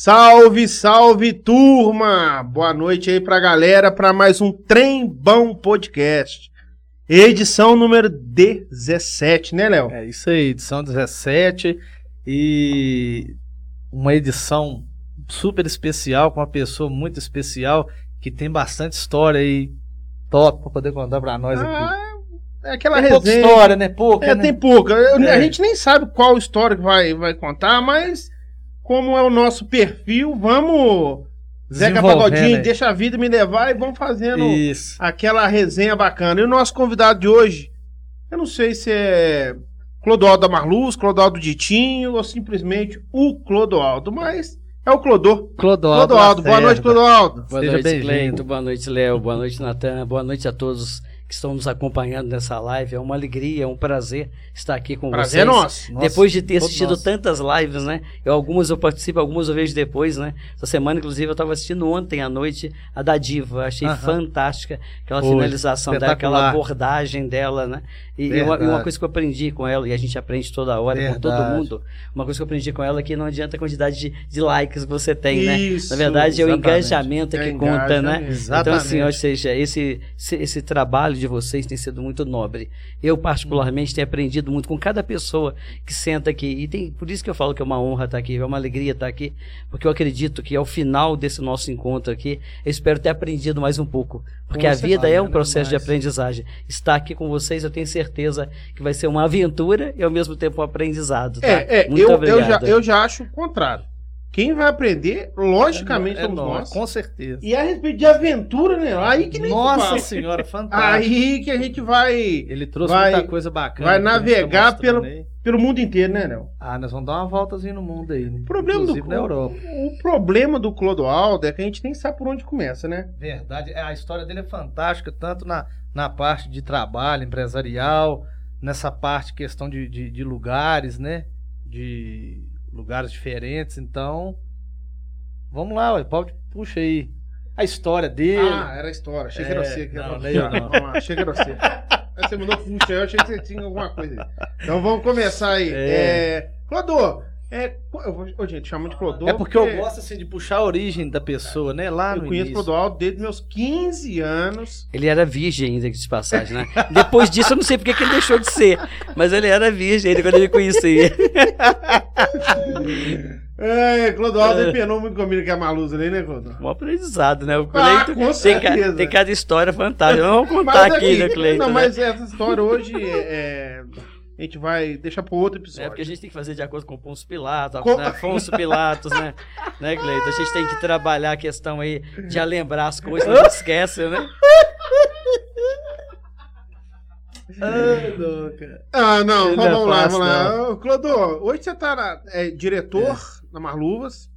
Salve, salve, turma! Boa noite aí pra galera para mais um Trem Bom Podcast. Edição número 17, né, Léo? É isso aí, edição 17 e uma edição super especial com uma pessoa muito especial que tem bastante história aí top pra poder contar pra nós aqui. Ah, é aquela tem pouca resenha. história, né? Pouca, É, né? tem pouca. Eu- É. A gente nem sabe qual história que vai, vai contar, mas como é o nosso perfil, vamos. Zeca Pagodinho, aí. deixa a vida me levar e vamos fazendo Isso. aquela resenha bacana. E o nosso convidado de hoje, eu não sei se é Clodoaldo da Marluz, Clodoaldo Ditinho ou simplesmente o Clodoaldo, mas é o Clodô. Clodoaldo. Clodoaldo, boa noite, Clodoaldo. Boa Seja noite. Cleito. Boa noite, Léo. Boa noite, Natan. Boa noite a todos que estão nos acompanhando nessa live. É uma alegria, é um prazer estar aqui com Prazer é vocês. nosso. Nossa, Depois de ter assistido nós. tantas lives, né? Eu, algumas eu participo, algumas eu vejo depois, né? Essa semana, inclusive, eu estava assistindo ontem à noite a da Diva. Achei Aham. fantástica aquela Foi, finalização dela, aquela abordagem dela, né? E, e uma, e uma Verdade. coisa que eu aprendi com ela, e a gente aprende toda hora com todo Verdade. mundo, uma coisa que eu aprendi com ela é que não adianta a quantidade de, de likes que você tem, né? Isso, Na verdade, é o exatamente. engajamento É que conta, né? engajamento. Então, assim, Exatamente. ou seja, esse, esse, esse trabalho de vocês tem sido muito nobre. Eu, particularmente, tenho aprendido muito com cada pessoa que senta aqui. E tem, por isso que eu falo que é uma honra estar aqui, é uma alegria estar aqui, porque eu acredito que ao final desse nosso encontro aqui, eu espero ter aprendido mais um pouco. Porque Com a vida é um né? processo de aprendizagem. Estar aqui com vocês, eu tenho certeza que vai ser uma aventura e ao mesmo tempo um aprendizado. Tá? É, é muito eu, eu, obrigado. já, eu já acho o contrário. Quem vai aprender, logicamente, é, somos nós, nós. Com certeza. E a respeito de aventura, né? Aí que nem Nossa senhora, fantástico. Aí que a gente vai Ele trouxe Vai- muita coisa bacana. vai tá navegar mostrando pelo- aí. pelo mundo inteiro, né, Léo? Ah, nós vamos dar uma voltazinha no mundo aí. Né? O problema, do, na Europa. o problema do Clodoaldo é que a gente nem sabe por onde começa, né? Verdade. É, A história dele é fantástica, tanto na, na parte de trabalho empresarial, nessa parte questão de, de, de lugares, né? De lugares diferentes. Então, vamos lá, ué, pode puxa aí. A história dele. Ah, era a história. Achei que era É, você. Que era não, você. não é. Vamos lá, Achei que era você. Aí você mandou puxa, eu achei que você tinha alguma coisa aí. Então vamos começar aí. É... Clodô, é... eu vou- Ô, gente, chama de Clodô. É porque eu gosto assim de puxar a origem da pessoa, né? Lá Eu no conheço o início. Clodoaldo desde meus 15 anos. Ele era virgem ainda de passagem, né? Depois disso, eu não sei porque que ele deixou de ser. Mas ele era virgem ainda quando ele conhecia. É, Clodoaldo empenou muito comigo com a Malusa ali, né, Clodoaldo? Um aprendizado, né? O Ah, Cleito com tem, ca- certeza. tem cada história fantástica. Vamos contar Mas aqui, né, Cleito? Não, né? mas essa história hoje é, a gente vai deixar para outro É episódio. porque a gente tem que fazer de acordo com o Pôncio Pilatos, Com- né? Afonso Pilatos, né? né, Cleito? A gente tem que trabalhar a questão aí de lembrar as coisas, não esquece, né? Ah, não, cara. Ah, não, vamos é lá, vamos lá. Clodô, hoje você tá na- é, diretor na Marluvas.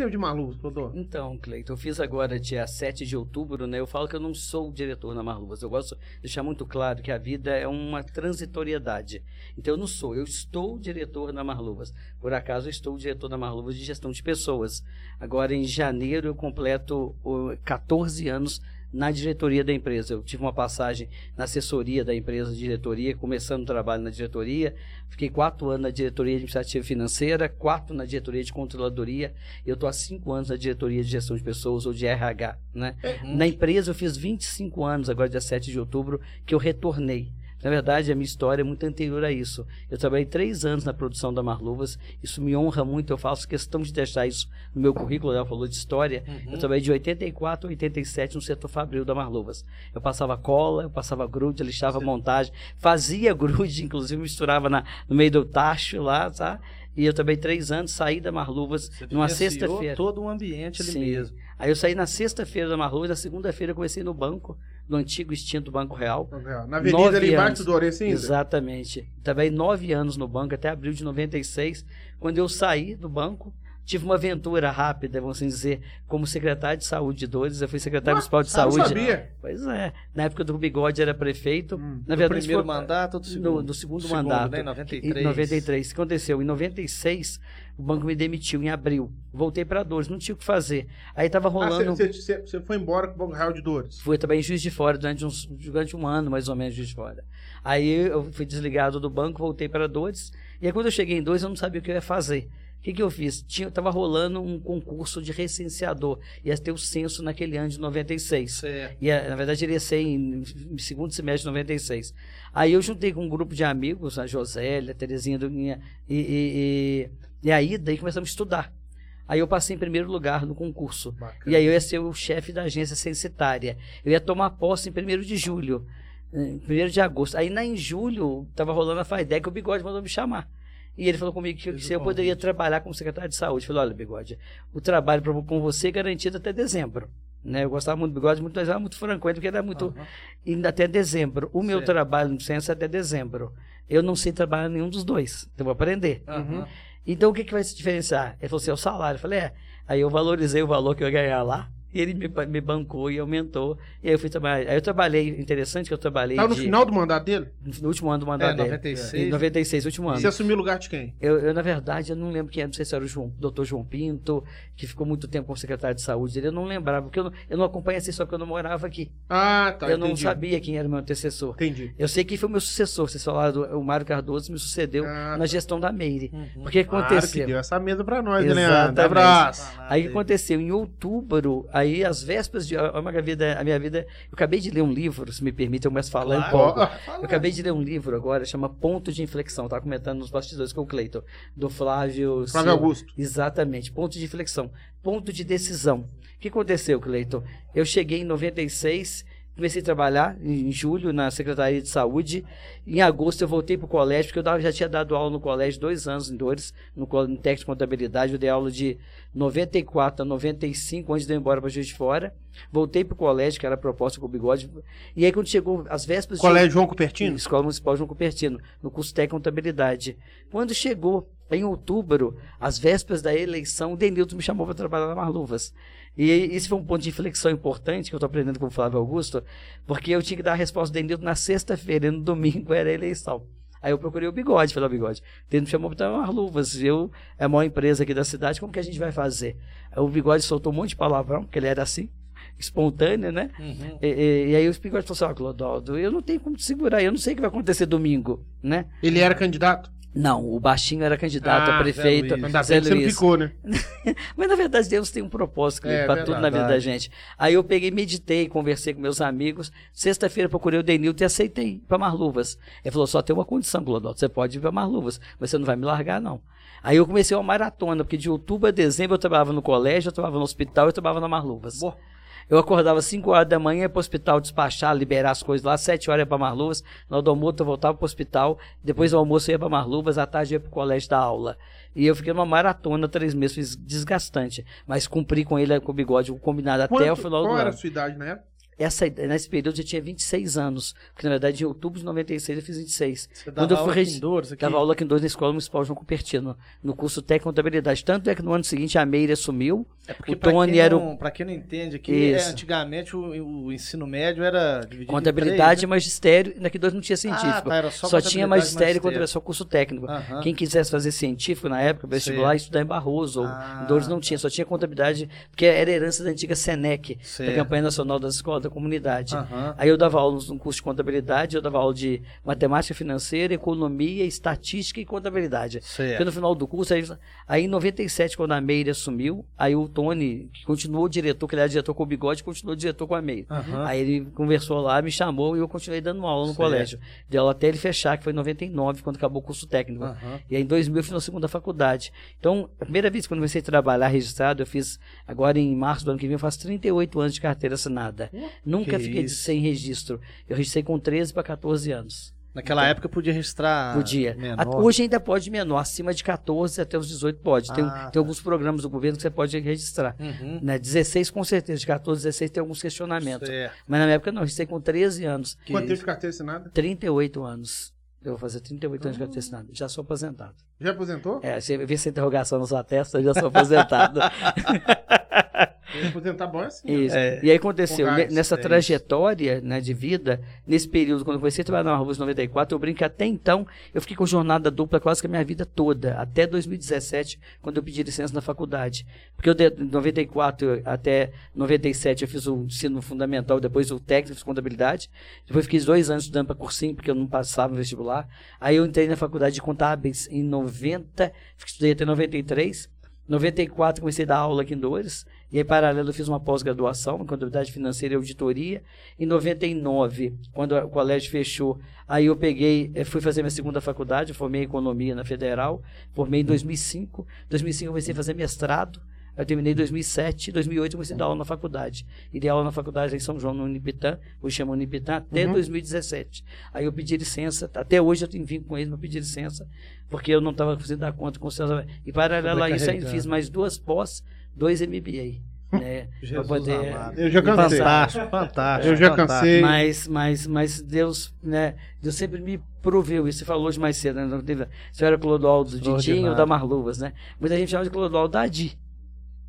Tempo de Marluvas, Clodô? Então, Cleiton, eu fiz agora dia 7 de outubro, né? Eu falo que eu não sou diretor na Marluvas. Eu gosto de deixar muito claro que a vida é uma transitoriedade. Então, eu não sou, eu estou diretor na Marluvas. Por acaso, eu estou diretor na Marluvas de gestão de pessoas. Agora, em janeiro, eu completo ô, 14 anos na diretoria da empresa. Eu tive uma passagem na assessoria da empresa diretoria, começando o trabalho na diretoria. Fiquei quatro anos na diretoria administrativa financeira, quatro na diretoria de controladoria. Eu estou há cinco anos na diretoria de gestão de pessoas ou de RH. Né? Na empresa eu fiz 25 anos, agora dia 7 de outubro, que eu retornei. Na verdade, a minha história é muito anterior a isso. Eu trabalhei três anos na produção da Marluvas, isso me honra muito, eu faço questão de deixar isso no meu currículo, ela falou de história. Eu trabalhei de 84 a 87 no setor fabril da Marluvas. Eu passava cola, eu passava grude, lixava montagem, fazia grude, inclusive misturava na, no meio do tacho lá, tá? E eu trabalhei três anos, saí da Marluvas Você numa sexta-feira. todo um ambiente ali Sim. mesmo. Aí eu saí na sexta-feira da Marluvas, na segunda-feira eu comecei no banco, no antigo extinto Banco Real. Na avenida Nove ali embaixo do Dorense ainda? Exatamente. Trabalhei nove anos no banco, até abril de 96. Quando eu saí do banco, tive uma aventura rápida, vamos assim dizer, como secretário de saúde de Dores. Eu fui secretário municipal de Ah, não saúde. sabia. Pois é. Na época do Bigode era prefeito. Hum. Na verdade, primeiro foi- mandato ou do segundo? no, do segundo, mandato. né? Em 93. 93. O que aconteceu? Em 96, o banco me demitiu em abril. Voltei para Dores, não tinha o que fazer. Aí estava Ah, rolando. você, você foi embora com o Banco Real de Dores. Fui também em Juiz de Fora durante, uns, durante um ano, mais ou menos, Juiz de Fora. Aí eu fui desligado do banco, voltei para Dores. E aí quando eu cheguei em Dores, eu não sabia o que eu ia fazer. O que, que eu fiz? Tinha, tava rolando um concurso de recenseador. Ia ter o censo naquele ano de 96. Certo. Ia, na verdade, ele ia ser em, em segundo semestre de 96. Aí eu juntei com um grupo de amigos, a Josélia, a Terezinha Duguinha e, e, e, e a Ida, e começamos a estudar. Aí eu passei em primeiro lugar no concurso. Bacana. E aí eu ia ser o chefe da agência censitária. Eu ia tomar posse em 1 de julho. Em 1 de agosto. Aí na, em julho, tava rolando a FAIDEC, o Bigode mandou me chamar. E ele falou comigo que se eu poderia trabalhar como secretário de saúde. Eu falei, olha, Bigode, o trabalho com você é garantido até dezembro. Né? Eu gostava muito do Bigode, muito, mas era muito franco, porque era muito... Aham. Ainda até dezembro. O meu Certo. trabalho no censo é até dezembro. Eu não sei trabalhar nenhum dos dois. Então vou aprender. Aham. Então o que, que vai se diferenciar? Ele falou assim, é o salário. Eu falei, é. Aí eu valorizei o valor que eu ia ganhar lá. E ele me, me bancou e aumentou. E aí eu fui trabalhar. Aí eu trabalhei, interessante que eu trabalhei Tá no de- final do mandato dele? no último ano do É, mandato dele. 96. Em 96, último ano. Você assumiu o lugar de quem? Eu, eu, na verdade, eu não lembro quem era, não sei se era o João, doutor João Pinto, que ficou muito tempo como secretário de saúde dele, eu não lembrava, porque eu não, eu não acompanhei assim só porque eu não morava aqui. Ah, tá. eu não entendi. sabia quem era o meu antecessor. Entendi. Eu sei quem foi o meu sucessor, vocês falaram, do- o Mário Cardoso me sucedeu Ah, na gestão da Meire. Uhum. Porque Claro aconteceu? que deu essa mesa pra nós, né, Exatamente. Leandro? Abraço. Aí o que aconteceu? Em outubro, aí as vésperas de. A minha vida, a minha vida. Eu acabei de ler um livro, se me permite, eu começo falando Claro. um pouco. Eu acabei de ler um livro agora, chama Ponto de Inflexão, tava comentando nos bastidores com o Cleiton, do Flávio. Flávio Silva. Augusto. Exatamente, ponto de inflexão, ponto de decisão. O que aconteceu, Cleiton? Eu cheguei em 96, comecei a trabalhar em julho na Secretaria de Saúde. Em agosto eu voltei para o colégio, porque eu dava- já tinha dado aula no colégio dois anos em Dores, no, no técnico de contabilidade. Eu dei aula de 94 a 95, antes de eu ir embora para Juiz de Fora. Voltei para o colégio, que era a proposta com o bigode. E aí, quando chegou as vésperas de Colégio João Cupertino? Escola Municipal João Cupertino, no curso técnico de contabilidade. Quando chegou em outubro, às vésperas da eleição, o Denilton me chamou para trabalhar na Marluvas. E esse foi um ponto de inflexão importante que eu estou aprendendo com o Flávio Augusto, porque eu tinha que dar a resposta do Denilton na sexta-feira e no domingo era a eleição. Aí eu procurei o Bigode, falei, ó, Bigode, o Denilton me chamou para trabalhar na Marluvas, eu, é a maior empresa aqui da cidade, como que a gente vai fazer? Aí o Bigode soltou um monte de palavrão, porque ele era assim, espontâneo, né? Uhum. E, e- e aí o Bigode falou assim, ó, Clodaldo, eu não tenho como te segurar, eu não sei o que vai acontecer domingo, né? Ele era candidato? Não, o Baixinho era candidato Ah, a Zé prefeito. Luiz. Ainda Zé que você não Luiz. ficou, né? Mas na verdade Deus tem um propósito É, para tudo na vida da gente. Aí eu peguei, meditei, conversei com meus amigos. Sexta-feira procurei o Denilton e aceitei para Marluvas. Ele falou: só tem uma condição, Clodaldo, você pode ir para Marluvas, mas você não vai me largar, não. Aí eu comecei uma maratona, porque de outubro a dezembro eu trabalhava no colégio, eu trabalhava no hospital, eu trabalhava na Marluvas. Boa. Eu acordava 5 horas da manhã, ia pro hospital despachar, liberar as coisas lá, 7 horas ia pra Marluvas, na hora do almoço eu voltava pro hospital, depois do almoço eu ia pra Marluvas, à tarde eu ia pro colégio da aula. E eu fiquei numa maratona três meses, desgastante, mas cumpri com ele, com o bigode, combinado até o Quanto- final do qual era a ano. sua idade na época? Essa, nesse período eu tinha 26 anos, porque na verdade em outubro de 96 eu fiz 26. Você Quando dava eu fui aula regi- aqui em Douros, aqui? Dava aula aqui em dois na Escola Municipal João Cupertino, no curso técnico contabilidade. Tanto é que no ano seguinte a Meire assumiu, É porque o Tony quem era o Pra quem não entende aqui, é, antigamente o, o ensino médio era dividido contabilidade e em magistério, e daqui dois não tinha né? científico. Ah, tá, era só, só, tinha magistério e contabilidade, só curso técnico. Aham. Quem quisesse fazer científico na época, vestibular, estudar em Barroso. ou Ah, em Dores não tinha, só tinha contabilidade, porque era herança da antiga Senec, da Certo. Campanha Nacional das Escolas da Comunidade. Aham. Aí eu dava aula no curso de contabilidade, eu dava aula de matemática financeira, economia, estatística e contabilidade. Porque no final do curso, aí, aí em 97, quando a Meire assumiu, aí o Tony, que continuou diretor, que ele era diretor com o bigode, continuou diretor com a Meire. Aham. Aí ele conversou lá, me chamou e eu continuei dando aula no Certo. colégio. Dei aula até ele fechar, que foi em 99, quando acabou o curso técnico. Aham. E aí em 2000 eu fiz na segunda faculdade. Então, a primeira vez que eu comecei a trabalhar registrado, eu fiz agora em março do ano que vem, eu faço 38 anos de carteira assinada. Nunca que fiquei isso. sem registro. Eu registrei com 13 para 14 anos. Naquela época podia registrar Podia. menor. Hoje ainda pode menor, acima de 14 até os 18 pode. Tem, Ah, tem tá. alguns programas do governo que você pode registrar. Uhum. Né? 16 com certeza, de 14 a 16 tem alguns questionamentos. Certo. Mas na minha época não, eu registrei com 13 anos. Que Quanto tempo de carteira assinada? 38 anos. Eu vou fazer 38 anos de carteira assinada. Já sou aposentado. Já aposentou? É, você vê essa interrogação na sua testa, eu já sou aposentado. Aposentar bom é assim. Isso. É. E aí aconteceu, gás, nessa é isso. trajetória né, de vida, nesse período, quando eu comecei a trabalhar na Marrubas 94, eu brinco que até então eu fiquei com jornada dupla quase que a minha vida toda, até 2017, quando eu pedi licença na faculdade. Porque eu, de 94 até 97, eu fiz o ensino fundamental, depois o técnico, fiz contabilidade. Depois fiquei dois anos estudando para cursinho, porque eu não passava no vestibular. Aí eu entrei na faculdade de contábeis em 90, estudei até 93. 94 comecei a dar aula aqui em Dores. E aí, paralelo, eu fiz uma pós-graduação em contabilidade financeira e auditoria. Em 99, quando o colégio fechou, aí eu peguei, eh, fui fazer minha segunda faculdade, formei em economia na Federal, formei em 2005. 2005 eu comecei a fazer mestrado. Eu terminei em 2007, 2008 eu comecei a dar aula na faculdade. E dei aula na faculdade em São João, no Unipitã, hoje chama Unipitã, até Uhum. 2017. Aí eu pedi licença, até hoje eu tenho vim com ele, mas eu pedi licença, porque eu não estava conseguindo dar conta com o César. E paralelo a isso, Sobrecarregando. fiz mais duas pós, dois MBA. Né, Jesus poder amado. Eu já cansei. Fantástico, fantástico. Eu já fantástico. cansei. mas, mas, mas Deus, né? Deus sempre me proveu isso. Você falou hoje mais cedo, né? Não teve- Você era Clodoaldo de Tim ou da Marluvas, né? Muita gente chama de Clodoaldo da Di,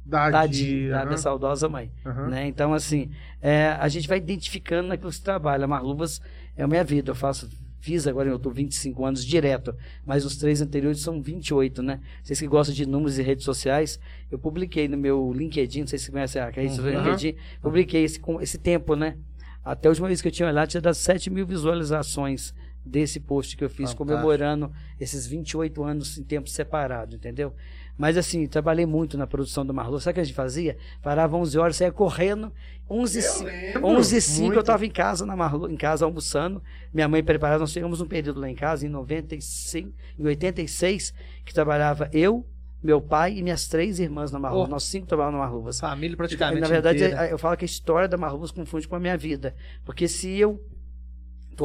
Da da Di, da aham, minha saudosa mãe. aham. Né? Então, assim, é, a gente vai identificando naquilo que se trabalha. Marluvas é a minha vida. Eu faço, fiz agora, eu estou 25 anos direto, mas os três anteriores são 28, né? Vocês que gostam de números e redes sociais, eu publiquei no meu LinkedIn, não sei se você conhece a rede social do Uhum. LinkedIn, publiquei esse, com- esse tempo, né? Até a última vez que eu tinha olhado, tinha dado 7 mil visualizações desse post que eu fiz, Fantástico. comemorando esses 28 anos em tempo separado, entendeu? Mas assim, trabalhei muito na produção do Marlô. Sabe o que a gente fazia? Parava 11 horas, saía correndo. 11 e ci- lembro, 11 e 5 muito. eu estava em casa, na Marlô, em casa almoçando. Minha mãe preparava, nós chegamos um período lá em casa, em 95, em 86, que trabalhava eu, meu pai e minhas três irmãs na Marlô. Oh. Nós cinco trabalhávamos na Marluvas. Família praticamente Na verdade, inteira. eu falo que a história da Marluvas confunde com a minha vida. Porque se eu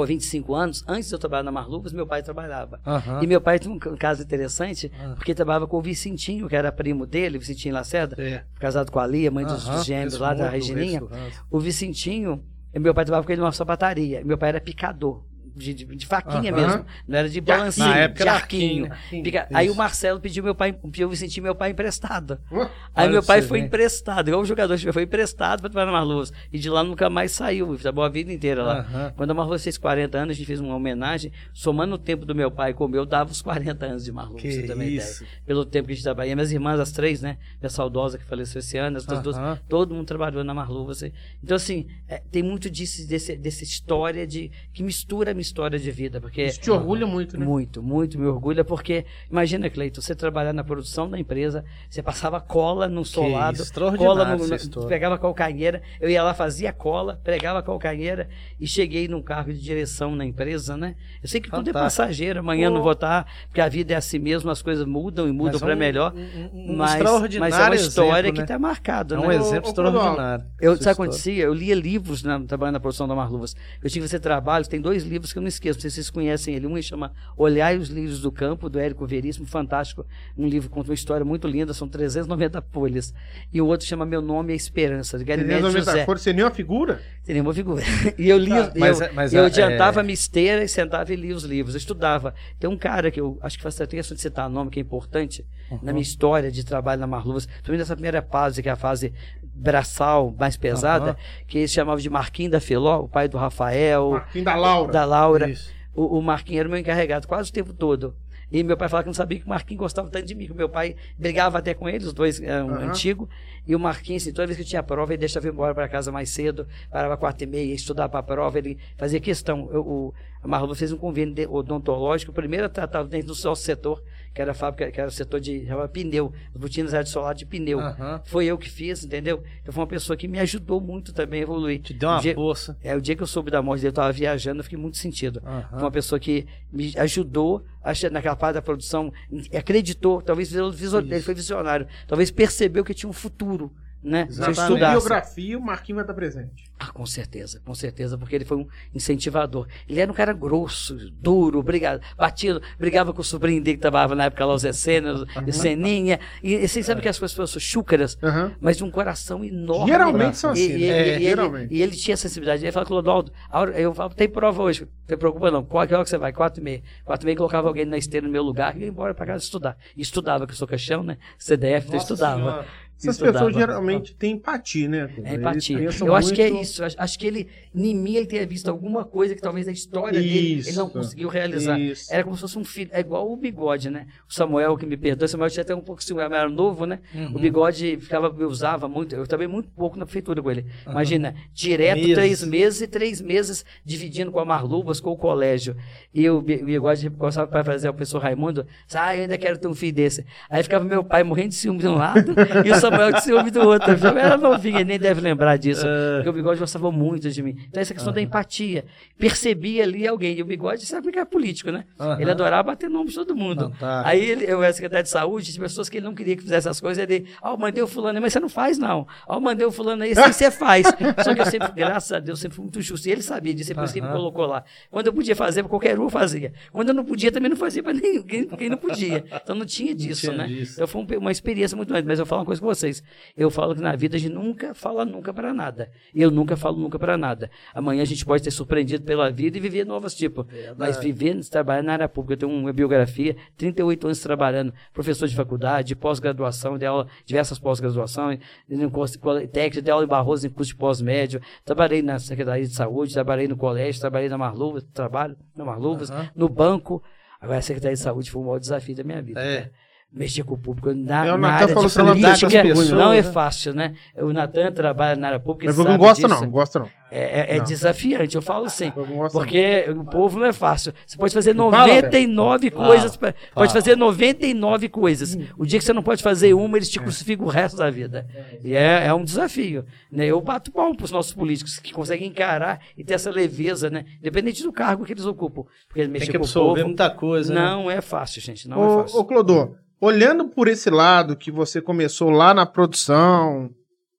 há 25 anos, antes de eu trabalhar na Marluvas, meu pai trabalhava. Aham. E meu pai tem um ca- caso interessante, Ah. porque trabalhava com o Vicentinho, que era primo dele, Vicentinho Lacerda, É. casado com a Lia, mãe dos, dos gêmeos Esse lá da Regininha. O Vicentinho, meu pai trabalhava com ele numa sapataria. Meu pai era picador. De, de, de faquinha mesmo, não era de balancinho, Na época de arquinho. arquinho, né? Pica-. Aí o Marcelo pediu meu pai, pediu o Vicentinho meu pai emprestado. Ué, Aí meu pai foi ver. emprestado, igual o jogador foi emprestado para trabalhar na Marluz. E de lá nunca mais saiu, trabalhou a vida inteira lá. Quando a Marluz fez 40 anos, a gente fez uma homenagem, somando o tempo do meu pai com o meu, dava os 40 anos de Marluz, Que você ideia. isso. Pelo tempo que a gente trabalha. E minhas irmãs, as três, né? Minha saudosa que faleceu esse ano, as outras duas, todo mundo trabalhou na Marluz. Então, assim, é, tem muito disso, desse, dessa história de. que mistura a minha história de vida, porque. Isso te orgulha muito, né? Muito, muito me orgulha, porque imagina, Cleiton, você trabalhar na produção da empresa, você passava cola no solado, extraordinário cola no, no- pegava a calcanheira, eu ia lá, fazia cola, pregava a calcanheira e cheguei num cargo de direção na empresa, né? Eu sei que tudo é Fantástico. passageiro, amanhã Pô. não vou estar, porque a vida é assim mesmo, as coisas mudam e mudam Mas para um- melhor, um- um mas, extraordinário mas é uma história exemplo, que né? está marcada, É né? um Ô, exemplo Clodoaldo, extraordinário. Eu, sabe o que acontecia? Eu lia livros na, trabalhando na produção da Marluvas. Eu tinha que fazer trabalhos, tem dois livros que eu não esqueço, não sei se vocês conhecem ele. Um chama Olhar os Livros do Campo, do Érico Veríssimo, fantástico. Um livro com uma história muito linda, são 390 folhas. E o outro chama Meu Nome é Esperança, de 390 José. você nem uma figura? Tem nenhuma figura. E eu lia, Tá, mas eu, é- mas eu é- adiantava é- a minha esteira e sentava e lia os livros. Eu estudava. Tem um cara que eu acho que faz até questão de citar o nome, que é importante, na minha história de trabalho na Marluvas, principalmente nessa primeira fase, que é a fase braçal, mais pesada, Aham. que eles chamavam de Marquinhos da Filó, o pai do Rafael, Marquinhos da Laura. da Laura. O, o Marquinhos era o meu encarregado quase o tempo todo. E meu pai falava que não sabia que o Marquinhos gostava tanto de mim, que meu pai brigava até com ele, os dois eram Aham. antigos. E o Marquinhos, assim, toda vez que eu tinha prova, ele deixava eu ir embora para casa mais cedo, parava quatro e meia, ia estudar para a prova, ele fazia questão. Eu, o, a Marlova fez um convênio odontológico, o primeiro a tratar dentro do nosso setor, que era a fábrica, que era o setor de chamava pneu, as botinas eram de solar de pneu. Aham. Foi eu que fiz, entendeu? Então foi uma pessoa que me ajudou muito também a evoluir. Te deu uma dia- força. é, o dia que eu soube da morte dele, eu estava viajando, eu fiquei muito sentido. Aham. Foi uma pessoa que me ajudou naquela parte da produção, acreditou, talvez ele foi visionário, talvez percebeu que tinha um futuro, né? Se eu estudasse. biografia, o Marquinhos vai estar presente. Ah, com certeza, com certeza, porque ele foi um incentivador. Ele era um cara grosso, duro, brigado, batido, brigava com o sobrinho dele que trabalhava na época lá, o Zé Sena, Seninha. E, e vocês sabem que as pessoas são chúcaras, Aham. mas de um coração enorme. Geralmente são assim, e, né? e- É, e ele, geralmente. e ele tinha sensibilidade. Ele Clodoaldo, a hora- eu falo, tem prova hoje, não te preocupa não. Qual que hora que você vai? Quatro e meia. Quatro e meia colocava alguém na esteira no meu lugar e ia embora para casa estudar. E estudava, que eu sou caixão, né? CDF, então eu Nossa estudava. Senhora. Essas estudava. pessoas geralmente têm empatia, né? É empatia. Eu acho que é muito- isso. Acho, que ele, em mim, ele tenha visto alguma coisa que talvez a história dele ele não Isso. conseguiu realizar. Isso. Era como se fosse um filho. É igual o bigode, né? O Samuel, que me perdoa, o Samuel tinha até um pouco ciúme, era novo, né? Uhum. O bigode ficava, eu usava muito, eu também muito pouco na prefeitura com ele. Imagina, direto Meses. três meses e três meses dividindo com a Marluvas, com o colégio. E o bigode gostava para fazer o professor Raimundo, ah, eu ainda quero ter um filho desse. Aí ficava meu pai morrendo de ciúme de um lado e o Samuel de ciúme do outro. Eu era novinho, ele nem deve lembrar disso. Porque o bigode gostava muito de mim. Então, essa questão da empatia. Percebia ali alguém. E o bigode, sabe que é político, né? Aham. Ele adorava bater nome de todo mundo. Fantástico. Aí ele, eu era secretário de saúde, tinha pessoas que ele não queria que fizesse essas coisas. Ele, ó, eu mandei o fulano, aí, mas você não faz, não. Ó, eu mandei o fulano aí, sim, você faz. Só que eu sempre, graças a Deus, sempre fui muito justo. E ele sabia disso, é por isso que ele me colocou lá. Quando eu podia fazer, pra qualquer um eu fazia. Quando eu não podia, também não fazia pra ninguém, quem não podia. Então não tinha disso, tinha né? disso. Então foi um- uma experiência muito grande. Mas eu falo uma coisa com vocês. Eu falo que na vida a gente nunca fala nunca para nada. E eu nunca falo nunca para nada. Amanhã a gente pode ser surpreendido pela vida e viver novos tipos. Mas vivendo, trabalhando na área pública, eu tenho uma biografia, 38 anos trabalhando, professor de faculdade, de pós-graduação, de aula, diversas pós-graduações, em curso- técnico de aula em Barroso em curso de pós-médio. Trabalhei na Secretaria de Saúde, trabalhei no colégio, trabalhei na Marluvas, trabalho na Marluvas, Aham. no banco. Agora a Secretaria de Saúde foi o maior desafio da minha vida. É. cara. Mexer com o público na, É, o na Natan área falou de política pessoas, não é né? fácil, né? O Natan trabalha na área pública, Mas ele eu não gosta, disso. não. Gosta, não. É, é- é Não. desafiante, eu falo assim. Eu gosto, não. Porque o povo não é fácil. Você pode fazer Fala, 99 coisas. pra- Fala. Pode fazer 99 coisas. O dia que você não pode fazer uma, eles te crucificam o resto da vida. E é, é um desafio. Né? Eu bato palmo para os nossos políticos que conseguem encarar e ter essa leveza, né? Independente do cargo que eles ocupam. Porque Tem mexer que com o absorver povo muita coisa, né? não é fácil, gente. Não é Ô, fácil. ô Clodô, olhando por esse lado que você começou lá na produção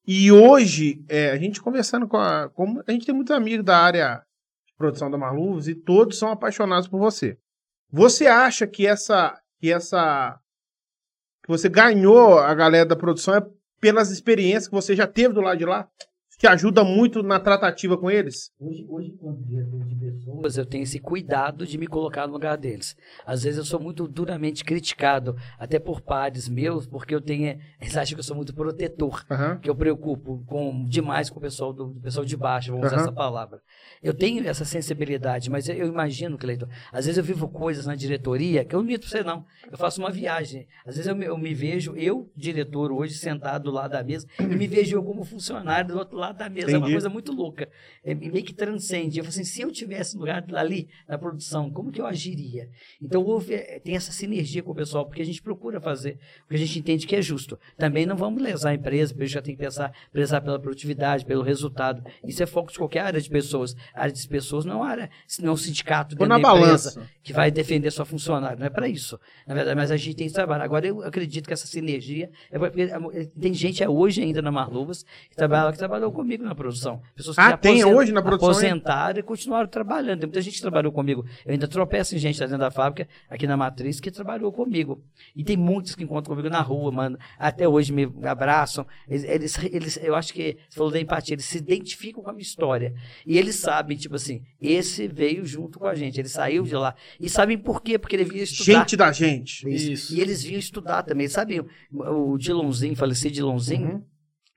e hoje é, a gente conversando com a, com- a gente tem muitos amigos da área de produção da Marluvas e todos são apaixonados por você. Você acha que essa que essa que você ganhou a galera da produção é pelas experiências que você já teve do lado de lá? Que ajuda muito na tratativa com eles? Hoje, hoje, quando diretor de pessoas, eu tenho esse cuidado de me colocar no lugar deles. Às vezes eu sou muito duramente criticado, até por pares meus, porque eu tenho. Eles acham que eu sou muito protetor. Aham. Que eu preocupo com, demais com o pessoal do, do pessoal de baixo, vamos usar Aham. essa palavra. Eu tenho essa sensibilidade, mas eu, eu imagino, Cleiton, às vezes eu vivo coisas na diretoria que eu não minto pra você, não. Eu faço uma viagem. Às vezes eu me, eu me vejo, eu, diretor, hoje, sentado do lado da mesa, e me vejo eu como funcionário do outro lado da mesa. É uma Entendi. coisa muito louca. É, meio que transcende. Eu falo assim, se eu tivesse no lugar ali, na produção, como que eu agiria? Então houve, eh, tem essa sinergia com o pessoal, porque a gente procura fazer o que a gente entende que é justo. Também não vamos lesar a empresa, porque a gente já tem que pensar, prezar pela produtividade, pelo resultado. Isso é foco de qualquer área de pessoas. A área de pessoas não é uma área, não é um sindicato dentro na da empresa balança. que vai defender sua funcionária. Não é para isso. Na verdade, mas a gente tem esse trabalho. Agora, eu acredito que essa sinergia. é porque, é, Tem gente é hoje ainda na Marluvas que, trabalha, que trabalhou comigo na produção. Pessoas que Ah, tem hoje na produção? Aposentaram e continuaram trabalhando. Tem muita gente que trabalhou comigo. Eu ainda tropeço em gente lá dentro da fábrica, aqui na Matriz, que trabalhou comigo. E tem muitos que encontram comigo na rua, mano. Até hoje me abraçam. Eles, eles, eles- eu acho que, você falou da empatia, eles se identificam com a minha história. E eles sabem, tipo assim, esse veio junto com a gente, ele saiu de lá. E sabem por quê? Porque ele vinha estudar. Gente da gente. Isso. Isso. E eles vinham estudar também, sabiam. O Dilonzinho, falecido Dilonzinho, Uhum.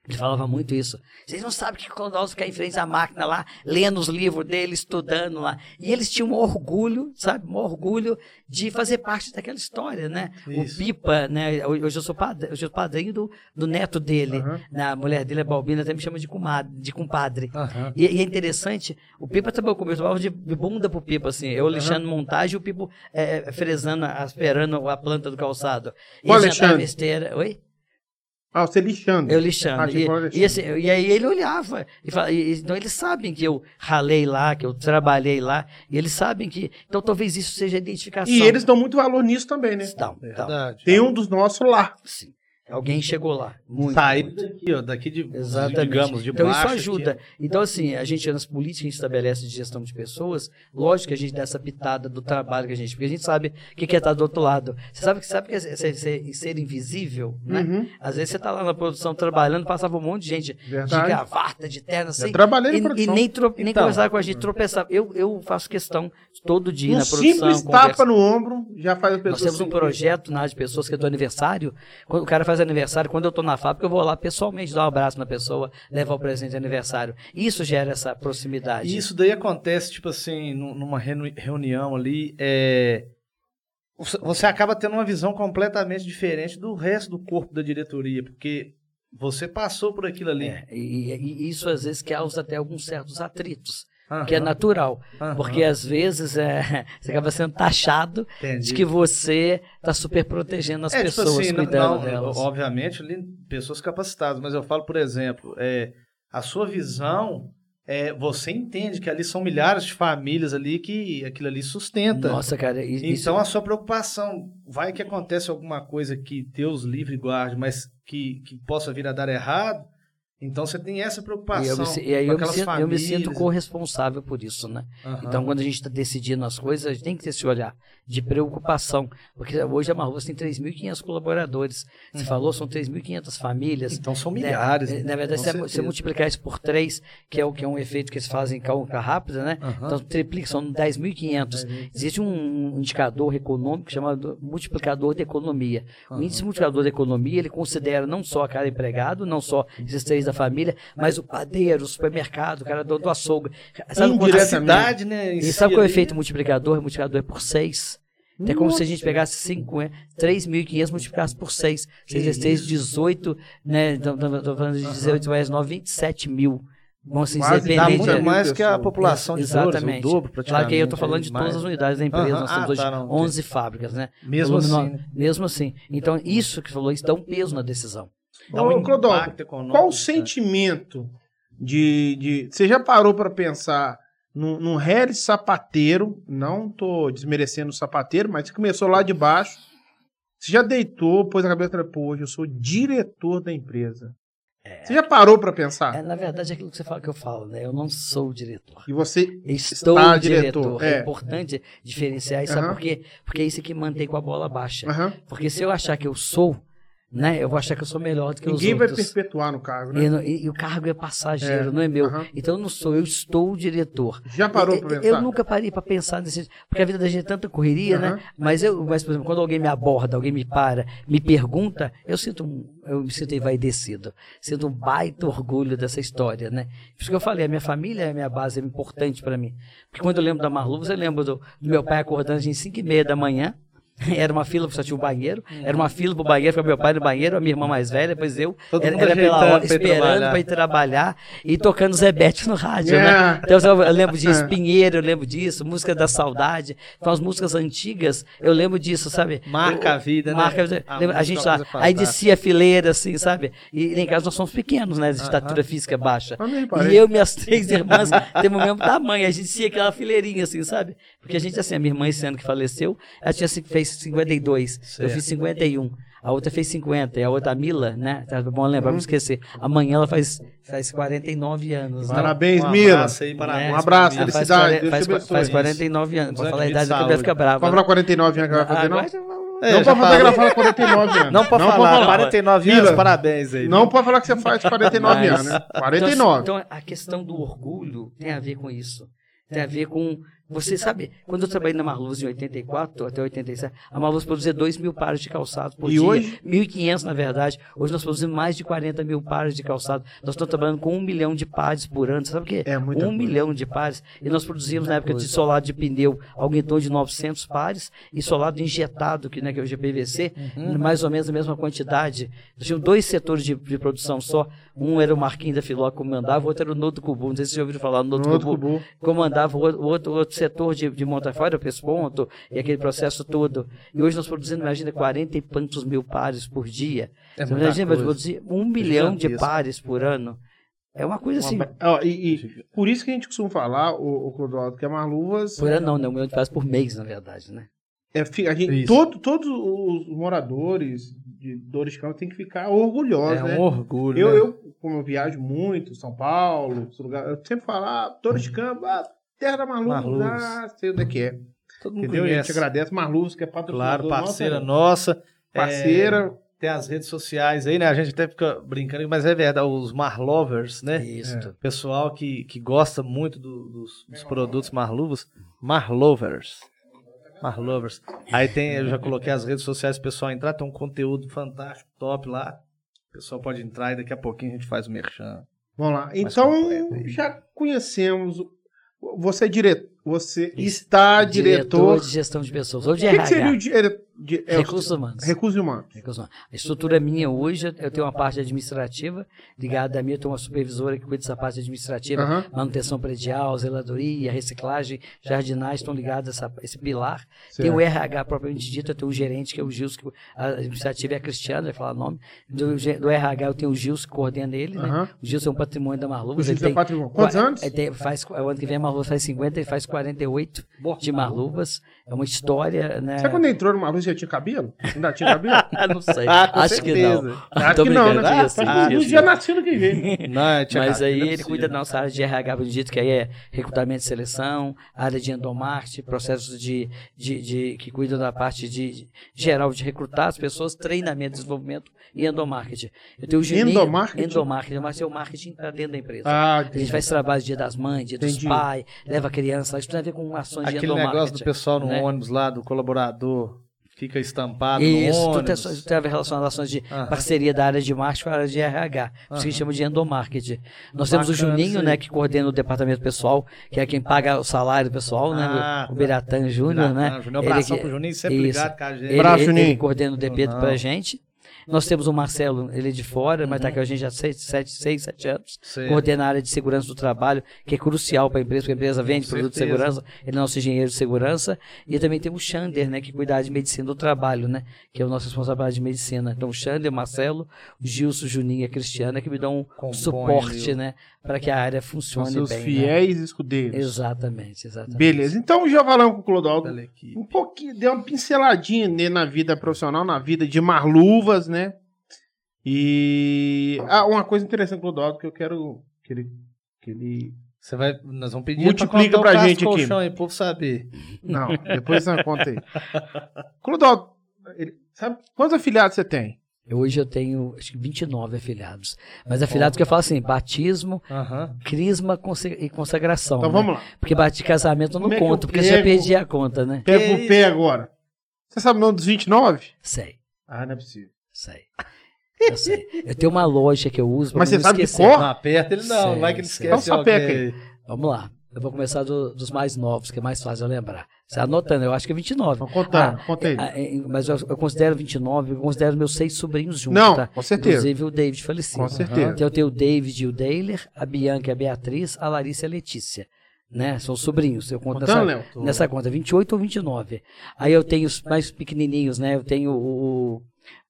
Ele falava muito isso. Vocês não sabem que quando nós ficar em frente à máquina lá, lendo os livros dele, estudando lá. E eles tinham um orgulho, sabe? Um orgulho de fazer parte daquela história, né? Isso. O Pipa, né? Hoje eu sou padrinho, eu sou padrinho do, do neto dele. Né? A mulher dele é Balbina, até me chama de, comadre, de compadre. Aham. E, e é interessante, o Pipa trabalhou comigo, eu trabalhava de bunda pro Pipa, assim, eu lixando montagem e o Pipo é, é, frezando, aspirando a planta do calçado. E Qual Alexandre? esteira. Oi? Ah, você lixando. Eu lixando. Ah, e, e, assim, e aí ele olhava. E fala- e- então eles sabem que eu ralei lá, que eu trabalhei lá. E eles sabem que. Então talvez isso seja a identificação. E eles dão muito valor nisso também, né? Então, Verdade. Tem um dos nossos lá. sim. Alguém chegou lá. Muito. Sair muito. daqui, ó, daqui de, Exatamente. digamos, de então isso baixo ajuda. aqui. Então, assim, a gente, nas políticas que a gente estabelece de gestão de pessoas, lógico que a gente dá essa pitada do trabalho que a gente. Porque a gente sabe o que que é estar do outro lado. Você sabe que sabe que é ser, ser- ser invisível, né? Uhum. Às vezes você tá lá na produção trabalhando, passava um monte de gente de Verdade. gravata, de terno, assim. Eu trabalhei na E, e nem, tro, nem Então. conversava com a gente, tropeçava. Eu, eu faço questão todo dia Um na produção. simples conversa- tapa no ombro já faz a pessoa. nós temos um projeto na área de pessoas que é do aniversário. Quando o cara faz faz aniversário, quando eu estou na fábrica, eu vou lá pessoalmente dar um abraço na pessoa, levar o presente de aniversário. Isso gera essa proximidade. E isso daí acontece, tipo assim, num- numa reuni- reunião ali, é, você- você acaba tendo uma visão completamente diferente do resto do corpo da diretoria, porque você passou por aquilo ali. É, e, e isso às vezes causa até alguns certos atritos, Aham, que é natural. aham. Porque às vezes é, você acaba sendo taxado Entendi. de que você está super protegendo as É, tipo pessoas, assim, não- cuidando não, delas. Obviamente, pessoas capacitadas, mas eu falo, por exemplo, é, a sua visão, é, você entende que ali são milhares de famílias ali que aquilo ali sustenta. Nossa, cara, isso, Então a sua preocupação, vai que acontece alguma coisa que Deus livre e guarde, mas que, que possa vir a dar errado, então você tem essa e, preocupação eu me, e aí eu me, sinto, eu me sinto corresponsável por isso, né? Aham. Então, quando a gente está decidindo as coisas, a gente tem que ter esse olhar de preocupação. Porque hoje a Marrubas tem 3.500 colaboradores. Você falou, são 3.500 famílias. Então são Né? milhares. Eh, Na verdade, se você certeza. multiplicar isso por 3, que é, o, que é um efeito que eles fazem em calca rápida, né? Aham. Então, triplica, são 10.500. Existe um indicador econômico chamado multiplicador de economia. O índice multiplicador de economia, ele considera não só a cada empregado, não só esses três da família, mas o padeiro, o supermercado, o cara do, do açougue. Sabe quanto- a cidade, né? e sabe qual é o efeito multiplicador? O multiplicador é por 6. É como se a gente pegasse 5, é, 3.500 multiplicasse por 6. 6 vezes 3, 18, né? Estou falando de 18 mais 9, 27 mil. Vamos assim, Quase dizer, Dá muito mil mais que a população de Exatamente. Flores, o dobro. Claro que aí eu estou falando de mais. todas as unidades da empresa. Aham. Nós temos Ah, hoje tá, não. 11 fábricas, né? Mesmo Volume assim, no- né? Mesmo assim. Então, isso que você falou, isso dá um peso na decisão. Dá um Ô, econômico, Qual o né? sentimento de, de. Você já parou para pensar num, num Harry sapateiro? Não tô desmerecendo o sapateiro, mas você começou lá de baixo. Você já deitou, pôs a cabeça e falou, pô, hoje eu sou diretor da empresa. Você já parou para pensar? É, na verdade, é aquilo que você fala que eu falo, né? Eu não sou o diretor. E você. Estou Está diretor. diretor, É. é. importante diferenciar isso. Sabe Aham. por quê? Porque é isso que mantém com a bola baixa. Aham. Porque se eu achar que eu sou, né? Eu vou achar que eu sou melhor do que Ninguém os vai outros. perpetuar no cargo, E, né? não- e- e o cargo é passageiro, É, não é meu. Então eu não sou, eu estou o diretor. Já parou para eu, pensar? eu nunca parei para pensar nesse. Porque a vida da gente é tanta correria, né? Mas eu, mas, por exemplo, quando alguém me aborda, alguém me para, me pergunta, eu sinto eu me sinto envaidecido. Sinto um baita orgulho dessa história, né? Por isso que eu falei, a minha família é a minha base, é importante para mim. Porque quando eu lembro da Marluvas, eu lembro do, do meu pai acordando às 5 e meia da manhã. Era uma fila, só tinha um banheiro. Era uma fila pro banheiro, ficava meu pai no banheiro, a minha irmã mais velha, depois eu. Todo era mundo era pela hora, pra ir esperando trabalhar. para ir trabalhar e tocando Zebete no rádio, É. né? Então eu lembro disso, É. Pinheiro, eu lembro disso, música da saudade. Então as músicas antigas, eu lembro disso, sabe? Marca Eu- a vida, né? Marca a vida. A Lembra- A, gente é lá, aí descia a fileira, assim, sabe? E em casa nós somos pequenos, né? De estatura física baixa. Eu nem E eu e minhas três irmãs temos o mesmo tamanho. A gente tinha aquela fileirinha, assim, sabe? Porque a gente, assim, a minha irmã esse ano que faleceu, ela tinha, ci- fez 52. Eu Certo. fiz 51. A outra fez 50. E a outra, a Mila, né? Tá bom lembrar, Uhum. não esquecer. Amanhã ela faz, faz 49 anos. né? Parabéns, Um Mila. abraço aí, parabéns. Um abraço, Ela faz, felicidade, 40 Deus faz, te abençoe. faz 49 anos. Pra Grande falar a idade que a fica brava. Pode falar 49 anos que ela vai fazer, não? É, não pode fala 49 anos. Não pode falar, falar. 49 Mila, anos, parabéns aí. Não pode falar que você faz 49 Mas- anos, né? Então, 49. Então, a questão do orgulho tem a ver com isso. Tem a ver com. Você sabe, quando eu trabalhei na Marluz em 84 até 87, a Marluz produzia 2 mil pares de calçado por E dia. hoje? 1.500, na verdade. Hoje nós produzimos mais de 40 mil pares de calçado. Nós estamos trabalhando com um milhão de pares por ano. Sabe o quê? É Um coisa. milhão de pares. E nós produzíamos, na época de solado de pneu, algo em torno de 900 pares. E solado injetado, que, né, que é o GPVC, Uhum. mais ou menos a mesma quantidade. Nós tínhamos dois setores de, de produção só. Um era o Marquinhos da Filó que comandava, o outro era o Nodo Cubu. Não sei se vocês já ouviram falar no Nodo No Nodo Cubu. Comandava o o outro, o outro setor de, de Montafora, o Pesponto, e aquele processo todo. E hoje nós produzimos, imagina, 40 e tantos mil pares por dia. É Você imagina, coisa. produzir um milhão de pares por ano. É uma coisa assim. Ó, e, e por isso que a gente costuma falar, o, o Clodoaldo, que a Marluvas. Por ano não, né? Um milhão de pares por mês, na verdade, né? É, a gente, todo, todos os moradores de Dores Campos têm que ficar orgulhosos, É né? um orgulho. Eu, né? eu, como eu viajo muito, São Paulo, lugar, eu sempre falo, ah, Dores de Campos, ah, Terra da Marluvas, Marluvas. ah, sei onde é que é. Todo mundo Entendeu? E a gente conhece. agradece Marluvas, que é patrocinador Claro, parceira nossa, nossa. parceira. É, tem as redes sociais aí, né? A gente até fica brincando, mas é verdade, os Marlovers, né? Isso. Pessoal que, que gosta muito do- dos, dos produtos Marluvas. Marlovers. Marlovers. Aí tem, eu já coloquei as redes sociais pro pessoal entrar, tem um conteúdo fantástico, top lá. O pessoal pode entrar e daqui a pouquinho a gente faz o merchan. Vamos lá. Então, já conhecemos. O- Você é diretor. Você está diretor. de gestão de pessoas. Ou O de que, que RH. seria o dire... de- é, Recursos humanos. Recursos humanos. Recursos humanos. A estrutura minha hoje, eu tenho uma parte administrativa ligada a mim, eu tenho uma supervisora que cuida dessa parte administrativa, Aham. manutenção predial, zeladoria, reciclagem, jardinagem, estão ligados a essa- esse pilar. Certo. Tem o RH propriamente dito, eu tenho um gerente que é o Gilson, que a administrativa é a Cristiana, vai falar o nome. Do, do RH eu tenho o Gilson que coordena ele, né? Aham. O Gilson é um patrimônio da Marluvas. O ele Gilson é tem patrimônio. Quantos qua- anos? ele tem- faz, o ano que vem a Marluvas faz 50 e faz 48 de Marluvas. É uma história, né? Você quando entrou numa luz tinha cabelo? Ainda tinha cabelo? não sei. Ah, Acho que certeza. não. Acho Tô que não, né? tinha sim, que tinha no sim. dia nascido que vem. Não, tinha Mas aí não é ele cuida da nossa área de RH, dito que aí é recrutamento e seleção, área de endomarketing, processos de, de, de- que cuidam da parte de, de- geral de recrutar as pessoas, treinamento, desenvolvimento e endomarketing. Eu tenho o Juninho, Endomarketing? Endomarketing, mas é o marketing para dentro da empresa. Ah, a gente faz trabalho dia das mães, dia Entendi. dos pais, leva a criança, isso tem a ver com ações de Aquele endomarketing. negócio do pessoal no né? ônibus lá, do colaborador, fica estampado Isso, no tudo ônibus. tem, tem a ver relação a ações de Aham. parceria da área de marketing com a área de RH, por isso que a gente chama de endomarketing. Nós temos o Bacana Juninho, isso aí. né, que coordena o departamento pessoal, que é quem paga o salário do pessoal, né, Ah, o Biratan Júnior, né. Juninho, abração Ele que- pro Juninho, sempre isso. ligado com a gente. Ele, Abraço, ele, Juninho. ele coordena o DP Não. pra gente. Nós temos o Marcelo, ele é de fora, mas está com a gente há 6, 7, 6, 7 anos. Coordena a área de segurança do trabalho, que é crucial para a empresa, porque a empresa vende Com produto de segurança, ele é nosso engenheiro de segurança. E também temos o Xander, né, que cuida de medicina do trabalho, né, que é o nosso responsável de medicina. Então, o Xander, o Marcelo, o Gilson, o Juninho e a Cristiana, que me dão um Compõe suporte, né, para que a área São funcione seus bem. né? fiéis escudeiros. Exatamente, exatamente. Beleza. Então já falamos com o Clodoaldo um pouquinho, deu uma pinceladinha nele na vida profissional, na vida de Marluvas, né? E ah, uma coisa interessante do Clodoaldo que eu quero que ele que ele Você vai, nós vamos pedir Multiplica pra, pra gente aqui. aí, povo saber. não, depois você conta aí. Clodoaldo, ele, sabe quantos afiliados você tem? Hoje eu tenho, acho que 29 afiliados. Mas afiliados que eu falo assim, batismo, crisma e consagração. Então né? vamos lá. Porque bate casamento eu não é conto, porque eu já pego- perdi a conta, né? Pega o pé agora. Você sabe o nome dos 29? Sei, Ah, não é possível. Sei. Eu sei. Eu tenho uma loja que eu uso pra Mas você sabe de esquecer. cor? Não aperta ele não, Sei, vai que ele sei. esquece Então sapeca alguém. Vamos lá. Eu vou começar do- dos mais novos, que é mais fácil eu lembrar. Você anotando, eu acho que é 29. Então contando, conta aí. Ah, é, mas eu, eu considero 29, eu considero meus seis sobrinhos juntos, Não, tá? com certeza. Inclusive o David falecido. Com certeza. Então eu tenho o David e o Deiler, a Bianca e a Beatriz, a Larissa e a Letícia. Né? São sobrinhos. Eu conto Contando, nessa, Léo? nessa conta, 28 ou 29. Aí eu tenho os mais pequenininhos, né? Eu tenho o.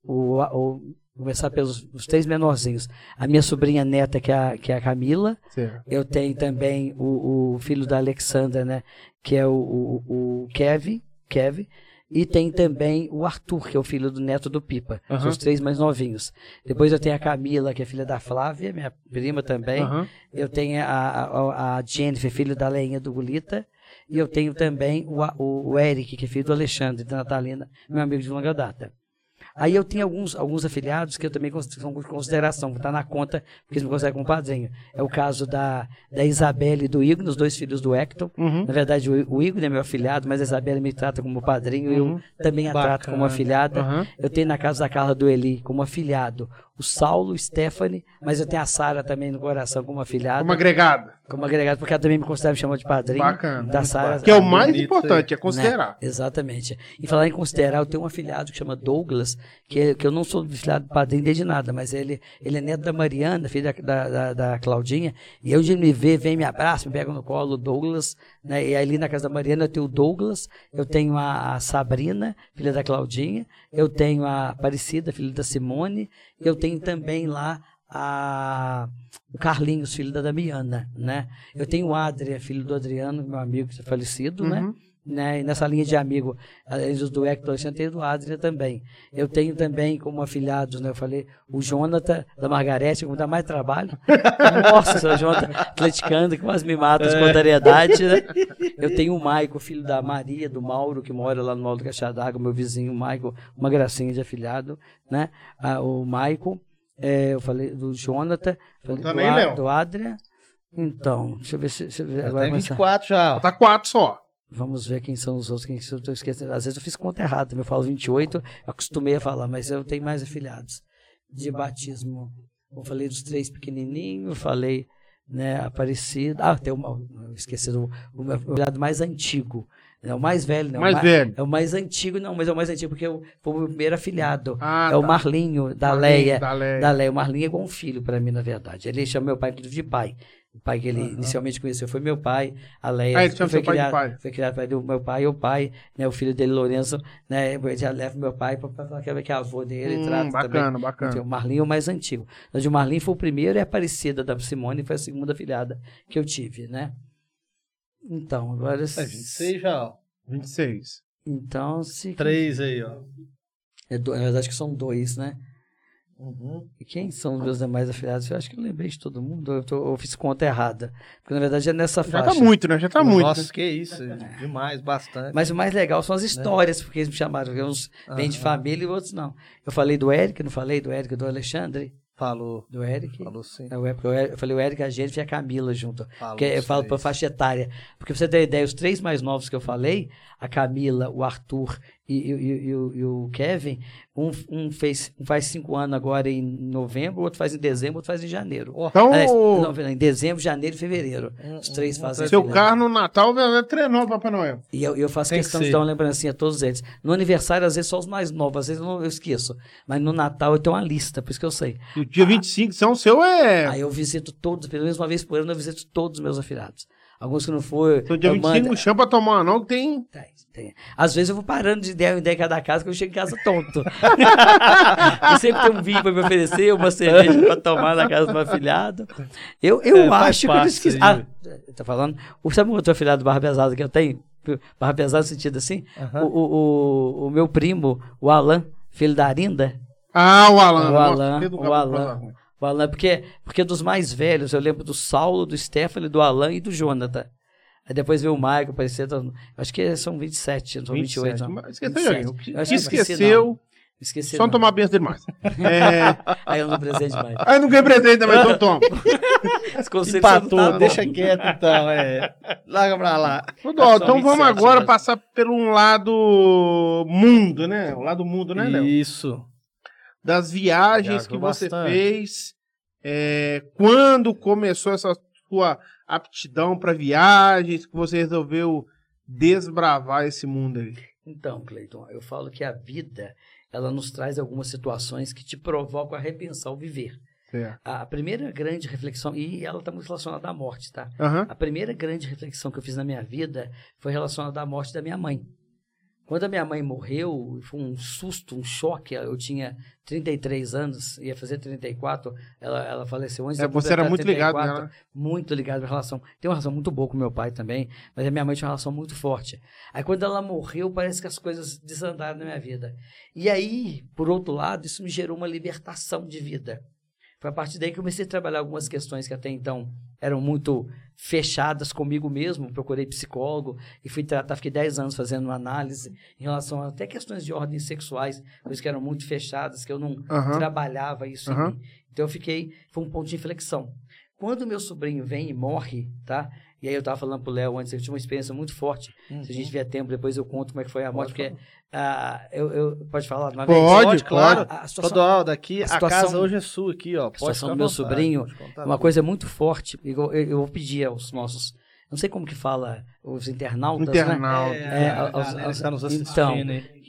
o, o, começar pelos os três menorzinhos. A minha sobrinha neta, que é a, que é a Camila. Certo. Eu tenho também o, o filho da Alexandra, né? Que é o, o, o Kevin, Kevin. E tem também o Arthur, que é o filho do neto do Pipa. Aham. São os três mais novinhos. Depois eu tenho a Camila, que é filha da Flávia, minha prima também. Aham. Eu tenho a, a, a Jennifer, filho da Leinha do Gulita. E eu tenho também o, o, o Eric, que é filho do Alexandre, da Natalina, meu amigo de longa data. Aí eu tenho alguns, alguns afiliados que eu também são de consideração, que está na conta, porque eles me consideram como padrinho. É o caso da, da Isabelle e do Igor, os dois filhos do Hector. Uhum. Na verdade, o, o Igor é meu afiliado, mas a Isabelle me trata como padrinho e Uhum. eu também a trato como Bacana. afiliada. Aham. Eu tenho na casa da Carla do Eli como afiliado o Saulo, o Stephanie, mas eu tenho a Sara também no coração como afiliada. Uma agregada. Como agregado, porque ela também me considera, me chamou de padrinho. Bacana. Da Sara. Que é o mais bonito importante, é né? considerar. Exatamente. E falar em considerar, eu tenho um afiliado que chama Douglas, que, é- que eu não sou afiliado padrinho desde nada, mas ele, ele é neto da Mariana, filha da, da, da, da Claudinha, e onde ele me vê, vem, me abraça, me pega no colo, o Douglas, né? E ali na casa da Mariana eu tenho o Douglas, eu tenho a, a Sabrina, filha da Claudinha, eu tenho a Aparecida, filha da Simone, eu tenho também lá a o Carlinhos, filho da Damiana, né? Eu tenho o Adria, filho do Adriano, meu amigo que é falecido, né? Uhum. né? E nessa linha de amigo, além dos do Hector, eu tenho do Adria também. Eu tenho também como afiliados, né? Eu falei, o Jonathan da Margarete, que dá mais trabalho. Nossa, o Jonathan atleticano, que quase me mata a espontaneidade, né? Eu tenho o Maico, filho da Maria, do Mauro, que mora lá no Mauro do Caixa d'Água, meu vizinho, Maico, uma gracinha de afiliado, né? Ah, o Maico, é, eu falei do Jonathan, falei Contando do, A- Léo. do Adria. Então, deixa eu ver se. Deixa eu ver, agora tem começar. 24 já. Tá quatro só. Vamos ver quem são os outros, quem eu estou esquecendo. Às vezes eu fiz conta errada, eu falo 28, eu acostumei a falar, mas eu tenho mais afiliados de batismo. Eu falei dos três pequenininhos, falei, né, Aparecido. Ah, tem uma, esqueci do o meu afiliado mais antigo. É o mais velho, né? Mais o velho. É o mais antigo, não, mas é o mais antigo porque eu, foi o meu primeiro afiliado. Ah, é o tá. Marlinho, da Marlinho, Leia. Da Leia. Da Leia. O Marlinho é igual um filho para mim, na verdade. Ele chama meu pai, de pai. O pai que ele inicialmente conheceu foi meu pai, a Leia. Ah, ele chama foi seu pai de criado, pai. Foi criado do meu pai e o pai, né? O filho dele, Lourenço, né? Já levo meu pai para falar que é que é avô dele, Hum, trata bacana, também. bacana. Então, o Marlinho é o mais antigo. Mas o Marlinho foi o primeiro e a Aparecida da Simone foi a segunda filhada que eu tive, né? Então, agora... É, 26 já, ó. 26. Então, se... Três aí, ó. É do- na verdade, que são dois, né? Uhum. E quem são os meus demais afiliados? Eu acho que eu lembrei de todo mundo. Eu, tô- eu fiz conta errada. Porque, na verdade, é nessa Já faixa. tá muito, né? Já tá muito. Nossa, né? que isso. Demais, bastante. Mas o mais legal são as histórias, porque eles me chamaram. porque Uns vêm de família e outros não. Eu falei do Eric, não falei do Eric, do Alexandre? Falou. Do Eric. Falou sim. É, eu eu falei o Eric, a gente e a Camila junto. Falou Porque eu falo por faixa etária. Porque pra você ter ideia, os três mais novos que eu falei, a Camila, o Arthur e, e- e- e o- o Kevin, um, um fez, um faz cinco anos agora em novembro, o outro faz em dezembro, o outro faz em janeiro. Então, Aliás, o não, em dezembro, janeiro e fevereiro. Os três um- fazem seu carro no Natal vai treinou o Papai Noel. E eu, eu faço Tem que questão de ser. dar uma lembrancinha a todos eles. No aniversário, às vezes, só os mais novos, às vezes eu, não, eu esqueço. Mas no Natal eu tenho uma lista, por isso que eu sei. E o dia 25, São seu é. Aí eu visito todos, pelo menos uma vez por ano, eu visito todos os meus afiliados. Alguns que não for. Então, dia eu 25 mando- não chama pra tomar não, que tem. Tem, tem. Às vezes eu vou parando de ideia em ideia cada casa, que eu chego em casa tonto. eu sempre tenho um vinho pra me oferecer, uma cerveja pra tomar na casa do meu afilhado. Eu, eu É, acho que eu esqueci. Ah, tá falando? O- Sabe o outro afilhado barra pesada que eu tenho? Barra pesada no sentido assim? Aham. O, o, o, o meu primo, o Alan, filho da Arinda. Ah, o Alan. O Nossa, Alan, do o Alan. Pra lá. O Alan, porque, porque dos mais velhos, eu lembro do Saulo, do Stephanie, do Alan e do Jonathan. Aí depois veio o Michael, apareceu. então, Acho que são 27, não são 28. 27. Não. Mas Esqueceu de alguém. O 27. que Eu acho que esqueci, esqueceu, Esqueci. só não não. tomar benção dele mais. É... Aí eu não presente mais. Aí não ganhei presente, mas então toma. Empatou, não tá deixa quieto então, é. Larga pra lá. Dó, então vamos 27 agora mesmo. passar pelo um lado mundo, né? O lado mundo, né, Léo? Isso. Das viagens Viajou que você bastante. fez. é, quando começou essa sua aptidão para viagens, que você resolveu desbravar esse mundo aí. Então, Cleiton, eu falo que a vida, ela nos traz algumas situações que te provocam a repensar o viver. Certo. A primeira grande reflexão, e ela está muito relacionada à morte, tá? Aham. A primeira grande reflexão que eu fiz na minha vida foi relacionada à morte da minha mãe. Quando a minha mãe morreu, foi um susto, um choque. Eu tinha 33 anos, ia fazer 34. Ela, ela faleceu antes É, você era muito ligado 34. nela. Muito ligado à relação. Tem uma relação muito boa com meu pai também, mas a minha mãe tinha uma relação muito forte. Aí quando ela morreu, parece que as coisas desandaram na minha vida. E aí, por outro lado, isso me gerou uma libertação de vida. Foi a partir daí que eu comecei a trabalhar algumas questões que até então eram muito fechadas comigo mesmo. Procurei psicólogo e fui tratar, fiquei 10 anos fazendo uma análise em relação a até questões de ordem sexuais, coisas que eram muito fechadas, que eu não Aham. trabalhava isso mim. Então eu fiquei, foi um ponto de inflexão. Quando meu sobrinho vem e morre, tá? E aí eu tava falando pro Léo antes, eu tive uma experiência muito forte. Se a gente tiver tempo, depois eu conto como é que foi a morte, porque ah, eu, eu pode falar uma? Pode, Pode, claro. A, a situação, Todo aqui, a a, situação- casa hoje é sua aqui, ó. Pode situação ficar do meu vontade, sobrinho, pode uma coisa muito forte. Eu, eu, eu vou pedir aos nossos, não sei como que fala, os internautas, né? Internauta. É, a aos- aos- que tá nos assistindo então.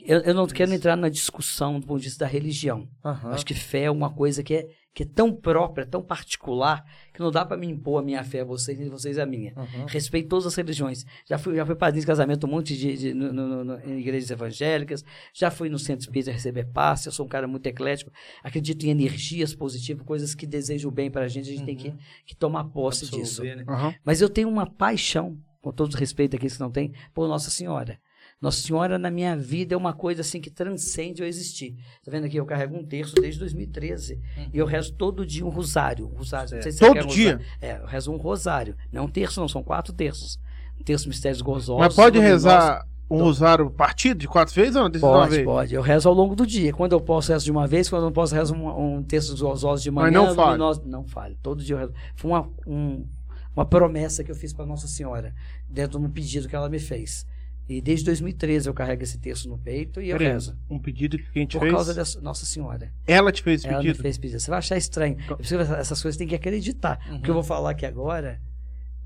Eu, eu não quero entrar na discussão do ponto de vista da religião. Aham. Acho que fé é uma coisa que é, que é tão própria, tão particular, que não dá para me impor a minha fé a vocês e vocês a minha. Aham. Respeito todas as religiões. Já fui, já fui padrinho de casamento um monte de, de- no- no- no- em igrejas evangélicas, já fui no centro espírita receber passe, eu sou um cara muito eclético, acredito em energias positivas, coisas que desejam o bem para a gente, a gente tem que, que tomar posse disso. Absorver, né? Aham. Mas eu tenho uma paixão, com todo respeito àqueles que não têm, por Nossa Senhora. Nossa Senhora na minha vida é uma coisa assim que transcende eu existir. Tá vendo aqui? Eu carrego um terço desde 2013. E eu rezo todo dia um rosário. Um rosário. Não sei se Todo dia? rosário. É, eu rezo um rosário. Não é um terço, não, são quatro terços. Um terço mistérios gozosos. Mas pode rezar um rosário partido de quatro vezes ou não? Desse de uma Pode, vez? pode. Eu rezo ao longo do dia. Quando eu posso, rezo de uma vez. Quando eu não posso, rezo um, um texto dos gozosos de manhã. Mas não falha. luminoso- Não falha. Todo dia eu rezo. Foi uma, um- uma promessa que eu fiz para Nossa Senhora, dentro de um pedido que ela me fez. E desde 2013 eu carrego esse texto no peito e eu rezo. Um pedido que a gente Por fez. causa dessa Nossa Senhora. Ela te fez esse Ela me pedido? fez pedido. Você vai achar estranho. Por Essas coisas tem que acreditar. O que eu vou falar aqui agora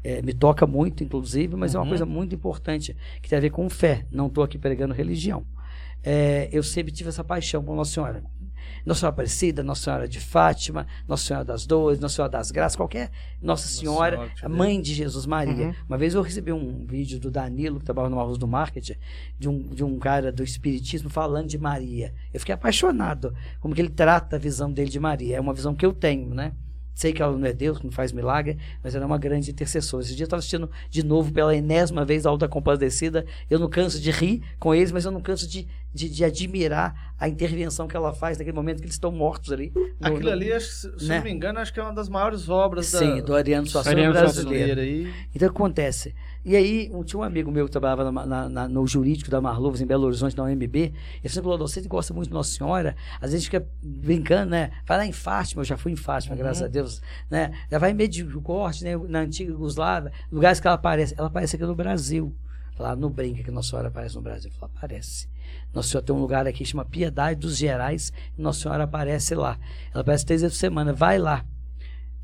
é, me toca muito, inclusive, mas é uma Uhum. coisa muito importante que tem a ver com fé. Não estou aqui pregando religião. É, eu sempre tive essa paixão por Nossa Senhora. Nossa Senhora Aparecida, Nossa Senhora de Fátima, Nossa Senhora das Dores, Nossa Senhora das Graças, qualquer Nossa Senhora, Senhora que te a dê. mãe de Jesus Maria. Uhum. Uma vez eu recebi um vídeo do Danilo, que trabalha no Arroz do Marketing, de um, de um cara do Espiritismo falando de Maria. Eu fiquei apaixonado, como que ele trata a visão dele de Maria. É uma visão que eu tenho, né? Sei que ela não é Deus, que não faz milagre, mas ela é uma grande intercessora. Esse dia eu estava assistindo de novo pela enésima vez a Alta Compadecida. Eu não canso de rir com eles, mas eu não canso de, de, de admirar a intervenção que ela faz naquele momento que eles estão mortos ali. no- Aquilo ali, acho se né? não me engano, acho que é uma das maiores obras da Sim, do Ariano Suassuna brasileiro. brasileira aí. Então, o que acontece? E aí, um- tinha um amigo meu que trabalhava na- na- na- no jurídico da Marluvas, em Belo Horizonte, na UMB. Ele sempre falou: você gosta muito de Nossa Senhora, às vezes fica brincando, né? Vai lá em Fátima, eu já fui em Fátima, Uhum. graças a Deus, né? Já vai em Medjugorje, né? Na antiga Yugoslávia, lugares que ela aparece. Ela aparece aqui no Brasil. Lá no Brinca, que Nossa Senhora aparece no Brasil. Ela aparece. Nossa Senhora tem um lugar aqui que chama Piedade dos Gerais, e Nossa Senhora aparece lá. Ela aparece três vezes por semana. Vai lá.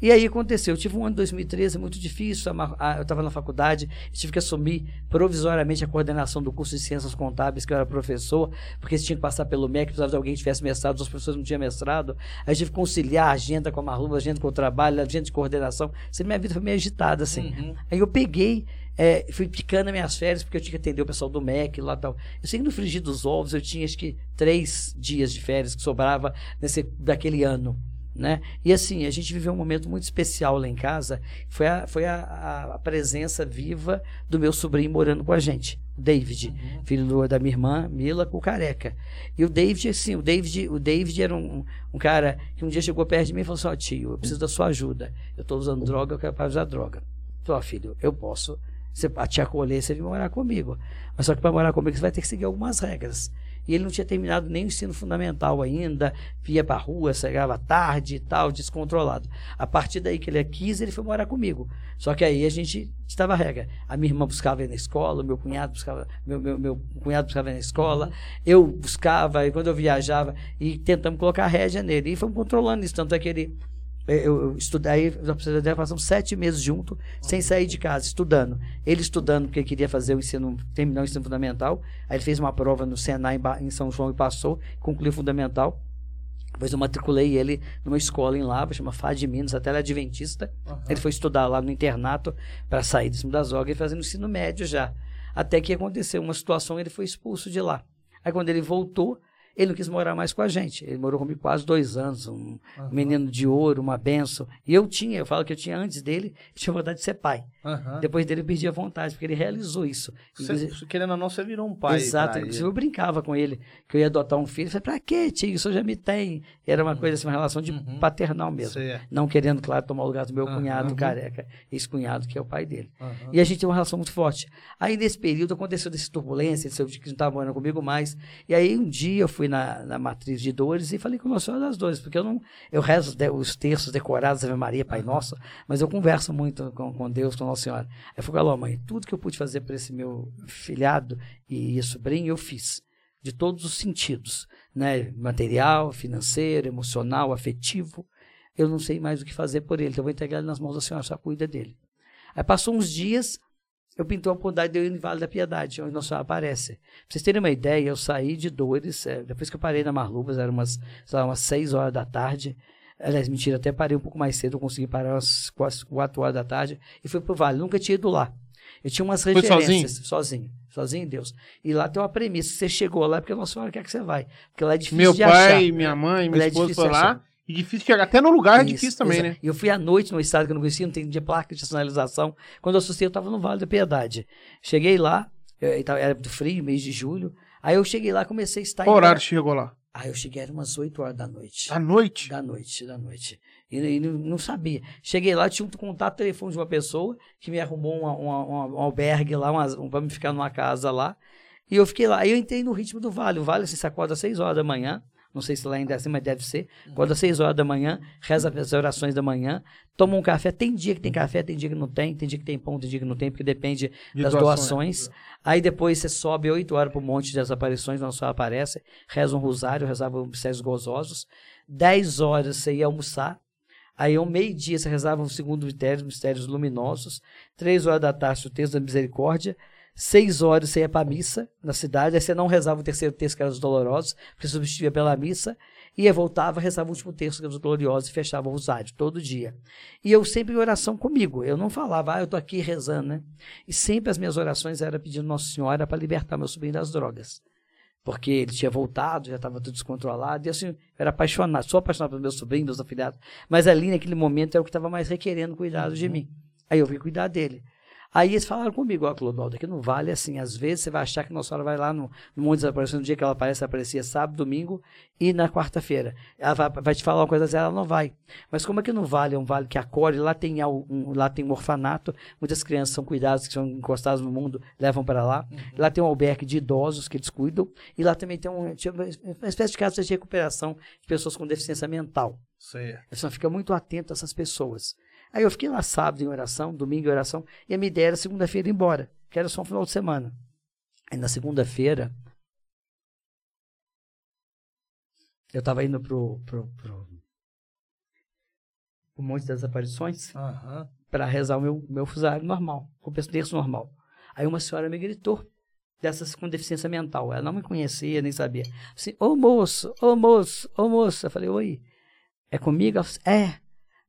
E aí aconteceu, eu tive um ano de 2013 muito difícil, eu estava na faculdade, tive que assumir provisoriamente a coordenação do curso de Ciências Contábeis, que eu era professor, porque tinha que passar pelo MEC, precisava de alguém que tivesse mestrado, os professores não tinham mestrado, aí eu tive que conciliar a agenda com a Marluva, a agenda com o trabalho, agenda de coordenação, Assim, minha vida foi meio agitada, assim. Uhum. Aí eu peguei, é, fui picando as minhas férias, porque eu tinha que atender o pessoal do MEC lá e tal. Eu sei que no frigir dos ovos eu tinha acho que três dias de férias que sobrava nesse, daquele ano. Né? E assim, a gente viveu um momento muito especial lá em casa. Foi a, foi a, a- presença viva do meu sobrinho morando com a gente, o David, filho do- da minha irmã, Mila, com o careca. E o David, assim, o David, o David era um, um cara que um dia chegou perto de mim e falou assim: Ó, tio, eu preciso da sua ajuda. Eu estou usando droga, eu quero parar de usar droga. Falei, filho, eu posso você, a te acolher, você vir morar comigo. Mas só que para morar comigo você vai ter que seguir algumas regras. E ele não tinha terminado nem o ensino fundamental ainda, ia pra rua, chegava tarde e tal, descontrolado. A partir daí que ele quis, ele foi morar comigo. Só que aí a gente estava a regra. A minha irmã buscava ele na escola, meu cunhado buscava, meu, meu, meu cunhado buscava ele na escola, eu buscava, e quando eu viajava, e tentamos colocar a rédea nele. E fomos controlando isso, tanto é que ele eu, estudei, nós passamos sete meses junto, sem sair de casa, estudando. Ele estudando porque queria fazer o ensino, terminar o ensino fundamental. Aí ele fez uma prova no Senai em São João e passou, concluiu o fundamental. Depois eu matriculei ele numa escola em Lava, chama Fá de Minas, até ele é adventista. Ele foi estudar lá no internato para sair de cima das drogas e fazendo ensino médio já. Até que aconteceu uma situação, ele foi expulso de lá. Aí quando ele voltou, ele não quis morar mais com a gente. Ele morou comigo quase dois anos, um menino de ouro, uma benção. E eu tinha, eu falo que eu tinha antes dele, tinha vontade de ser pai. Aham. Depois dele eu perdi a vontade, porque ele realizou isso. Você, querendo ou não, você virou um pai. Exato, inclusive ele. eu brincava com ele, que eu ia adotar um filho. Eu falei, pra quê, tio? Isso já me tem. Era uma coisa assim, uma relação de Uhum. paternal mesmo. Certo. Não querendo, claro, tomar o lugar do meu Aham. cunhado careca, ex-cunhado, que é o pai dele. E a gente tem uma relação muito forte. Aí, nesse período, aconteceu dessa turbulência, esse que não estava morando comigo mais. E aí, um dia, eu fui na, na matriz de dores e falei com Nossa Senhora das Dores, porque eu não. Eu rezo os de- os terços decorados, Ave Maria, Pai Nosso, mas eu converso muito com, com Deus, com Nossa Senhora. Aí eu falei, mãe, tudo que eu pude fazer para esse meu filhado e, sobrinho, eu fiz. De todos os sentidos, né? Material, financeiro, emocional, afetivo. Eu não sei mais o que fazer por ele, então eu vou entregar ele nas mãos da Senhora, só cuida dele. Aí passou uns dias, eu pintei a oportunidade de eu ir no Vale da Piedade, onde Nossa Senhora aparece. Pra vocês terem uma ideia, eu saí de dores, eh, depois que eu parei na Marluvas, eram umas, lá, umas 6 horas da tarde. Aliás, mentira, até parei um pouco mais cedo, eu consegui parar umas 4 horas da tarde e fui pro Vale. Nunca tinha ido lá. Eu tinha umas Foi referências. Sozinho? Sozinho, em Deus. E lá tem uma premissa. Você chegou lá, é porque a Nossa Senhora quer que você vai. Porque lá é difícil Meu de pai, achar. minha mãe, minha Ela é esposa difícil foi lá. achar. E difícil chegar. Até no lugar é Isso, difícil também, exato. né? E eu fui à noite num estado que eu não conhecia, não tem de placa de sinalização. Quando eu assustei, eu estava no Vale da Piedade. Cheguei lá, eh, e tava- era muito frio, mês de julho. Aí eu cheguei lá, comecei a estar Qual horário chegou lá? Aí eu cheguei, era umas 8 horas da noite. À noite? Da noite, da noite. E, e não, não sabia. Cheguei lá, tinha um contato telefone de uma pessoa que me arrumou uma- uma- uma- um albergue lá, um, pra me ficar numa casa lá. E eu fiquei lá. Aí eu entrei no ritmo do vale. O vale, assim, você acorda às 6 horas da manhã, Não sei se lá ainda é assim, mas deve ser. Acorda às 6 horas da manhã, reza as orações da manhã, toma um café. Tem dia que tem café, tem dia que não tem, tem dia que tem pão, tem dia que não tem, porque depende De das doações. doações. Aí depois você sobe 8 horas pro monte das aparições, não só aparece, reza um rosário, rezava os mistérios gozosos. 10 horas você ia almoçar. Aí ao meio-dia você rezava o segundo mistério, os mistérios luminosos. Três horas da tarde, o texto da misericórdia. Seis horas você ia para a missa na cidade, aí você não rezava o terceiro texto, que era os dolorosos, porque substituía pela missa, ia, voltava, rezava o último texto, que era os gloriosos, e fechava o rosário, todo dia. E eu sempre em oração comigo, eu não falava, ah, eu tô aqui rezando, né? E sempre as minhas orações eram pedindo Nossa Senhora para libertar meu sobrinho das drogas. Porque ele tinha voltado, já estava tudo descontrolado, e assim, eu era apaixonado, sou apaixonado pelos meus sobrinhos, meus afilhados, mas ali naquele momento era o que estava mais requerendo cuidado de mim. Aí eu vim cuidar dele. Aí eles falaram comigo, ó, Clodoaldo, que não vale assim. Às vezes você vai achar que Nossa Senhora vai lá no, no das Aparições, no dia que ela aparece, aparecia sábado, domingo e na quarta-feira. Ela vai, vai te falar uma coisa, ela não vai. Mas como é que não vale? É um vale que acolhe, lá tem, um, lá tem um orfanato, muitas crianças são cuidadas, que são encostadas no mundo, levam para lá. Lá tem um albergue de idosos que eles cuidam. E lá também tem um, uma espécie de casa de recuperação de pessoas com deficiência mental. Certo. Você fica muito atento a essas pessoas. Aí eu fiquei lá sábado em oração, domingo em oração, e a minha ideia era segunda-feira ir embora, que era só um final de semana. Aí na segunda-feira, eu estava indo pro, pro, pro, pro Monte das Aparições Aham. para rezar o meu, meu fusário normal, com o terço normal. Aí uma senhora me gritou, dessas com deficiência mental. Ela não me conhecia, nem sabia. Assim, ô moço, ô moço, ô moço. Eu falei, oi, é comigo? Ela falou, assim, é,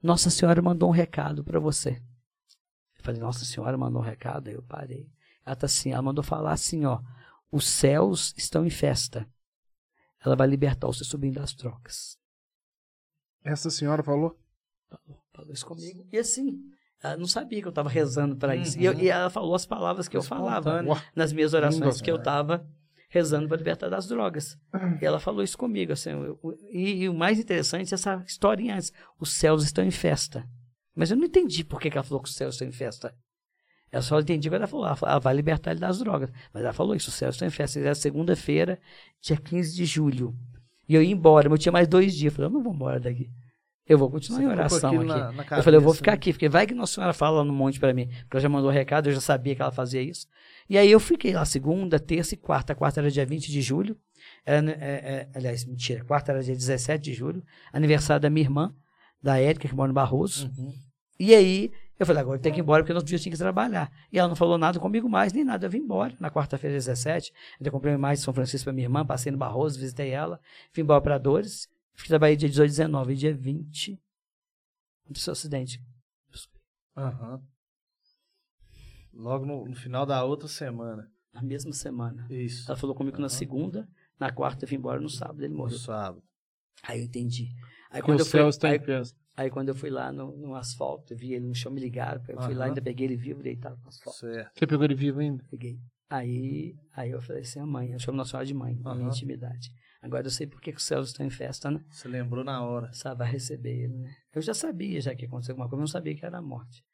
Nossa Senhora mandou um recado para você. Eu falei, Nossa Senhora mandou um recado? Aí eu parei. Ela tá assim, ela mandou falar assim, ó, os céus estão em festa. Ela vai libertar o seu sobrinho das trocas. Essa senhora falou? Falou isso comigo. E assim, ela não sabia que eu estava rezando para isso. E, eu- e ela falou as palavras que eu falava. Uau. nas minhas orações, que eu estava rezando para libertar das drogas. E ela falou isso comigo. Assim, eu- eu- e, e o mais interessante é essa historinha antes. Os céus estão em festa. Mas eu não entendi por que, que ela falou que os céus estão em festa. Eu só entendi quando ela falou. Ela ela vai libertar ele das drogas. Mas ela falou isso, os céus estão em festa. Era segunda-feira, dia 15 de julho. E eu ia embora, mas eu tinha mais dois dias. Eu falei, eu não vou embora daqui. Eu vou continuar Você em com oração aqui. na- na eu falei, eu vou ficar né? aqui, porque vai que Nossa Senhora fala lá no monte pra mim. Porque ela já mandou recado, eu já sabia que ela fazia isso. E aí eu fiquei lá segunda, terça e quarta. Quarta era dia 20 de julho. Era, né, é, é, aliás, mentira, quarta era dia 17 de julho. Aniversário da minha irmã, da Érica, que mora no Barroso. Uhum. E aí eu falei, agora eu tenho que ir embora, porque no outro dia eu tinha que trabalhar. E ela não falou nada comigo mais, nem nada. Eu vim embora na quarta-feira, 17. Eu comprei uma imagem de São Francisco para minha irmã, passei no Barroso, visitei ela. Vim embora para Dores. Fiquei trabalhei dia 18, 19. E dia 20, aconteceu o acidente. Aham. Logo no, no final da outra semana. Na mesma semana. Isso. Ela falou comigo na Aham. segunda, na quarta eu vim embora, no sábado ele No morreu. sábado. Aí eu entendi. Aí Que quando, o eu fui, aí, aí quando eu fui lá no, no asfalto, eu vi ele no chão, me ligaram. Eu fui lá, ainda peguei ele vivo, deitado no asfalto. Certo. Você pegou ele vivo ainda? Peguei. Aí, aí eu falei assim, a mãe, eu chamo Nossa Senhora de mãe, na minha intimidade. Agora eu sei por que os céus estão em festa, né? Você lembrou na hora. Sabe, vai receber ele, né? Eu já sabia já que ia acontecer alguma coisa, mas não sabia que era a morte.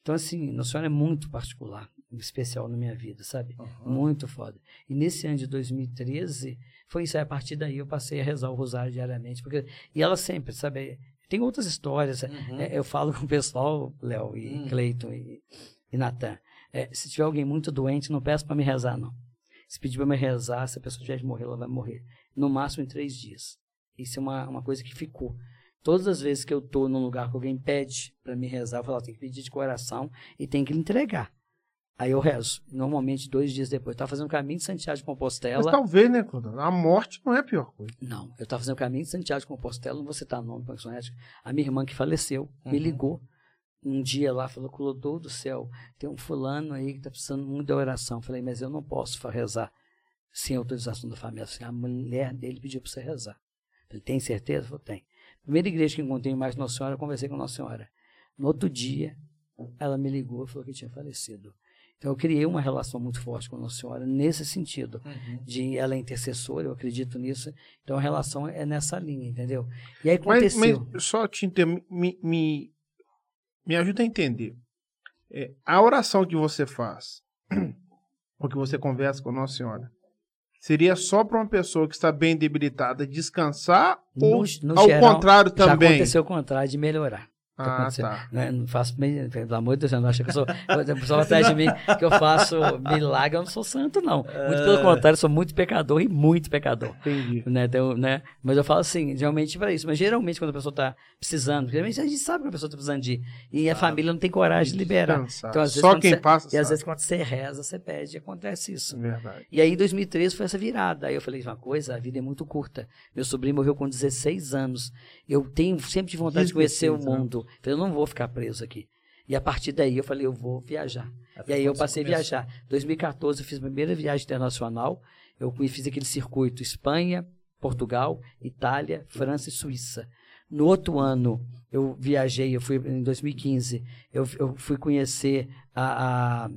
Então, assim, Nossa Senhora é muito particular, especial na minha vida, sabe? Aham. Muito foda. E nesse ano de 2013, foi isso. Aí, a partir daí eu passei a rezar o rosário diariamente. Porque, e ela sempre, sabe? Tem outras histórias. Uhum. É, eu falo com o pessoal, Léo e Hum. Cleiton e, e Natan. É, se tiver alguém muito doente, não peça para me rezar, não. Se pedir para me rezar, se a pessoa tiver de morrer, ela vai morrer. No máximo em três dias. Isso é uma, uma coisa que ficou. Todas as vezes que eu tô num lugar que alguém pede para me rezar, eu falo, tem que pedir de coração e tem que lhe entregar. Aí eu rezo. Normalmente, dois dias depois. Eu tava fazendo o caminho de Santiago de Compostela. Mas talvez, né, Clodão? A morte não é a pior coisa. Não, eu estava fazendo o caminho de Santiago de Compostela, não vou citar nome, personagem. A minha irmã que faleceu me Uhum. ligou um dia lá, falou, Clodô do céu, tem um fulano aí que está precisando muito da oração. Falei, mas eu não posso rezar sem autorização da família. Assim, a mulher dele pediu para você rezar. Falei, tem certeza? Falei, tem. Primeira igreja que encontrei mais Nossa Senhora, eu conversei com Nossa Senhora. No outro dia, ela me ligou e falou que tinha falecido. Então eu criei uma relação muito forte com Nossa Senhora nesse sentido Uhum. de ela é intercessora, eu acredito nisso. Então a relação é nessa linha, entendeu? E aí Mas, aconteceu. mas só te inter... me, me, me ajuda a entender. É, a oração que você faz, ou que você conversa com Nossa Senhora, seria só para uma pessoa que está bem debilitada descansar No- ou no ao geral, contrário Já também? aconteceu o contrário de melhorar. Ah, tá. Não, é- não faço, pelo amor de Deus, eu não acho que eu sou. O pessoal atrás de mim que eu faço milagre, eu não sou santo, não. Muito É. pelo contrário, eu sou muito pecador e muito pecador. Entendi. Né, então, né? Mas eu falo assim, geralmente para isso. Mas geralmente quando a pessoa está precisando, geralmente a gente sabe que a pessoa está precisando de ir. E a família não tem coragem de liberar. Descansar. Então, às vezes, Só quem você- passa E às sabe. vezes quando você reza, você pede e acontece isso. Verdade. E aí em 2013 foi essa virada. Aí eu falei uma coisa, a vida é muito curta. Meu sobrinho morreu com 16 anos. Eu tenho sempre de vontade de conhecer o 16 mundo. Falei, eu não vou ficar preso aqui. E a partir daí eu falei, eu vou viajar. E aí eu passei a viajar. 2014 eu fiz a primeira viagem internacional. Eu fiz aquele circuito Espanha, Portugal, Itália, França e Suíça. No outro ano eu viajei, eu fui em 2015, eu, eu fui conhecer a, a-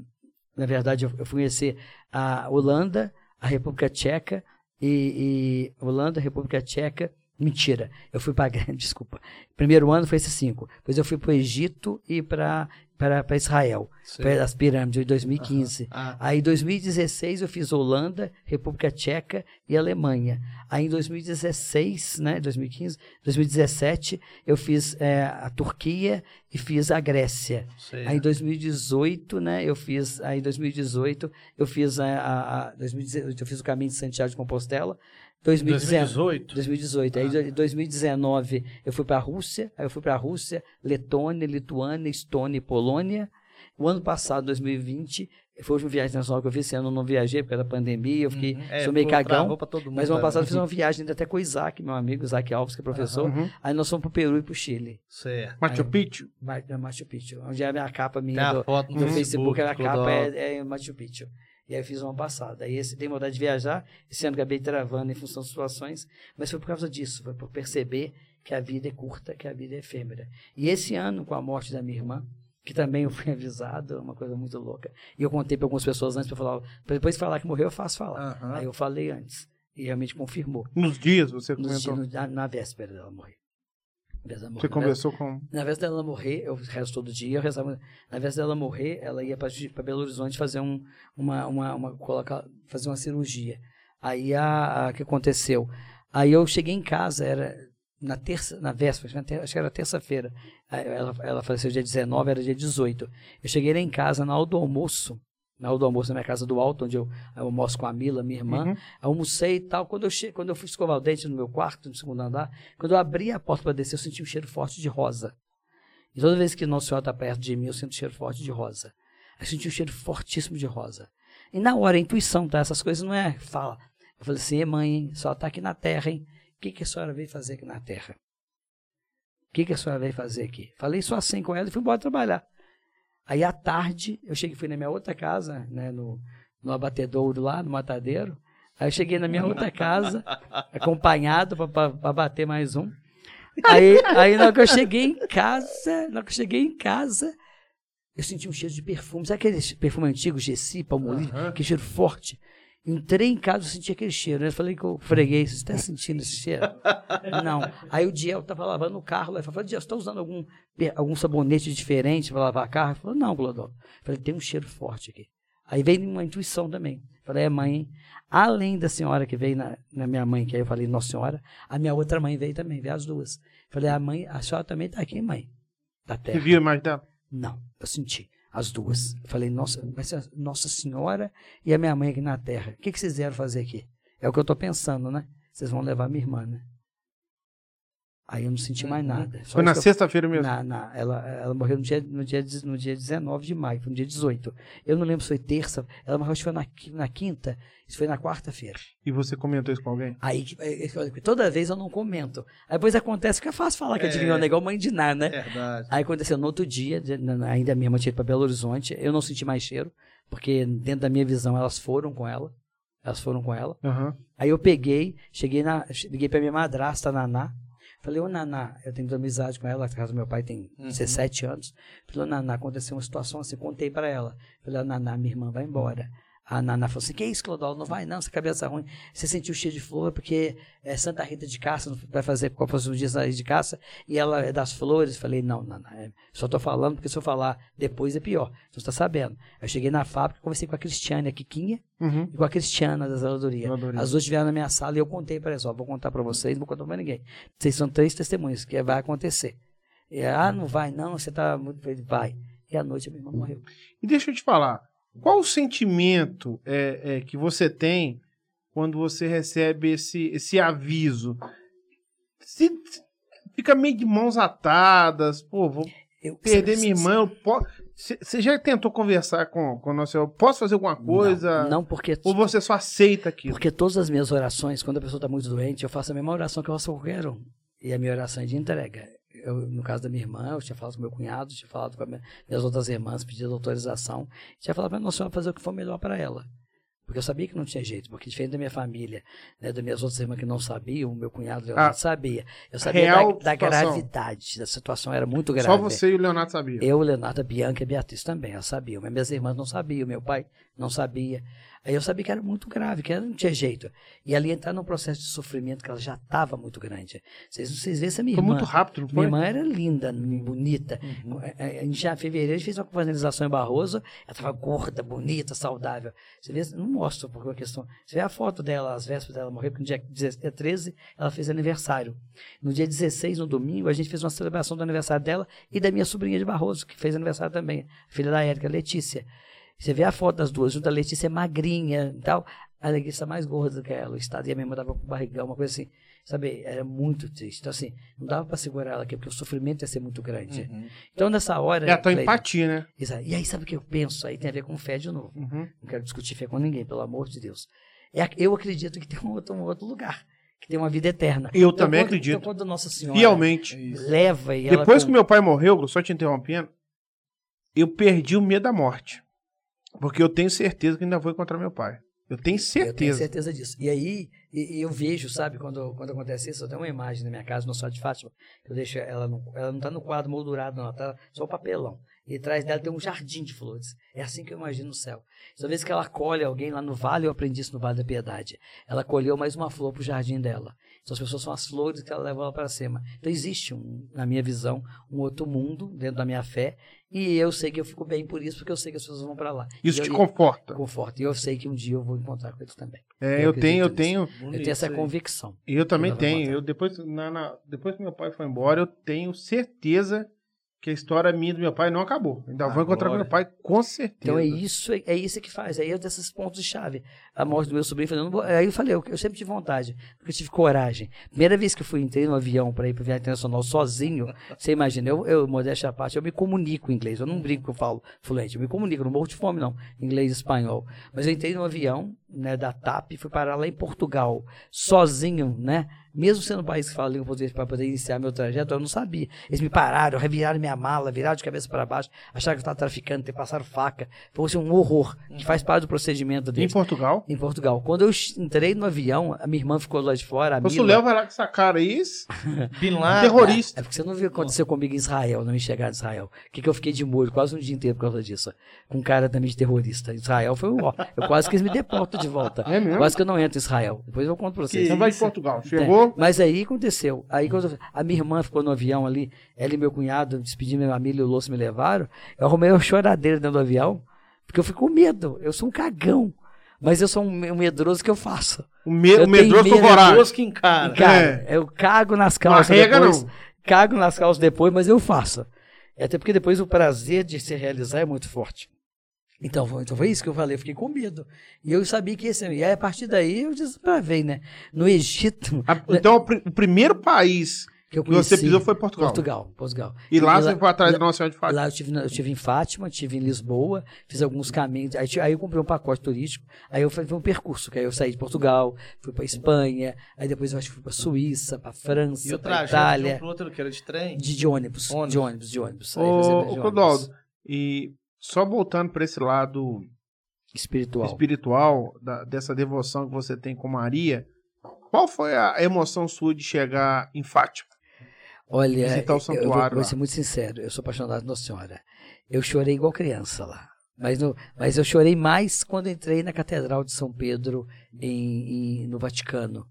na verdade eu, eu fui conhecer a Holanda, a República Tcheca e, e Holanda, República Tcheca. Mentira, eu fui para desculpa. Primeiro ano foi esses cinco. Depois eu fui para o Egito e para para Israel, para as pirâmides, em 2015. Ah, Aí em 2016 eu fiz Holanda, República Tcheca e Alemanha. Aí em 2016, né, 2015, 2017 eu fiz eh, a Turquia e fiz a Grécia. sei. Aí em 2018, né, eu fiz, aí em 2018 eu fiz a, a, a 2018 eu fiz o caminho de Santiago de Compostela. 2019 2018. 2018. Aí em 2019 eu fui para a Rússia, aí eu fui para a Rússia, Letônia, Lituânia, Estônia e Polônia. O ano passado, 2020, foi a última viagem internacional que eu fiz. Esse ano eu não viajei por causa da pandemia, eu fiquei, É, sou meio cagão. pra todo mundo, Mas o ano né? passado eu fiz uma viagem ainda até com o Isaac, meu amigo, Isaac Alves, que é professor. Uhum. Aí nós fomos pro Peru e pro Chile, Certo. Machu Aí- Picchu? Na Machu Picchu, onde é a minha capa Tem minha a do, foto do Facebook, a tudo, capa é, é Machu Picchu. E aí eu fiz uma passada. Aí esse tem vontade de viajar, esse ano acabei travando em função das situações, mas foi por causa disso, foi por perceber que a vida é curta, que a vida é efêmera. E esse ano, com a morte da minha irmã, que também eu fui avisado, uma coisa muito louca, e eu contei para algumas pessoas antes para falar, pra depois de falar que morreu, eu faço falar. Aham. Aí eu falei antes, e realmente confirmou. Nos dias você Nos comentou. dias- na, na véspera dela morrer. Na véspera dela morrer. Você conversou com. Na vez dela morrer, eu rezo todo dia, eu rezava. Na vez dela morrer, ela ia para Belo Horizonte fazer um, uma, uma, uma colocar, fazer uma cirurgia. Aí a, a- o que aconteceu? Aí eu cheguei em casa, era na terça, na véspera, na ter- acho que era terça-feira. Ela, ela faleceu dia 19, era dia 18. Eu cheguei lá em casa na hora do almoço, na hora do almoço na minha casa do alto, onde eu, eu almoço com a Mila, minha irmã. Uhum. Almocei e tal. Quando eu, che... quando eu fui escovar o dente no meu quarto, no segundo andar, quando eu abri a porta para descer, eu senti um cheiro forte de rosa. E toda vez que Nossa Senhora está perto de mim, eu sinto um cheiro forte de rosa. Eu senti um cheiro fortíssimo de rosa. E na hora, a intuição, tá? Essas coisas não é fala. Eu falei assim, "Ê, mãe, senhora está aqui na terra, hein? O que, que a senhora veio fazer aqui na terra? O que, que a senhora veio fazer aqui? Falei só assim com ela e fui embora trabalhar. Aí à tarde, eu cheguei, fui na minha outra casa, né, no, no abatedouro lá, no matadeiro. Aí eu cheguei na minha outra casa, acompanhado para bater mais um. Aí, aí na hora que eu cheguei em casa, na hora que eu cheguei em casa, eu senti um cheiro de perfume. Sabe aquele perfume antigo, Gessi, Palmolive? Aham. Aquele cheiro forte. Entrei em casa, eu senti aquele cheiro. Eu falei que eu freguei, você está sentindo esse cheiro? Não. Aí o Diel estava lavando o carro lá. Eu falei, Diel, você está usando algum, algum sabonete diferente para lavar carro? Ele falou, não, Glodol. Eu falei, tem um cheiro forte aqui. Aí veio uma intuição também. Eu falei, é mãe, hein? além da senhora que veio na, na minha mãe, que aí eu falei, Nossa Senhora, a minha outra mãe veio também, veio as duas. Eu falei, a mãe, a senhora também está aqui, mãe, da Você terra. viu a imagem dela? Não, eu senti as duas. Falei, nossa, vai ser Nossa Senhora e a minha mãe aqui na terra. O que, que vocês vieram fazer aqui? É o que eu estou pensando, né? Vocês vão levar minha irmã, né? Aí eu não senti mais nada. Só Foi na sexta-feira mesmo. na, na- ela, ela morreu no dia, no, dia, no dia 19 de maio, foi no dia 18. Eu não lembro se foi terça, ela morreu foi na, na quinta, isso foi na quarta-feira. E você comentou isso com alguém? Aí, é, é, toda vez eu não comento. Aí depois acontece que é fácil falar que É. adivinhou, né? Igual mãe de Ná, né? Verdade. Aí aconteceu no outro dia, ainda minha irmã tinha ido para Belo Horizonte, eu não senti mais cheiro, porque dentro da minha visão elas foram com ela. Elas foram com ela. Aham. Aí eu peguei, cheguei na. Liguei pra minha madrasta, Naná. Falei, ô Naná, eu tenho amizade com ela, a casa do meu pai tem Uhum. 17 anos. Falei, ô Naná, aconteceu uma situação assim, contei pra ela. Falei, ô Naná, minha irmã vai embora. A Nana falou assim: Que isso, Clodovil? Não vai não, essa cabeça ruim. Você sentiu cheio de flor porque é Santa Rita de Caça, vai fazer qual fosse o dia Santa Rita de Caça, e ela é das flores. Falei: Não, Nana, é, só tô falando porque se eu falar depois é pior. Você está sabendo. Eu cheguei na fábrica, conversei com a Cristiane, a Kikinha, Uhum. e com a Cristiana da zeladoria. As duas estiveram na minha sala e eu contei para elas: Ó, vou contar para vocês, não vou contar para ninguém. Vocês são três testemunhas, que vai acontecer. E, ah, não vai, não, você tá muito. Vai. E à noite a minha irmã morreu. E deixa eu te falar, qual o sentimento é, é, que você tem quando você recebe esse, esse aviso? Se, fica meio de mãos atadas, pô, vou Eu, perder minha irmã, Você já tentou conversar com, com o nosso... Eu posso fazer alguma coisa? Não, não porque. Ou você só aceita aquilo? Porque todas as minhas orações, quando a pessoa está muito doente, eu faço a mesma oração que eu faço qualquer um. E a minha oração é de entrega. Eu, no caso da minha irmã, eu tinha falado com meu cunhado, tinha falado com a minha- minhas outras irmãs, pedido autorização. Tinha falado para Nossa Senhora fazer o que for melhor para ela. Porque eu sabia que não tinha jeito, porque diferente da minha família, né, das minhas outras irmãs que não sabiam, o meu cunhado Leonardo Ah, sabia. Eu sabia da, da gravidade da situação, era muito grave. Só você e o Leonardo sabiam. Eu, Leonardo, a Bianca e a Beatriz também, elas sabiam. Mas minhas irmãs não sabiam, meu pai não sabia. Aí eu sabia que era muito grave, que não tinha jeito. E ali entrar num processo de sofrimento que ela já estava muito grande. Vocês, vocês veem essa minha Foi irmã. muito rápido, Minha foi? irmã era linda, bonita. Uhum. A- a- Em já- fevereiro a gente fez uma finalização em Barroso, ela estava gorda, bonita, saudável. Você vê, não mostra porque é uma questão. Você vê a foto dela, as vésperas dela morrer, porque no dia 16 dia 13 ela fez aniversário. No dia 16, no domingo, a gente fez uma celebração do aniversário dela e da minha sobrinha de Barroso, que fez aniversário também, filha da Érica, Letícia. Você vê a foto das duas, junto a Letícia é magrinha e tal, a Letícia é mais gorda que ela, o estado, e a minha irmã tava com barrigão, uma coisa assim. Sabe, era muito triste. Então, assim, não dava para segurar ela aqui, porque o sofrimento ia ser muito grande. Uhum. Então, nessa hora. É a tua Cleiton, empatia, né? Exato. E aí, sabe o que eu penso? Aí tem a ver com fé de novo. Uhum. Não quero discutir fé com ninguém, pelo amor de Deus. É, eu acredito que tem um outro, um outro lugar, que tem uma vida eterna. Eu Então, também quando- acredito. Então, quando Nossa Senhora Fielmente. Leva e ela. Depois com- que meu pai morreu, só te interrompendo, eu perdi o medo da morte. Porque eu tenho certeza que ainda vou encontrar meu pai. Eu tenho Eu tenho certeza. certeza disso. E aí, e, eu vejo, sabe, quando, quando acontece isso, eu tenho uma imagem na minha casa, no Senhora de Fátima, eu deixo ela, no, ela não tá no quadro moldurado, não, ela tá só o papelão. E atrás dela tem um jardim de flores. É assim que eu imagino o céu. Toda vez que ela colhe alguém lá no vale, eu aprendi isso no Vale da Piedade. Ela colheu mais uma flor pro jardim dela. Então as pessoas são as flores que ela leva lá para cima. Então existe, um, na minha visão, um outro mundo dentro da minha fé. E eu sei que eu fico bem por isso, porque eu sei que as pessoas vão para lá. Isso E te eu, conforta. conforto. E eu sei que um dia eu vou encontrar com eles também. É, eu eu tenho, eu tenho. Eu tenho essa aí. convicção. E eu também tenho. Eu depois, na, na- depois que meu pai foi embora, eu tenho certeza que a história minha do meu pai não acabou. Ainda vou encontrar com Agora. meu pai, com certeza. Então é isso, é isso que faz. É desses pontos de chave. A morte do meu sobrinho, aí eu falei, eu, eu sempre tive vontade, porque eu tive coragem. Primeira vez que eu fui entrei no avião para ir para viagem internacional sozinho, você imagina, eu, eu modéstia à parte, eu me comunico em inglês. Eu não brinco que eu falo fluente, eu me comunico, eu não morro de fome não, inglês e espanhol. Mas eu entrei no avião, né, da TAP e fui parar lá em Portugal, sozinho, né? Mesmo sendo um país que fala língua portuguesa para poder iniciar meu trajeto, eu não sabia. Eles me pararam, reviraram minha mala, viraram de cabeça para baixo, acharam que eu estava traficando, ter passaram faca. Foi assim, um horror, que faz parte do procedimento Em deles. Portugal. Em Portugal. Quando eu entrei no avião, a minha irmã ficou lá de fora. A se o Mila- Léo vai lá com essa cara aí, isso- Bin Laden. terrorista. É porque você não viu o que aconteceu comigo em Israel, não me chegar em Israel. O que, que eu fiquei de molho quase um dia inteiro por causa disso. Com um cara também de terrorista. Israel foi um ó. Eu quase que eles me deportam de volta. É mesmo? Quase que eu não entro em Israel. Depois eu conto pra vocês. Então vai isso? Portugal. É, Chegou. Mas aí aconteceu. Aí quando a minha irmã ficou no avião ali, ela e meu cunhado despedindo minha família e o Lúcio me levaram, eu arrumei uma choradeira dentro do avião, porque eu fico com medo. Eu sou um cagão. Mas eu sou um um medroso que eu faço. O, me, Eu o medroso com coragem. Que encara. Cara, eu cago nas calças arrega, depois. não. Cago nas calças depois, mas eu faço. Até porque depois o prazer de se realizar é muito forte. Então, foi- então foi isso que eu falei, eu fiquei com medo. E eu sabia que esse. E aí, a partir daí eu desbravei, né? No Egito, A- Então, o, pri- o primeiro país que eu que você conheci- pisou foi Portugal. Portugal, Portugal. E lá você foi atrás da Nossa Senhora de Fátima. Lá eu tive, eu tive em Fátima, tive em Lisboa, fiz alguns caminhos. Aí, aí eu comprei um pacote turístico. Aí eu fiz um percurso, que aí eu saí de Portugal, fui para Espanha, aí depois eu acho que fui para Suíça, para E França, o para um Itália. pro outro que era de trem? De, de ônibus, Ônibus. de ônibus, de ônibus. Ô, ô. Codaldo, e só voltando para esse lado Espiritual. espiritual, da- dessa devoção que você tem com Maria, qual foi a emoção sua de chegar em Fátima? Olha, Visitar o eu- eu vou, santuário ser muito sincero, eu sou apaixonado por Nossa Senhora. Eu chorei igual criança lá. Mas, no, mas eu chorei mais quando entrei na Catedral de São Pedro em, em- no Vaticano.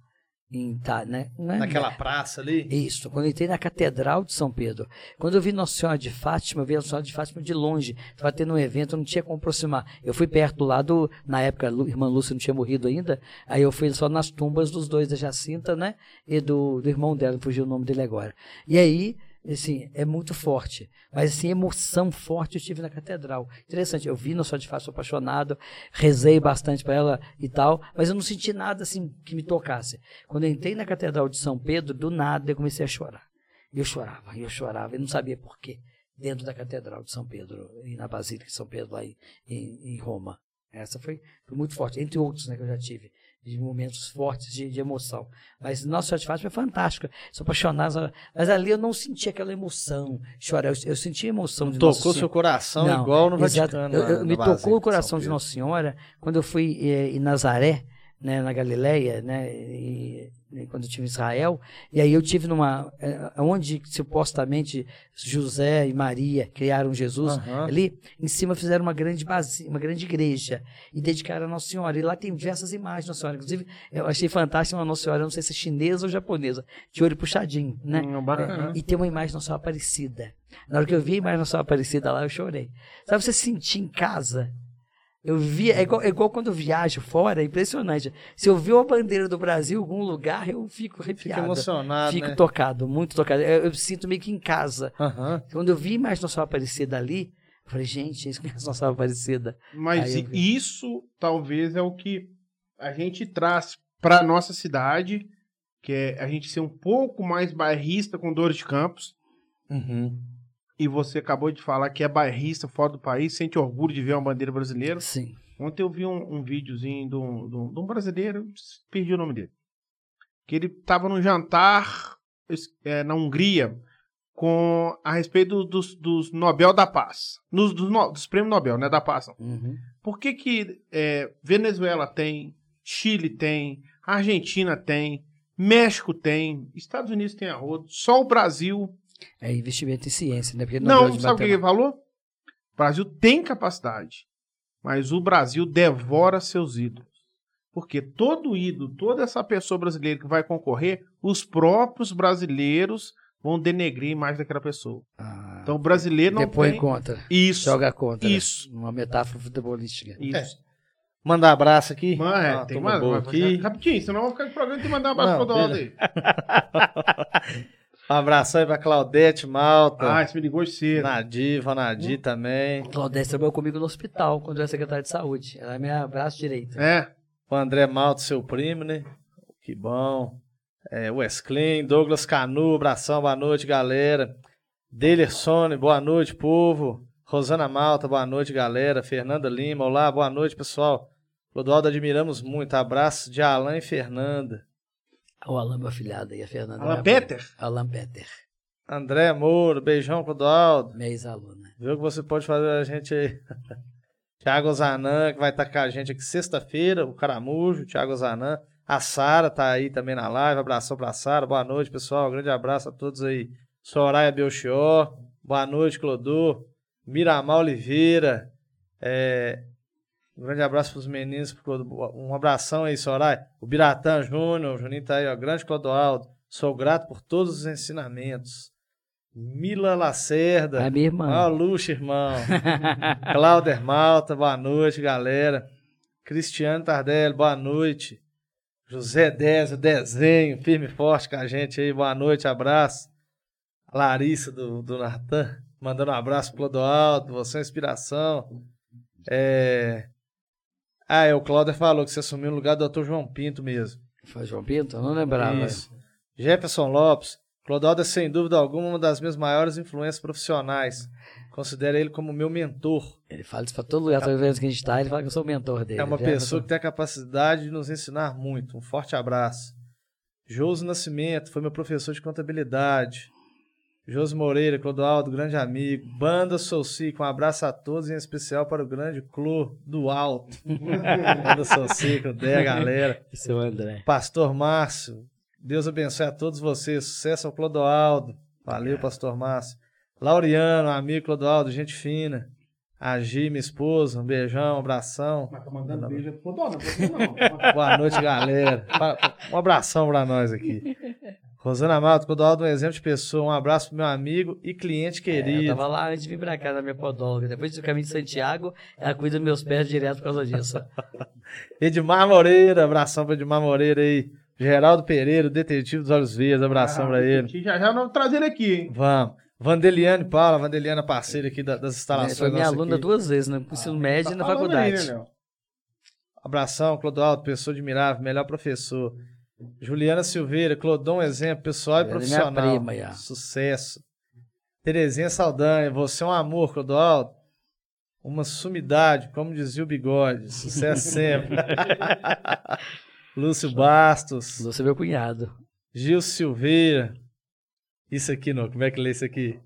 Em, tá, né? É- Naquela praça ali. Isso, quando eu entrei na Catedral de São Pedro. Quando eu vi Nossa Senhora de Fátima, eu vi Nossa Senhora de Fátima de longe. Estava tendo um evento, eu não tinha como aproximar. Eu fui perto lá do. Na época, a irmã Lúcia não tinha morrido ainda. Aí eu fui só nas tumbas dos dois, da Jacinta, né? E do, do irmão dela, fugiu o nome dele agora. E aí, assim, é muito forte. Mas, assim, emoção forte eu tive na Catedral. Interessante, eu vi Nossa Senhora de Fátima, sou apaixonado, rezei bastante para ela e tal, mas eu não senti nada, assim, que me tocasse. Quando eu entrei na Catedral de São Pedro, do nada eu comecei a chorar. Eu chorava, eu chorava, e não sabia por quê. Dentro da Catedral de São Pedro, e na Basílica de São Pedro, lá em, em, em Roma. Essa foi, foi muito forte, entre outros né, que eu já tive, de momentos fortes de, de emoção. Mas Nossa Senhora de Fátima é fantástica, sou apaixonado, mas ali eu não senti aquela emoção, chorar, eu, eu senti a emoção de Nossa Tocou Senhora. seu coração Não, igual no Exato. Vaticano. Eu- eu- na me tocou o coração São de. Nossa Senhora quando eu fui eh, em Nazaré, né, na Galileia, né, e, e quando eu estive em Israel, e aí eu tive numa eh, onde supostamente José e Maria criaram Jesus, Aham. ali em cima fizeram uma grande base, uma grande igreja e dedicaram a Nossa Senhora. E lá tem diversas imagens de Nossa Senhora, inclusive eu achei fantástico uma Nossa Senhora, não sei se é chinesa ou japonesa, de olho puxadinho, né? Hum. É, e tem uma imagem de Nossa Senhora Aparecida. Na hora que eu vi a imagem de Nossa Senhora Aparecida lá, eu chorei. Sabe, você se sentir em casa? Eu vi, é igual, é igual quando eu viajo fora, é impressionante. Se eu ver uma bandeira do Brasil em algum lugar, eu fico arrepiado. emocionado, Fico né? tocado, muito tocado. Eu, eu sinto meio que em casa. Aham. Quando eu vi a imagem de Nossa Aparecida ali, eu falei, gente, é isso que é Nossa Aparecida. Mas isso talvez é o que a gente traz para nossa cidade, que é a gente ser um pouco mais bairrista com dores de campos. Uhum. E você acabou de falar que é bairrista fora do país, sente orgulho de ver uma bandeira brasileira. Sim. Ontem eu vi um, um videozinho de um, de um- brasileiro, perdi o nome dele. Que ele estava num jantar é, na Hungria com a respeito dos, dos Nobel da Paz. Nos, dos, dos prêmios Nobel, né? Da Paz. Uhum. Por que, que é, Venezuela tem, Chile tem, Argentina tem, México tem, Estados Unidos tem a rodo, só o Brasil. É investimento em ciência, né? Porque Não, de sabe o que ele falou? O Brasil tem capacidade, mas o Brasil devora seus ídolos. Porque todo ídolo, toda essa pessoa brasileira que vai concorrer, os próprios brasileiros vão denegrir a imagem daquela pessoa. Ah, Então o brasileiro não Depois tem... contra. Isso, Joga contra. Isso. Uma metáfora futebolística. isso. Mandar abraço aqui. Mas, é, Ah, tem mais, boa aqui. Rapidinho, senão eu vou ficar com o programa de mandar um abraço Não, pro Aldo aí. Um abração aí pra Claudete Malta. Ah, esse me ligou cedo. Nadiva, Nadi também. Claudete trabalhou comigo no hospital, quando eu era secretário de saúde. Ela é minha braço direito. É. O André Malta, seu primo, né? Que bom. É, Douglas Canu, abração, boa noite, galera. Delersone, boa noite, povo. Rosana Malta, boa noite, galera. Fernanda Lima, olá, boa noite, pessoal. Clodoaldo, admiramos muito. Abraço de Alan e Fernanda. O Alan, meu afilhado aí, a Fernanda. Alan minha Peter? Alan Peter, André Moura, beijão, Clodoaldo. minha ex-aluna. Viu que você pode fazer a gente aí. Thiago Zanã, que vai estar com a gente aqui sexta-feira, o Caramujo, Thiago Zanã. A Sara tá aí também na live. Abração pra Sara. Boa noite, pessoal. Grande abraço a todos aí. Soraya Belchior. Boa noite, Clodô. Miramar Oliveira. É, Um grande abraço pros meninos. pro Clodô. Um abração aí, Soraya. O Biratã Júnior. O Juninho tá aí, ó. Grande Clodoaldo. Sou grato por todos os ensinamentos. Mila Lacerda. A minha irmã. Ó, luxo, irmão. Cláuder Malta, boa noite, galera. Cristiano Tardelli, boa noite. José Désio, desenho, firme e forte com a gente aí, boa noite, abraço. Larissa do, do Natan, mandando um abraço pro Clodoaldo, você é inspiração. É... Ah, é, o Cláudio falou que você assumiu o lugar do Dr. João Pinto mesmo. Foi João Pinto? Eu não lembrava. Isso. Jefferson Lopes. Clodoaldo é sem dúvida alguma uma das minhas maiores influências profissionais. Considero ele como meu mentor. Ele fala isso pra todo lugar, todas as vezes que a gente tá, ele fala que eu sou o mentor dele. É uma pessoa que tem a capacidade de nos ensinar muito. Um forte abraço. Josi Nascimento foi meu professor de contabilidade. Josi Moreira, Clodoaldo, grande amigo. Banda Soucico, um abraço a todos, em especial para o grande Clô do Alto. Banda Soucico, a galera. Esse é o André. Pastor Márcio, Deus abençoe a todos vocês. Sucesso ao Clodoaldo. Valeu, Pastor Márcio. Laureano, amigo Clodoaldo, gente fina. A Gi, minha esposa, um beijão, um abração. Mas tá mandando beijo pro dono, não não. Boa noite, galera. Um abração pra nós aqui. Rosana Malta, Clodoaldo, um exemplo de pessoa. Um abraço pro meu amigo e cliente É, eu querido. tava lá antes de vir pra cá na minha podóloga. Depois do caminho de Santiago, ela cuida dos meus pés direto por causa disso. Edmar Moreira, abração pro Edmar Moreira aí. Geraldo Pereira, detetive dos Olhos Verdes, abração pra ele. Já já vamos trazer ele aqui, hein? Vamos. Vandeliane Paula, Vandeliana parceira aqui da- das instalações. Foi minha aluna aqui. duas vezes, no ensino médio e na Tá faculdade. aí, né? Abração, Clodoaldo, pessoa admirável, melhor professor. Juliana Silveira, Clodon, exemplo, pessoal e Ela é minha profissional. prima, já. Sucesso. Terezinha Saldanha, você é um amor, Clodoaldo. Uma sumidade, como dizia o bigode. Sucesso sempre. Lúcio Bastos, Você é meu cunhado. Gil Silveira. Isso aqui, não, como é que lê isso aqui?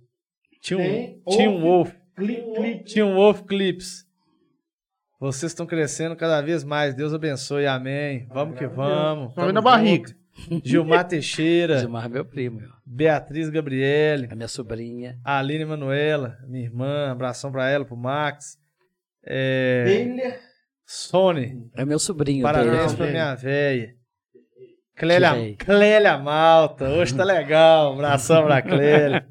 Tinha um, tinha um Wolf. Clipe. Tinha um Wolf Clips. Vocês estão crescendo cada vez mais. Deus abençoe. Amém. Vamos que vamos. Vem na barriga. Gilmar Teixeira. Gilmar é meu primo. Beatriz Gabriele. a minha sobrinha. Aline Manuela. Minha irmã. Abração pra ela, pro Max. É. Sony. É meu sobrinho. Parabéns Taylor. pra minha. Que Clélia, véia? Clélia Malta. Hoje tá legal. Abração pra Clélia.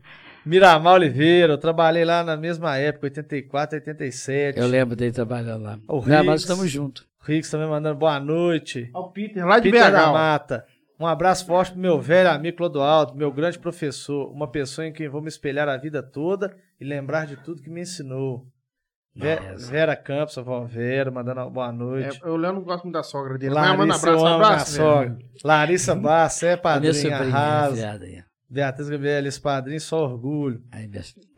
Miramar Oliveira. Eu trabalhei lá na mesma época, 84, 87. Eu lembro dele trabalhando lá. O Não, mas estamos juntos. Rix também mandando boa noite. Ao Peter, lá de Peter da. Mata. Um abraço forte pro meu velho amigo Clodoaldo, meu grande professor, uma pessoa em quem vou me espelhar a vida toda e lembrar de tudo que me ensinou. Ve- Nossa. Vera Campos, a vó Vera, mandando uma boa noite. É, eu não gosto muito da sogra dele. Mas manda Larissa, eu abraço, amo abraço. sogra. Larissa Bassa, é padrinha, arrasa. Beatriz Gabriel, esse padrinho, só orgulho.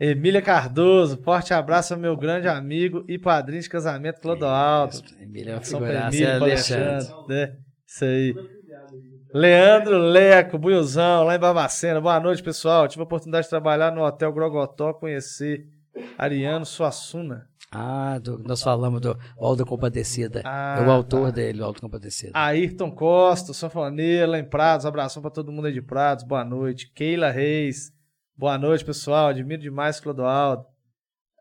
Emília Cardoso, forte abraço ao meu grande amigo e padrinho de casamento Clodoaldo. Emília é uma figuraça, Emília, é pra Alexandre. Alexandre, né? Isso aí. Leandro Leco, Buiuzão, lá em Barbacena. Boa noite, pessoal. Tive a oportunidade de trabalhar no Hotel Grogotó, conhecer Ariano Suassuna. Ah, do- nós falamos do Aldo Compadecida. Ah, é o autor tá. dele, o Aldo Compadecida. Ayrton Costa, sanfoneiro, lá em Prados. Abração pra todo mundo aí de Prados. Boa noite. Keila Reis. Boa noite, pessoal. Admiro demais Clodoaldo.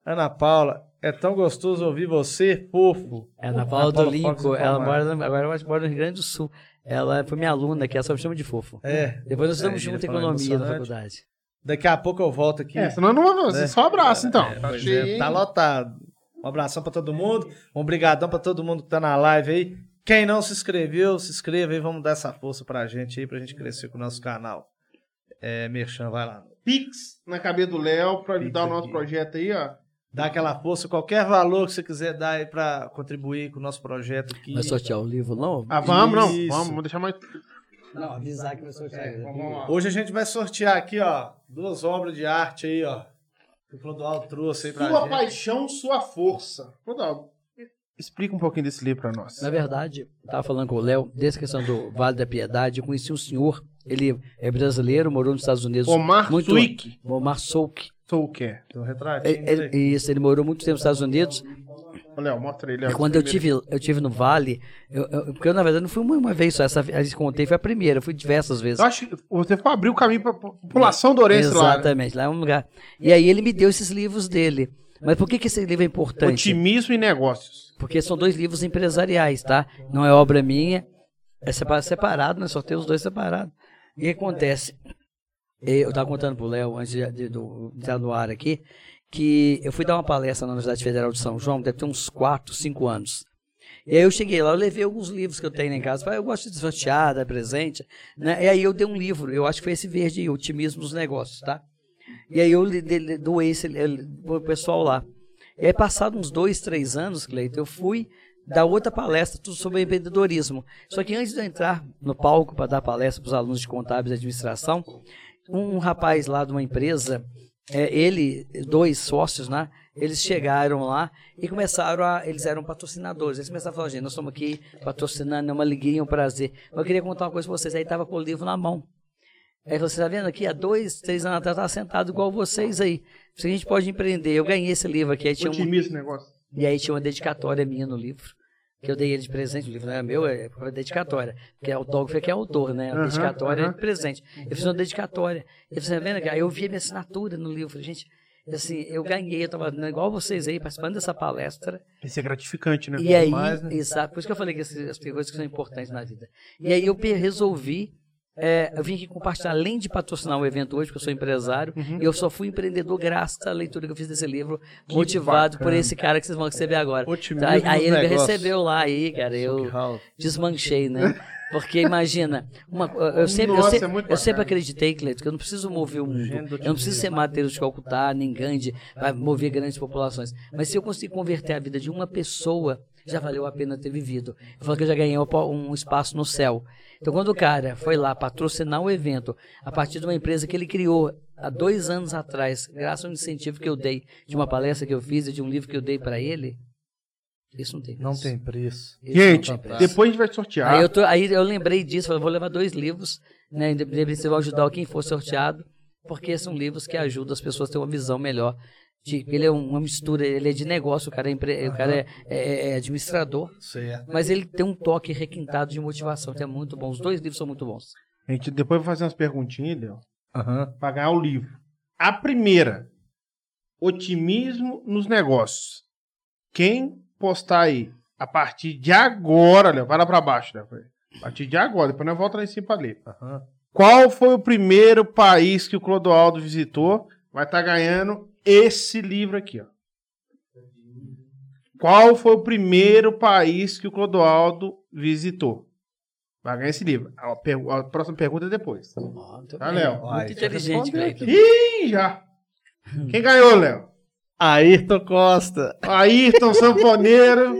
Ana Paula, é tão gostoso ouvir você, fofo. É na Ana Paula do Paula Lincoln, Fox ela mora, no- agora ela mora no Rio Grande do Sul. Ela foi minha aluna, que ela só me chama de fofo. É. Depois nós É, estamos ele juntos em economia na faculdade. Daqui a pouco eu volto aqui. É, senão não vai Né? Só abraço, então. É, tá é, tá lotado. Um abração pra todo mundo. Um obrigadão pra todo mundo que tá na live aí. Quem não se inscreveu, se inscreva aí. Vamos dar essa força pra gente aí, pra gente crescer com o nosso canal. É, Merchan, vai lá. Pix na cabeça do Léo pra Pix ajudar o nosso aqui. projeto aí, ó. Dá aquela força, qualquer valor que você quiser dar aí pra contribuir com o nosso projeto aqui. Vai sortear o livro, não? Ah, vamos, não. Isso. Vamos, vamos deixar mais. Não, avisar que vai sortear. É, vamos lá. Hoje a gente vai sortear aqui, ó, duas obras de arte aí, ó. Que o Clodoaldo trouxe aí pra Sua gente. paixão, sua força. Clodoaldo, explica um pouquinho desse livro pra nós. Na verdade, eu estava falando com o Léo, dessa questão do Vale da Piedade, eu conheci um senhor, ele é brasileiro, morou nos Estados Unidos. Omar muito. Omar Souk. Sou o quê? Tem um retratinho Ele, ele- dele. isso, ele morou muito tempo nos Estados Unidos. Léo, mostra ele. E quando eu tive, eu tive no Vale, eu, eu- porque eu, na verdade, não fui uma, uma vez só, essa vez que contei foi a primeira, eu fui diversas vezes. Eu acho que você foi abrir o caminho pra população do Orense lá. né? Exatamente, lá é um lugar. E aí ele me deu esses livros dele. Mas por que, que esse livro é importante? Otimismo e negócios. Porque são dois livros empresariais, tá? Não é obra minha, é sepa- separado, né? Sorteio os dois separados. E o que acontece? Eu estava contando pro Léo, antes de, de, do- de estar no ar aqui, que eu fui dar uma palestra na Universidade Federal de São João, deve ter uns 4, 5 anos. E aí eu cheguei lá, eu levei alguns livros que eu tenho em casa. Falei, eu gosto de sortear, dar presente. Né? E aí eu dei um livro, eu acho que foi esse verde, Otimismo nos Negócios, tá? E aí eu doei esse pro pessoal lá. E aí, passado uns dois, três anos, Cleiton, eu fui dar outra palestra, tudo sobre empreendedorismo. Só que antes de eu entrar no palco para dar palestra para os alunos de contábeis e administração, um rapaz lá de uma empresa, é, ele, dois sócios, né? Eles chegaram lá e começaram a. Eles eram patrocinadores. Eles começaram a falar, gente, nós estamos aqui patrocinando, é uma alegria, um prazer. Mas eu queria contar uma coisa para vocês. Aí estava com o livro na mão. Aí você está vendo aqui, há dois, três anos atrás, estava sentado igual vocês aí. Se a gente pode empreender. Eu ganhei esse livro aqui. Aí tinha um, Otimismo e negócio. e aí tinha uma dedicatória minha no livro. Que eu dei ele de presente, o livro não era meu, é uma dedicatória. Porque é autógrafo é que é autor, né? A dedicatória é aham. de presente. Eu fiz uma dedicatória. E você tá vendo? Aí eu vi a minha assinatura no livro. Falei, gente, Assim, eu ganhei, eu tava igual vocês aí, participando dessa palestra. Isso é gratificante, né? E aí, né? exato, por isso que eu falei que essas, as coisas que são importantes na vida. E aí eu resolvi, é, eu vim aqui compartilhar, além de patrocinar o evento hoje, porque eu sou empresário, eu só fui empreendedor graças à leitura que eu fiz desse livro, motivado por bacana. esse cara que vocês vão receber agora. Otimismo Aí, ele me recebeu lá aí, cara, eu desmanchei, né? Porque imagina, uma, eu sempre, eu Nossa, sempre, é eu sempre acreditei, Cleiton, que eu não preciso mover o mundo. Eu não preciso ser Mateus de Calcutá, nem Gandhi, para mover grandes populações. Mas se eu conseguir converter a vida de uma pessoa, já valeu a pena ter vivido. Eu falo que eu já ganhei um- um espaço no céu. Então, quando o cara foi lá patrocinar o evento, a partir de uma empresa que ele criou há dois anos atrás, graças ao incentivo que eu dei de uma palestra que eu fiz e de um livro que eu dei para ele, isso não tem preço. Não tem preço. Isso Gente, preço. depois a gente vai sortear. Aí eu, tô- aí eu lembrei disso, falei, vou levar dois livros, né? Independente se eu vou ajudar quem for sorteado, porque são livros que ajudam as pessoas a ter uma visão melhor. De, ele é um- uma mistura, ele é de negócio, o cara é, empre- o cara é, é- é administrador, Certo. mas ele tem um toque requintado de motivação, que é muito bom. Os dois livros são muito bons. A gente depois vai fazer umas perguntinhas, Léo, pra ganhar o livro. A primeira, otimismo nos negócios. Quem postar aí, a partir de agora, Léo, vai lá pra baixo, Léo. A partir de agora, depois nós volta lá em cima pra ler. Aham. Qual foi o primeiro país que o Clodoaldo visitou? Vai estar ganhando esse livro aqui, ó. Qual foi o primeiro país que o Clodoaldo visitou? Vai ganhar esse livro. A, per- a próxima pergunta é depois. Tá, Léo? Muito inteligente, Cleiton. Ih, já. Quem ganhou, Léo? Ayrton Costa. Ayrton Sanfoneiro.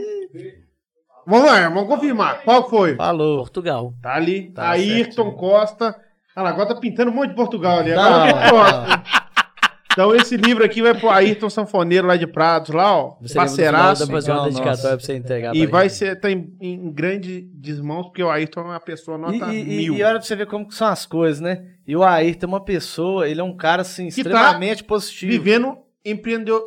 Vamos lá, vamos confirmar. Qual foi? Falou. Portugal. Tá ali. Tá Ayrton certinho. Costa. Ah, lá, agora tá pintando um monte de Portugal ali. Não, Agora não. Costa. Então esse livro aqui vai pro Ayrton Sanfoneiro lá de Prados, lá, ó. Você Parceiraço. fazer uma dedicatória pra você entregar E pra vai ele. ser tá em, em grande desmãos, porque o Ayrton é uma pessoa nota E, e- mil. e olha pra você ver como que são as coisas, né? E o Ayrton é uma pessoa, ele é um cara assim, Que tá extremamente positivo. Vivendo empreendedor.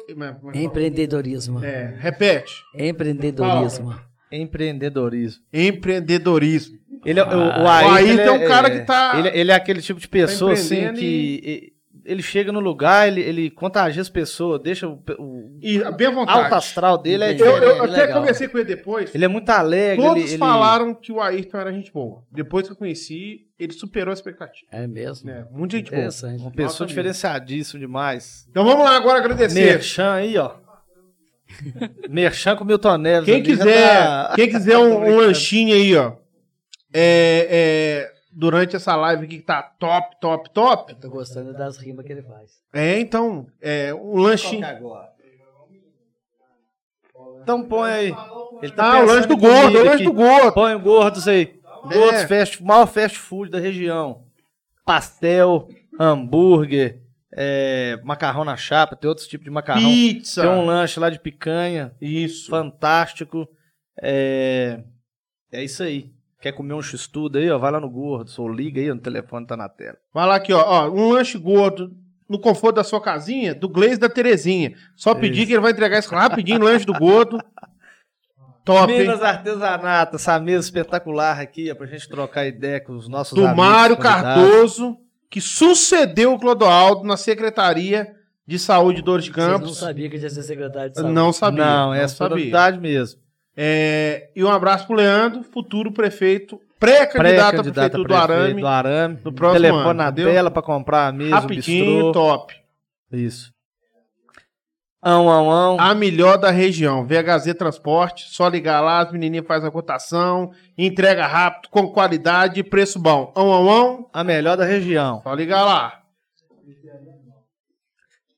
Empreendedorismo. É, repete. Empreendedorismo. Empreendedorismo. Empreendedorismo. Ele é, o, o O Ayrton, Ayrton ele é um cara que tá- Ele, ele é aquele tipo de pessoa, assim, empreendendo que e- ele chega no lugar, ele, ele contagia as pessoas, deixa o, o E bem vontade. alto astral dele é. Eu, eu diferente. até legal. conversei com ele depois. Ele é muito alegre. Todos ele, ele- falaram que o Ayrton era gente boa. Depois que eu conheci, ele superou a expectativa. É mesmo? É, muita gente boa. Uma pessoa mil. diferenciadíssima demais. Então vamos lá agora agradecer. Merchan aí, ó. Merchan com Milton Neves. Quem quiser, tá- quem quiser um, um lanchinho aí, ó. É, é, durante essa live aqui que tá top, top, top. Eu tô gostando das rimas que ele faz. É, então, é, um lanchinho. Então põe aí. Ele tá Ah, o lanche do gordo, o lanche do gordo. Põe o gordos aí. É. Gordos, fast, maior fast food da região. Pastel, hambúrguer, é, macarrão na chapa, tem outros tipos de macarrão. Pizza. Tem um lanche lá de picanha, Isso. fantástico. É, é isso aí. Quer comer um x-tudo aí, ó, vai lá no Gordos, ou liga aí, o telefone tá na tela. Vai lá aqui, ó, ó. Um lanche gordo no conforto da sua casinha, do Glaze da Terezinha. Só pedir que ele vai entregar isso rapidinho, lanche do gordo. Top? Minas Artesanato, essa mesa espetacular aqui, ó, pra gente trocar ideia com os nossos do amigos, Mário convidados. Cardoso, que sucedeu o Clodoaldo na Secretaria de Saúde de Dores de Vocês não Campos. sabiam que ia ser secretário de saúde. Não sabia. Não, essa foi sabia. novidade mesmo. É, e um abraço pro Leandro, futuro prefeito, pré-candidato a Pré-candidato prefeito a do Arame. do Arame. no próximo Telefone ano, na entendeu? tela pra comprar a mesa, Rapidinho, top. Isso. Ão, ão, ão. A melhor da região. VHZ Transporte, só ligar lá, as menininhas fazem a cotação, entrega rápido, com qualidade e preço bom. Ão, ão, ão, A melhor da região. só ligar lá.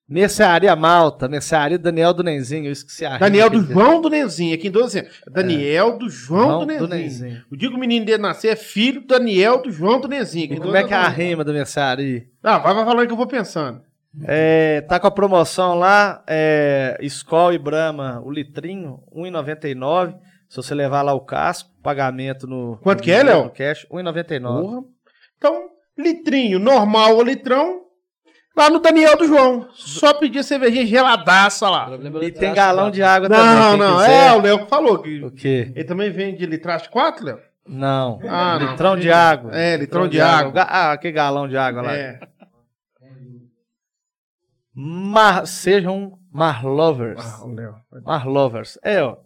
Mercearia Malta, Mercearia Daniel do Nenzinho, eu esqueci a Daniel rima do que João do Nenzinho, aqui em 12 anos. Daniel do João João do do Nenzinho. O dia que o menino dele nascer é filho do Daniel do João do Nenzinho. como é que é a 12 anos. rima da mercearia? Ah, vai, vai falando que eu vou pensando. É, tá com a promoção lá, é, Skol e Brahma, o litrinho, R$ 1,99. Se você levar lá o casco, pagamento no... Quanto no que é, Léo? no cash, R$ 1,99. Porra. Então, litrinho normal ou litrão, lá no Daniel do João. Só pedir cervejinha geladaça lá. é E tem galão de água também, Não, quem não, quiser. é, o Léo que falou que O quê? ele também vende litraste 4, Léo? Não. Ah, não. litrão de água. É, litrão de água. Ga- Ah, que galão de água lá. É. Mar, sejam Marlovers. Ah. Marlovers. É, ó.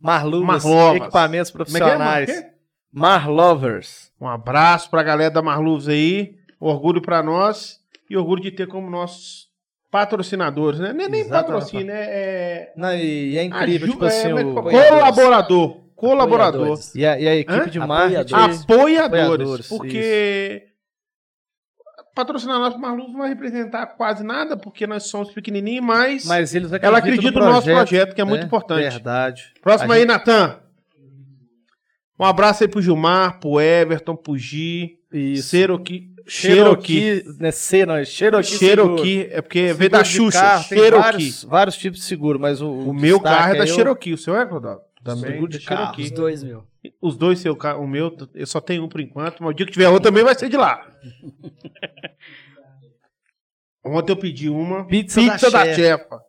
Marluvas, equipamentos é é, profissionais. Marlovers. Um abraço pra galera da Marluvs aí. Orgulho pra nós. E orgulho de ter como nossos patrocinadores, né? É nem Exatamente. patrocínio, é. é... Não, e, é incrível, aju- tipo é, assim, é o- colaborador. Colaborador. E, a, e a equipe Hã? de marketing. Apoiadores. Apoiadores. Porque patrocinar nós Marluvs não vai representar quase nada, porque nós somos pequenininhos, mas, Mas eles ela acredita no, nosso projeto, que é muito né? importante. Verdade. Próximo A aí, gente- Natan. Um abraço aí pro Gilmar, pro Everton, pro Gi, Isso. Cherokee. Cherokee. Cherokee, né? C, não, é Cherokee. Cherokee, é porque veio da Seguro Xuxa. carro, tem Cherokee. vários, vários tipos de seguro, mas o, O meu carro é da aí o- Cherokee. O seu é, Clodovil? Também Seguro de carro. Cherokee. Os dois, meu. Os dois, seu carro, o meu, eu só tenho um por enquanto, mas o dia que tiver outro também vai ser de lá. Ontem eu pedi uma Pizza, pizza da, da, chefe, chefa.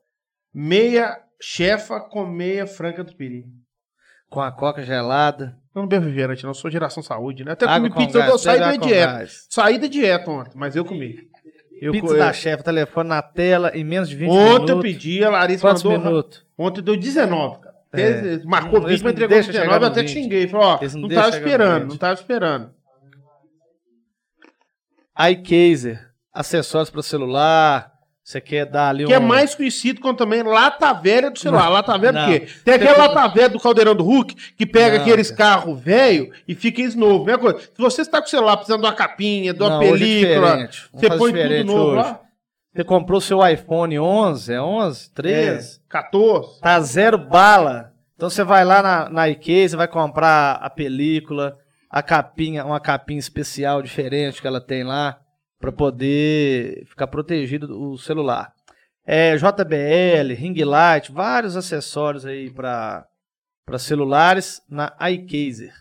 Meia chefa com meia franca do peri. Com a coca gelada. Eu não bebo refrigerante, não. Eu sou geração saúde, né? Até água comi com pizza, eu gás, dou saí da dieta. gás. Saí da dieta ontem, mas eu comi. Eu, Pizza co- da eu- chefe, telefone na tela, em menos de 20 Ontem minutos. eu pedi, a Larissa Quantos mandou. minutos? Ontem deu 19, cara. É. Marcou Não, 20, eles mas entregou deixam 19, chegar eu até 20. xinguei. Falei, ó, não não tava esperando, 20. não tava esperando. iCaser, acessórios para celular. Você quer dar ali Que um... é mais conhecido como também lata velha do celular. Lata velha do Não. quê? Tem aquela lata velha do caldeirão do Hulk que pega Não, aqueles carros velho e fica eles novo. Mesma coisa. Se você está com o celular precisando de uma capinha, de uma Não, é película. Vamos você põe tudo novo hoje. lá. Você comprou seu iPhone 11, é 11? 13? É, 14. Tá zero bala. Então você vai lá na, na iCase, vai comprar a película, a capinha, uma capinha especial diferente que ela tem lá, para poder ficar protegido o celular. É, JBL, ring light, vários acessórios aí para celulares na iCaser.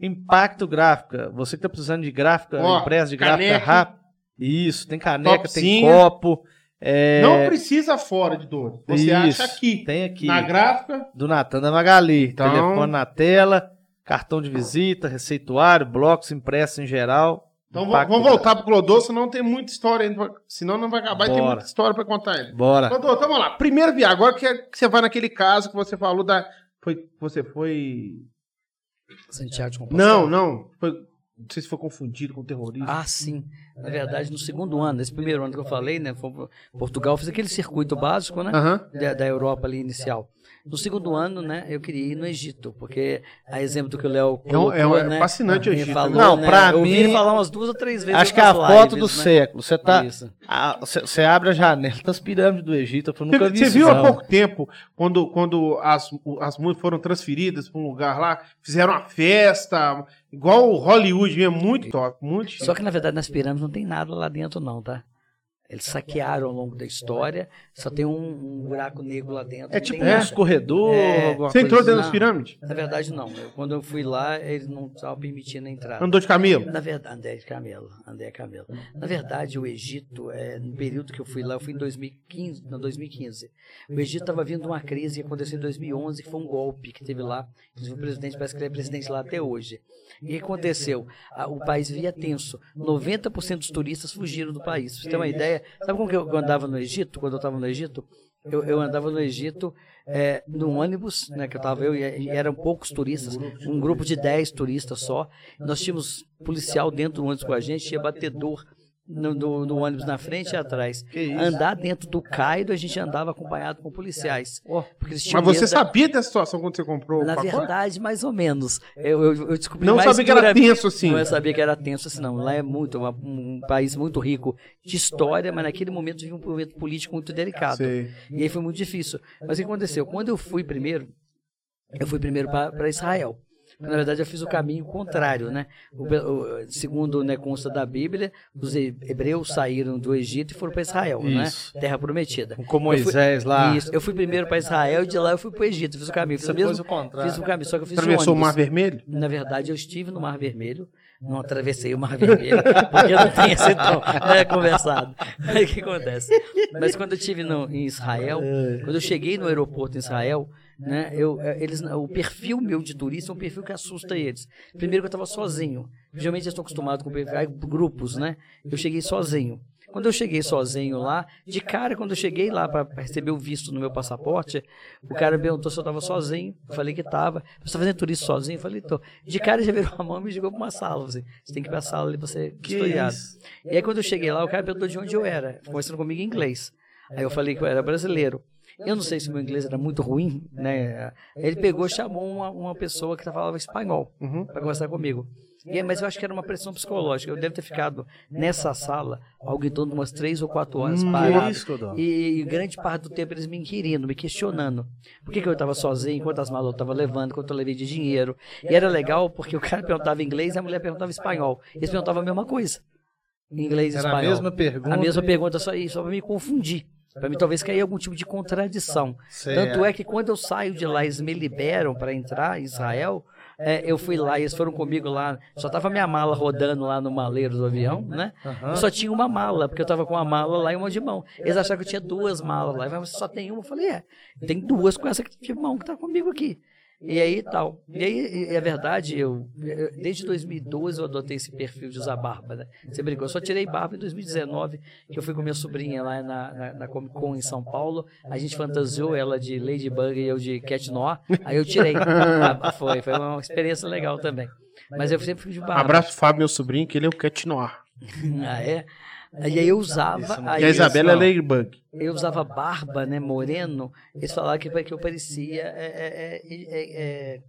Impacto gráfica. Você que tá precisando de gráfica, Ó, impressa de gráfica caneca. rápida. Isso, tem caneca, tem Topzinha. copo. é, Não precisa fora de dor. Você isso, acha aqui. Tem aqui. Na gráfica. Do Natan da Magali. Então- Telefone na tela, cartão de visita, receituário, blocos impressos em geral. Então Impacto vamos voltar pro Clodô, senão não tem muita história ainda. Senão não vai acabar e tem Bora. muita história pra contar ainda. Bora. Clodô, então vamos lá. Primeiro viagem. Agora que, é- que você vai naquele caso que você falou da. Foi, você foi. Santiago de Compostela. Não, não. Foi, não sei se foi confundido com terrorismo. Ah, sim. Na verdade, no segundo ano, nesse primeiro ano que eu falei, né? Portugal, fiz aquele circuito básico, né? Da, da Europa ali inicial. No segundo ano, né, eu queria ir no Egito, porque a exemplo do que o Léo É um- colocou, é um- é né, fascinante o Egito, falou, né? Não, né, pra eu mim, ele falar umas duas ou três vezes Acho que é a foto lives, do né? século. Você tá. Você abre a janela das pirâmides do Egito. Eu nunca Você, vi você viu há não. pouco tempo, quando, quando as, as músicas foram transferidas para um lugar lá, fizeram uma festa, igual o Hollywood mesmo, muito top, muito. Só que na verdade nas pirâmides não tem nada lá dentro não, tá? Eles saquearam ao longo da história, só tem um, um buraco negro lá dentro. É tipo tem um nada. escorredor, É. Você coisa entrou dentro assim. das Não. pirâmides? Na verdade não. Eu- quando eu fui lá, eles não estavam permitindo a entrada. Andou de camelo? Na verdade, andei de camelo, andei a camelo. Na verdade, o Egito, é, no período que eu fui lá, eu fui em 2015, não, 2015. O Egito estava vindo uma crise que aconteceu em 2011, que foi um golpe que teve lá. Inclusive, o presidente parece que ele é presidente lá até hoje. E o que aconteceu? O país via tenso. 90% dos turistas fugiram do país. Pra você ter uma ideia, sabe como que eu andava no Egito, quando eu estava no Egito? Eu, eu andava no Egito é, num ônibus, né, que eu tava eu e, e eram poucos turistas, um grupo de 10 turistas só. Nós tínhamos policial dentro do ônibus com a gente, tinha batedor no, no ônibus na frente e atrás. Andar dentro do Cairo, a gente andava acompanhado com policiais. Mas você medo da- sabia dessa situação quando você comprou Na o pacote? verdade, mais ou menos. Eu, eu, eu descobri Não mais sabia que era tenso assim. Não eu sabia que era tenso assim, não. Lá é muito, uma- um país muito rico de história, mas naquele momento vive um momento político muito delicado. Sei. E aí foi muito difícil. Mas o que aconteceu? Quando eu fui primeiro, eu fui primeiro para Israel. Na verdade, eu fiz o caminho contrário, né? O, o- segundo né, consta da Bíblia, os he- hebreus saíram do Egito e foram para Israel, Isso. né? Terra prometida. Com fui- Moisés lá. Isso. Eu fui primeiro para Israel e de lá eu fui para o Egito. Fiz o caminho. Fiz o mesmo. Fiz o caminho, só que eu fiz Atravessou o. Mar Vermelho? Na verdade, eu estive no Mar Vermelho, não atravessei o Mar Vermelho, porque eu não tenho esse tom né, conversado. O que acontece? Mas quando eu estive no, em Israel, quando eu cheguei no aeroporto em Israel, né, eu, eh, eles, o perfil meu de turista é um perfil que assusta eles. Primeiro que eu estava sozinho. Geralmente eles estão acostumados com grupos, né? Eu cheguei sozinho. Quando eu cheguei sozinho lá, de cara, quando eu cheguei lá para receber o visto no meu passaporte, o cara perguntou se eu estava sozinho. Eu falei que estava. Você está fazendo turismo sozinho? Eu falei, tô. De cara, já virou a mão e me jogou para uma sala. Assim, você tem que ir para a sala ali para ser historiado. E aí, quando eu cheguei lá, o cara perguntou de onde eu era, conversando comigo em inglês. Aí eu falei que eu era brasileiro. Eu não sei se meu inglês era muito ruim, né? Ele pegou e chamou uma, uma pessoa que falava espanhol Uhum. para conversar comigo. E, mas eu acho que era uma pressão psicológica. Eu devo ter ficado nessa sala algo em torno de umas três ou quatro horas Hum, parado. E, e grande parte do tempo eles me inquirindo, me questionando. Por que, que eu estava sozinho, quantas malas eu estava levando, quanto eu levei de dinheiro. E era legal porque o cara perguntava inglês e a mulher perguntava espanhol. Eles perguntavam a mesma coisa. Inglês e Era a espanhol. mesma pergunta. A mesma pergunta, só, só para me confundir. Para mim, talvez cair algum tipo de contradição. Certo. Tanto é que quando eu saio de lá, eles me liberam para entrar em Israel. é, eu fui lá, eles foram comigo lá. Só tava minha mala rodando lá no maleiro do avião, né? Eu só tinha uma mala, porque eu tava com uma mala lá e uma de mão. Eles acharam que eu tinha duas malas lá. Mas você só tem uma? Eu falei, é. Tem duas com essa de mão que tá comigo aqui. E aí tal. E aí, é verdade, eu, desde 2012 eu adotei esse perfil de usar barba, né? Você brincou, eu só tirei barba em 2019, que eu fui com minha sobrinha lá na, na, na Comic Con em São Paulo. A gente fantasiou ela de Ladybug e eu de Cat Noir. Aí eu tirei. Ah, foi, foi uma experiência legal também. Mas eu sempre fui de barba. Abraço Fábio, meu sobrinho, que ele é o Cat Noir. Ah, é? E aí eu usava. Não- aí E a Isabela é. Ladybug. eu usava barba, né, moreno, eles falavam que, que eu parecia. é, é, é, é, é,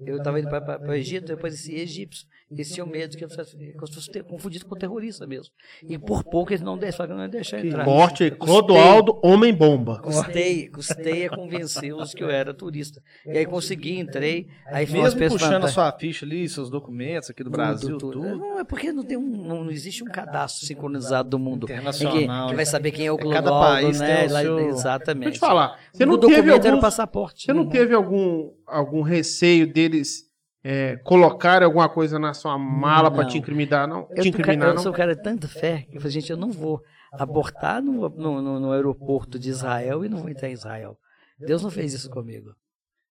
eu estava indo para o Egito, eu parecia egípcio. Eles tinham medo que fosse ter- confundido com terrorista mesmo. E por pouco eles não deixaram, não deixaram entrar. Custei- Clodoaldo, Homem-Bomba. Custei, custei a convencê-los que eu era turista. E aí consegui, entrei. Aí Mesmo puxando a sua ficha ali, seus documentos aqui do Brasil, tudo. Não, é porque não, tem um, não, não existe um cadastro sincronizado do mundo. Internacional, Em que, né? que vai saber quem é o É, cada Clodoaldo, país né? tem o Lá- seu- Exatamente. Deixa eu te falar. Você o não teve documento era o passaporte. Você não Uhum. teve algum, algum receio deles é, colocarem alguma coisa na sua mala Não. te incriminar, não? Eu, te cara- incriminar, eu não? sou um cara de tanta fé que eu falei, gente, eu não vou abortar no, no, no- no aeroporto de Israel e não vou entrar em Israel. Deus não fez isso comigo.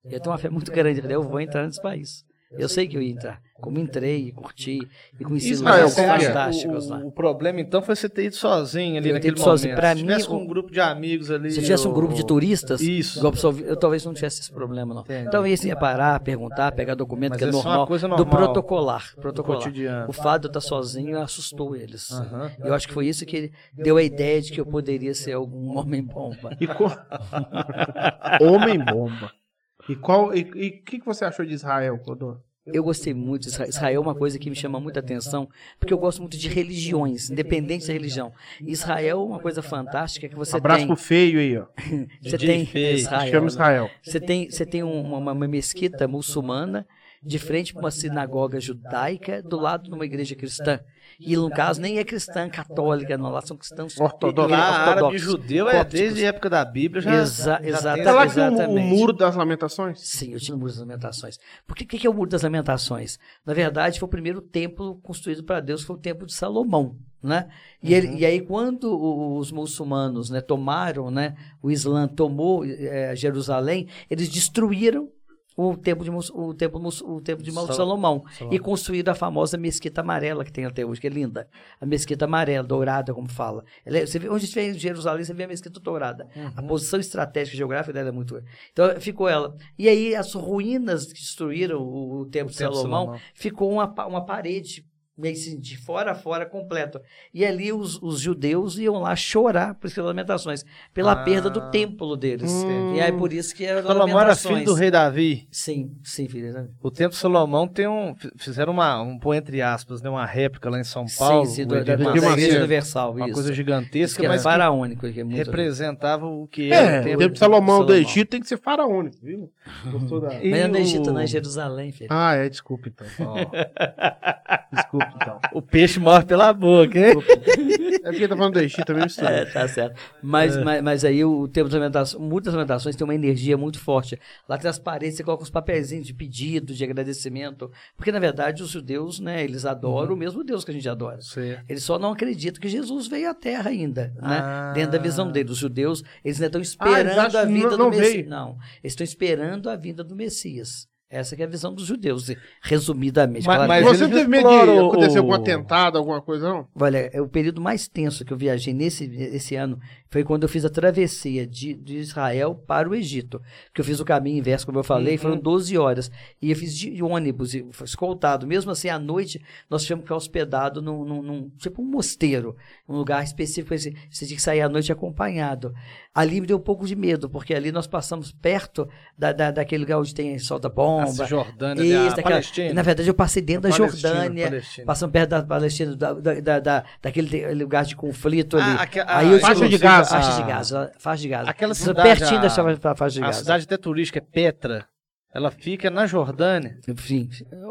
Eu tenho uma fé muito grande, eu vou entrar nesse país. Eu sei que eu ia entrar. Como entrei, curti e conheci Israel, lugares é? fantásticos lá. o, o problema então foi você ter ido sozinho ali Eu naquele ter ido sozinho. momento. Pra Se mim, tivesse o- com um grupo de amigos ali. Se tivesse um o- grupo de turistas, Isso. igual pessoal, eu talvez não tivesse esse problema, não. Entendi. Talvez ia parar, perguntar, pegar documento, Mas que é é normal, coisa do normal. protocolar. protocolar. cotidiano. O fato de eu estar sozinho assustou eles. Aham. Eu acho que foi isso que deu a ideia de que eu poderia ser algum homem-bomba. E co- Homem-Bomba. E qual e o que, que você achou de Israel, Clodoaldo? Eu gostei muito de Israel. Israel é uma coisa que me chama muita atenção, porque eu gosto muito de religiões, independente da religião. Israel é uma coisa fantástica que você Abraço tem. pro feio aí, ó. Você tem Feio. Israel, Chama né? Israel. Você tem, você tem um- uma, uma mesquita muçulmana de frente para uma sinagoga judaica, do lado de uma igreja cristã. E no caso nem é cristã católica, não, lá são cristãos Ortodoxos. Lá, árabe e ortodoxos. judeu é cópticos. desde a época da Bíblia já. Exa- já exata- tem Tá lá o, o muro das lamentações? Sim, eu tinha o Muro das Lamentações. Por que, que que é o Muro das Lamentações? Na verdade, foi o primeiro templo construído para Deus, foi o templo de Salomão. Né? E, ele- e aí, quando os muçulmanos né, tomaram, né, o Islã tomou eh, Jerusalém, eles destruíram o templo de, o templo, o templo de Sal- Sal- Salomão, Salomão. e construíram a famosa mesquita amarela que tem até hoje, que é linda. A mesquita amarela, dourada, como fala. Ela é- você vê, onde você vê em Jerusalém, você vê a mesquita dourada. A posição estratégica e geográfica dela é muito. Então ficou ela. E aí as ruínas que destruíram o, o templo de Salomão, Salomão. ficou uma, uma parede meio assim, de fora a fora completa. E ali os, os judeus iam lá chorar por essas lamentações, pela Ah. perda do templo deles. Hum. E aí por isso que era Salomão era filho do rei Davi. Sim, sim, filho. né? O templo de Salomão tem um. Fizeram uma, um pôr entre aspas, né, uma réplica lá em São Paulo. sim, sim, o do, da, da Macedo. Igreja Universal. Uma isso. coisa Isso gigantesca, mas faraônico. Que é representava o que É, era o o templo de Salomão do Salomão. Egito tem que ser faraônico, viu? Gostou da... Mas não é no o- Egito, não é em Jerusalém, filho. Ah, é, desculpa então. Desculpa então. O peixe morre pela boca, hein? É porque tá falando do Egito também mistura. É, tá certo. Mas, mas, mas aí o tempo das muitas lamentações tem uma energia muito forte. Lá tem as paredes, você coloca uns papeizinhos de pedido, de agradecimento. Porque, na verdade, os judeus, né, eles adoram o mesmo Deus que a gente adora. Você- Eles só não acreditam que Jesus veio à Terra ainda, né? Ah. Dentro da visão deles. Os judeus, eles ainda estão Ah, esperando acham a vinda não- do Messias. Não, eles estão esperando a vinda do Messias. Essa que é a visão dos judeus, resumidamente. Mas- Claro, mas Você teve medo de acontecer o- algum atentado, alguma coisa, não? Olha, é o período mais tenso que eu viajei nesse esse ano foi quando eu fiz a travessia de, de Israel para o Egito. Que eu fiz o caminho inverso, como eu falei, Uhum. foram 12 horas. E eu fiz de ônibus, e foi escoltado. Mesmo assim, à noite, nós tivemos que ficar hospedado num, num- num- tipo um mosteiro, um lugar específico. Você tinha que sair à noite acompanhado. Ali me deu um pouco de medo, porque ali nós passamos perto da, da- daquele lugar onde tem solta bomba. Essa Jordânia, Isso, a daquela- Palestina. Na verdade, eu passei dentro da Palestina, Jordânia, Palestina. passando perto da Palestina, da, da, da- da- daquele lugar de conflito ali. Aque- Aí ah, eu faixa de Gaza. Faixa de Gaza. Faixa de Gaza. Aquela cidade, Pertinho a- da faixa de A Gaza. cidade até turística é Petra. Ela fica na Jordânia.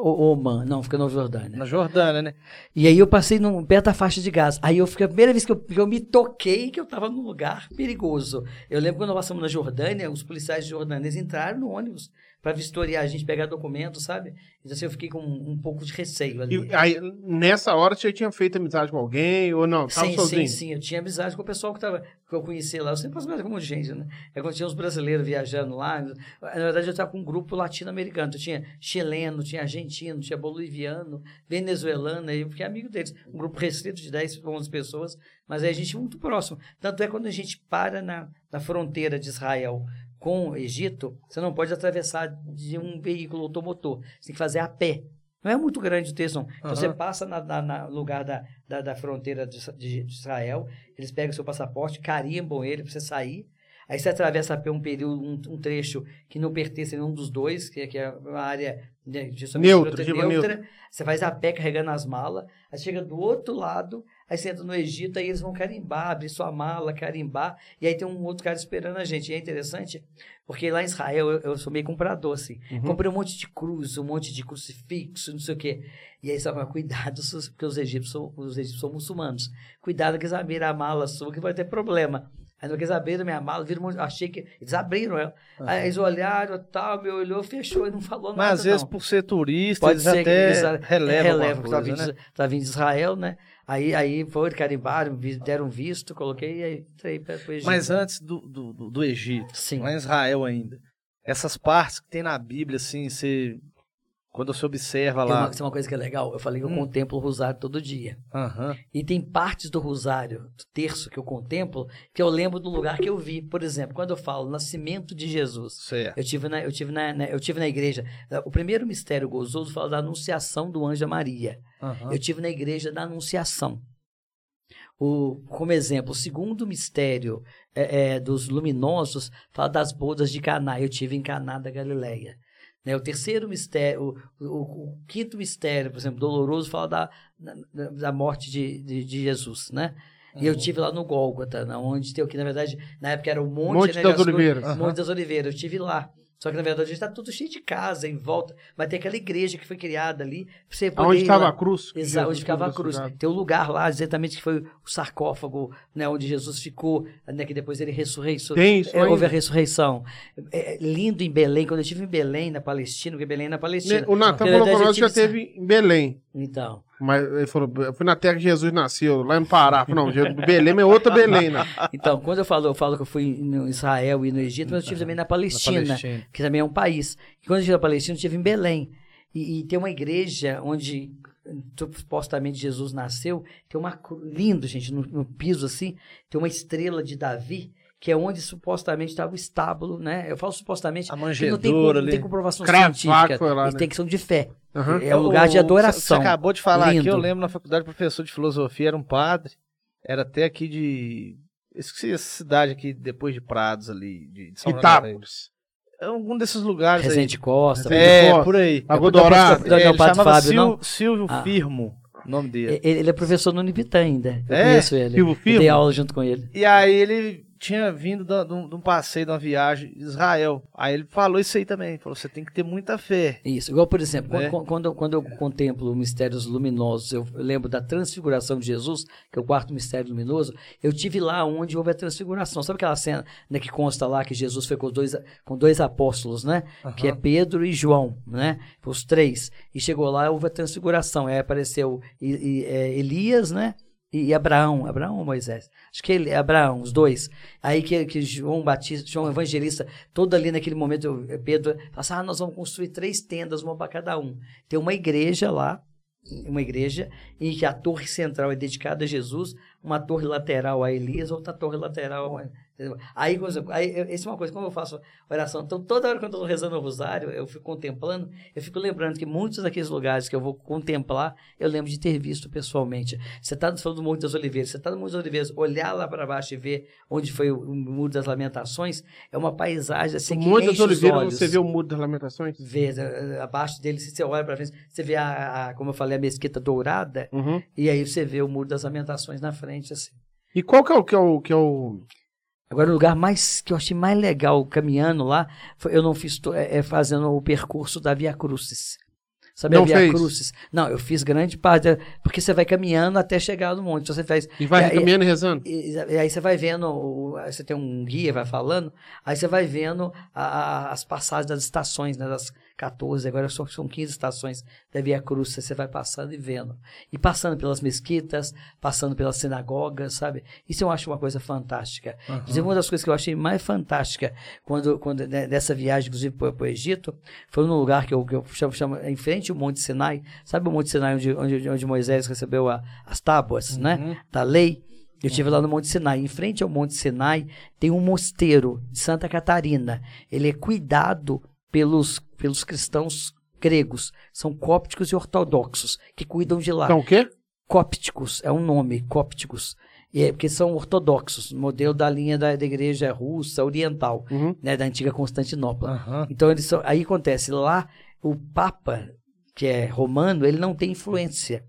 O- Oman, não, fica na Jordânia. Na Jordânia, né? E aí eu passei num, perto da faixa de Gaza. Aí eu fiquei, a primeira vez que eu, que eu me toquei que eu estava num lugar perigoso. Eu lembro quando nós passamos na Jordânia, os policiais jordaneses entraram no ônibus para vistoriar a gente, pegar documento, sabe? Então assim, eu fiquei com um, um pouco de receio ali. E aí, nessa hora, você tinha feito amizade com alguém ou não? Tava Sim, sozinho? sim, sim. Eu tinha amizade com o pessoal que, tava, que eu conhecia lá. Eu sempre faço com um gente, né? É quando tinha uns brasileiros viajando lá. Na verdade, eu estava com um grupo latino-americano. Eu tinha chileno, tinha argentino, tinha boliviano, venezuelano. Aí eu fiquei amigo deles. Um grupo restrito de 10, 11 pessoas. Mas aí a gente é muito próximo. Tanto é quando a gente para na, na fronteira de Israel com o Egito, você não pode atravessar de um veículo automotor. Você tem que fazer a pé. Não é muito grande o texto, não. Então Aham. você passa na lugar da, da, da fronteira de, de- de Israel, eles pegam seu passaporte, carimbam ele para você sair. Aí você atravessa a pé um período, um, um trecho que não pertence a nenhum dos dois, que, é- que é uma área né, justamente Neutra, neutra, tipo neutra. Você faz a pé carregando as malas, aí chega do outro lado, aí você entra no Egito, aí eles vão carimbar, abrir sua mala, carimbar, e aí tem um outro cara esperando a gente. E é interessante, porque lá em Israel eu, eu sou meio comprador, assim. Uhum. Comprei um monte de cruz, um monte de crucifixo, não sei o quê. E aí, sabe, cuidado, sus- porque os egípcios, são, os egípcios são muçulmanos. Cuidado que eles abriram a mala sua, que vai ter problema. Aí, eles abriram minha mala, viram um achei que. Eles abriram ela. Aí eles olharam, tal, me olhou, fechou e não falou nada. Mas às vezes, não. por ser turista, Pode eles ser que até eles relevam relevam, que tá vindo, né? tá vindo de Israel, né? Aí, aí foi, carimbaram, deram visto, coloquei e aí entrei para o Egito. Mas antes do, do, do- do Egito, Sim. lá em Israel ainda, essas partes que tem na Bíblia, assim, você... Quando você observa lá... uma, tem uma coisa que é legal. Eu falei que eu Hum. contemplo o rosário todo dia. Aham. E tem partes do rosário, do terço que eu contemplo, que eu lembro do lugar que eu vi. Por exemplo, quando eu falo nascimento de Jesus. Certo. Eu tive na, eu tive na, na- eu tive na igreja. O primeiro mistério gozoso fala da anunciação do anjo Maria. Aham. Eu tive na igreja da Anunciação. O, como exemplo, o segundo mistério é, é, dos luminosos fala das bodas de Caná. Eu tive em Caná da Galileia. Né, o terceiro mistério, o, o- o quinto mistério, por exemplo, doloroso, fala da, da, da morte de, de, de Jesus, né? E eu tive lá no Gólgota, na- onde tem o que, na verdade, na época era o Monte, Monte né, das Oliveiras. Monte das Oliveiras. Eu tive lá. Só que, na verdade, está tudo cheio de casa em volta. Mas tem aquela igreja que foi criada ali. Você poder Onde estava a cruz? Exato, onde ficava a cruz. Tem um lugar lá, exatamente, que foi o sarcófago, né, onde Jesus ficou, né, que depois ele ressurreiçou. Tem isso É, houve a ressurreição. É, é lindo em Belém, quando eu estive em Belém, na Palestina, porque Belém é na Palestina. O Natan Na falou pra nós que já tive- teve em Belém. Então, Mas ele falou, eu fui na terra que Jesus nasceu, lá no Pará. Não, Belém é outra Belém, né? então, quando eu falo, eu falo que eu fui no Israel e no Egito, mas eu estive também na Palestina, Palestina. que também é um país. E quando eu estive na Palestina, eu estive em Belém. E, e tem uma igreja onde supostamente Jesus nasceu, tem uma lindo, gente, no, no piso assim, tem uma estrela de Davi, que é onde supostamente estava o estábulo, né? Eu falo supostamente, A porque não tem, manjedoura não tem ali. comprovação científica. lá, né? têm questão de fé. Aham. É um lugar de adoração. Você acabou de falar aqui, Lindo. eu lembro na faculdade, professor de filosofia era um padre, era até aqui de. Esqueci essa cidade aqui, depois de Prados ali, de, de São. Itápolis. É algum desses lugares Resende Costa. Aí. É, Costa. por aí. Não, É, ele Padre chamava Fábio, Sil- não? Silvio Ah. Firmo, nome dele. Ele ele é professor no Unibitã ainda. Eu É? conheço ele. Silvio Eu Firmo? dei aula junto com ele. E aí ele tinha vindo de um de um passeio, de uma viagem em Israel. Aí ele falou isso aí também. Falou, você tem que ter muita fé. Isso. Igual, por exemplo, Né? quando, quando, eu- quando eu contemplo mistérios luminosos, eu lembro da transfiguração de Jesus, que é o quarto mistério luminoso. Eu tive lá onde houve a transfiguração. Sabe aquela cena né, que consta lá que Jesus foi com dois, com dois apóstolos, né? Que é Pedro e João, né? Os três. E chegou lá, houve a transfiguração. Aí apareceu é, Elias, né? E Abraão, Abraão ou Moisés? Acho que ele, Abraão, os dois. Aí que, que João Batista, João Evangelista, todo ali naquele momento, Pedro fala assim, ah, nós vamos construir três tendas, uma para cada um. Tem uma igreja lá, uma igreja, em que a torre central é dedicada a Jesus, uma torre lateral a Elias, outra torre lateral a Aí, aí, essa é uma coisa, como eu faço oração, então toda hora que eu estou rezando o rosário, eu fico contemplando, eu fico lembrando que muitos daqueles lugares que eu vou contemplar, eu lembro de ter visto pessoalmente. Você está no do Monte das Oliveiras, você está no Monte das Oliveiras, olhar lá para baixo e ver onde foi o, Muro das Lamentações, é uma paisagem assim o que Monte das Oliveiras, você vê o Muro das Lamentações? Vê, abaixo dele, se você olha para frente, você vê, a, a, como eu falei, a mesquita dourada, uhum. e aí você vê o Muro das Lamentações na frente, assim. E qual que é o, que é o, que é o Agora, o lugar mais que eu achei mais legal caminhando lá, foi, eu não fiz é, é, fazendo o percurso da Via Crucis. Sabe não a Via fez. Crucis? Não, eu fiz grande parte, porque você vai caminhando até chegar no monte. Então você faz, e vai e, caminhando e rezando? E, e, aí você vai vendo, você tem um guia, vai falando, aí você vai vendo a, a, as passagens das estações, né, das, 14, agora são, são 15 estações da Via Cruz, você vai passando e vendo. E passando pelas mesquitas, passando pelas sinagogas, sabe? Isso eu acho uma coisa fantástica. Uhum. uma das coisas que eu achei mais fantástica quando, quando né, dessa viagem, inclusive, para o Egito, foi num lugar que eu, que eu chamo, chamo em frente ao Monte Sinai. Sabe o Monte Sinai onde, onde, onde Moisés recebeu a, as tábuas, né? uhum. né? Da lei. Eu estive lá no Monte Sinai. Em frente ao Monte Sinai tem um mosteiro de Santa Catarina. Ele é cuidado pelos, pelos cristãos gregos. São cópticos e ortodoxos que cuidam de lá. São o quê? Cópticos, é um nome, cópticos. É, porque são ortodoxos, modelo da linha da, da igreja russa, oriental, uhum. né, da antiga Constantinopla. Uhum. Então, eles são, aí acontece, lá o Papa, que é romano, ele não tem influência.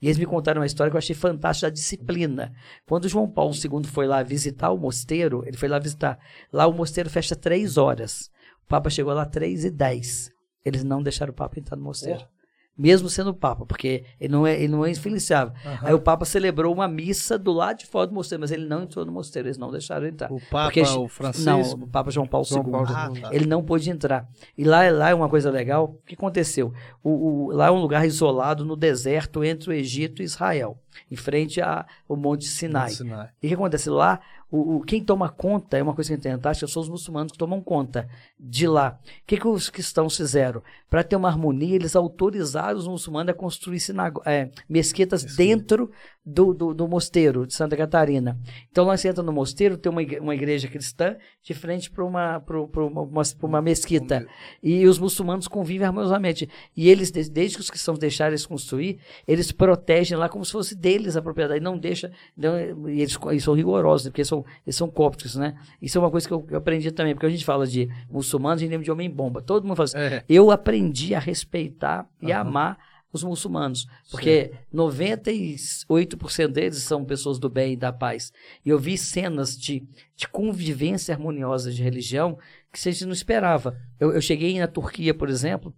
E eles me contaram uma história que eu achei fantástica da disciplina. Quando João Paulo II foi lá visitar o mosteiro, ele foi lá visitar. Lá o mosteiro fecha três horas. O Papa chegou lá 3 e 10. Eles não deixaram o Papa entrar no mosteiro. É. Mesmo sendo Papa, porque ele não é, ele não é influenciável. Uhum. Aí o Papa celebrou uma missa do lado de fora do mosteiro, mas ele não entrou no mosteiro, eles não deixaram entrar. O Papa, porque, o Francisco? Não, o Papa João Paulo João II. Paulo ah, tá. Ele não pôde entrar. E lá, lá é uma coisa legal. O que aconteceu? O, o, lá é um lugar isolado no deserto entre o Egito e Israel, em frente ao Monte Sinai. Monte Sinai. E o que acontece? Lá o, o, quem toma conta, é uma coisa que é fantástica, são os muçulmanos que tomam conta de lá. O que, que os cristãos fizeram? Para ter uma harmonia, eles autorizaram os muçulmanos a construir é, mesquitas Isso. dentro do, do, do, mosteiro de Santa Catarina. Então, nós entra no mosteiro, tem uma, igreja, uma igreja cristã de frente para uma, uma, uma, uma, mesquita. E os muçulmanos convivem harmoniosamente. E eles, desde que os cristãos deixaram eles construir, eles protegem lá como se fosse deles a propriedade. Não deixa. Não, e eles, eles são rigorosos, porque são, eles são cópticos, né? Isso é uma coisa que eu, eu aprendi também, porque a gente fala de muçulmanos, a gente lembra de homem-bomba. Todo mundo fala assim. É. Eu aprendi a respeitar e uhum. amar os muçulmanos, porque Sim. 98% deles são pessoas do bem e da paz. E eu vi cenas de, de convivência harmoniosa de religião que a gente não esperava. Eu, eu cheguei na Turquia, por exemplo,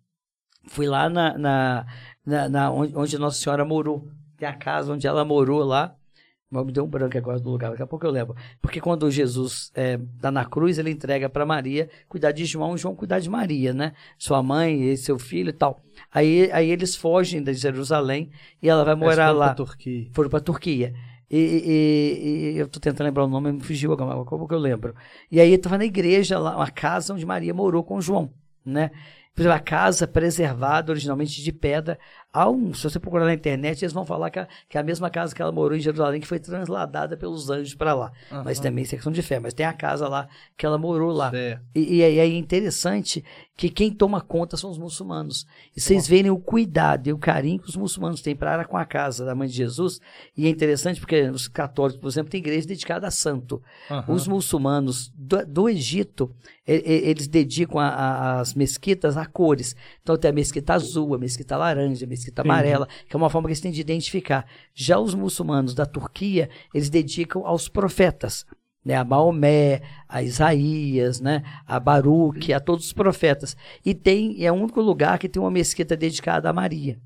fui lá na, na, na, na onde, onde Nossa Senhora morou, tem a casa onde ela morou lá, mas me deu um branco agora do lugar, daqui a pouco eu lembro. Porque quando Jesus está é, tá na cruz, ele entrega para Maria cuidar de João, João cuidar de Maria, né? Sua mãe e seu filho e tal. Aí, aí eles fogem de Jerusalém e ela vai morar foram lá. Pra Turquia. Foram para Turquia. E, e, e, eu estou tentando lembrar o nome, me fugiu agora, como que eu lembro? E aí estava na igreja lá, uma casa onde Maria morou com João, né? Por exemplo, a casa preservada originalmente de pedra. Um, se você procurar na internet, eles vão falar que a, que a mesma casa que ela morou em Jerusalém, que foi transladada pelos anjos para lá. Uhum. Mas também é questão de fé. Mas tem a casa lá que ela morou lá. E, e, é interessante que quem toma conta são os muçulmanos. E vocês verem o cuidado e o carinho que os muçulmanos têm para com a casa da mãe de Jesus. E é interessante porque os católicos, por exemplo, têm igreja dedicada a santo. Uhum. Os muçulmanos do, do Egito, eles dedicam a, a, as mesquitas a cores. Então tem a mesquita azul, a mesquita laranja, a mesquita amarela, que é uma forma que eles têm de identificar. Já os muçulmanos da Turquia, eles dedicam aos profetas né, a Maomé, a Isaías, né, a Baruque, a todos os profetas. E tem, é o único lugar que tem uma mesquita dedicada a Maria.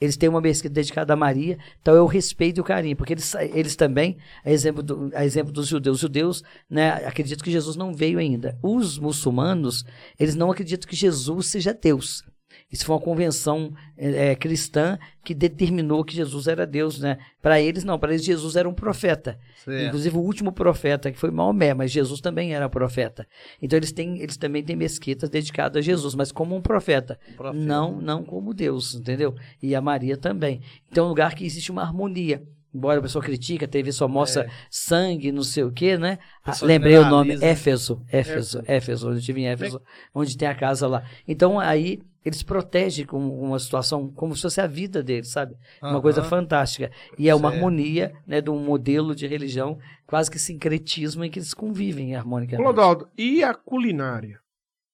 Eles têm uma mesquita dedicada a Maria, então eu respeito e o carinho, porque eles, eles também, a exemplo, do, a exemplo dos judeus, os judeus né, acreditam que Jesus não veio ainda. Os muçulmanos, eles não acreditam que Jesus seja Deus. Isso foi uma convenção é, cristã que determinou que Jesus era Deus, né? Para eles não, para eles Jesus era um profeta. Certo. Inclusive o último profeta que foi Maomé, mas Jesus também era profeta. Então eles têm, eles também têm mesquitas dedicadas a Jesus, mas como um profeta, Profeta. não, não como Deus, entendeu? E a Maria também. Então é um lugar que existe uma harmonia. Embora a pessoa critica, a TV só mostra sangue, não sei o quê, né? Ah, Lembrei o nome, generaliza. Éfeso, Éfeso, Éfeso, onde eu estive em Éfeso, onde tem a casa lá. Então aí eles protegem com uma situação como se fosse a vida deles, sabe? Uma coisa fantástica. E é uma Certo. harmonia, né, de um modelo de religião, quase que sincretismo em que eles convivem harmonicamente. Clodaldo, e a culinária?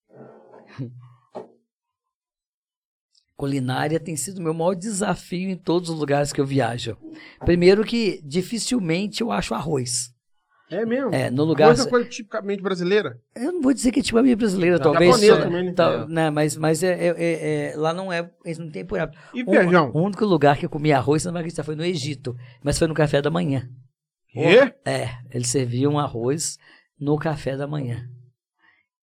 Culinária tem sido o meu maior desafio em todos os lugares que eu viajo. Primeiro que dificilmente eu acho arroz. É mesmo? É, no lugar. Coisa, coisa tipicamente brasileira. Eu não vou dizer que é a minha brasileira, talvez. japonesa também, né? É. né, mas mas é, é- é- é- lá não é. Eles não têm por hábito. E O- feijão? O único lugar que eu comi arroz, você não vai acreditar, foi no Egito. Mas foi no café da manhã. Quê? É, eles serviam arroz no café da manhã.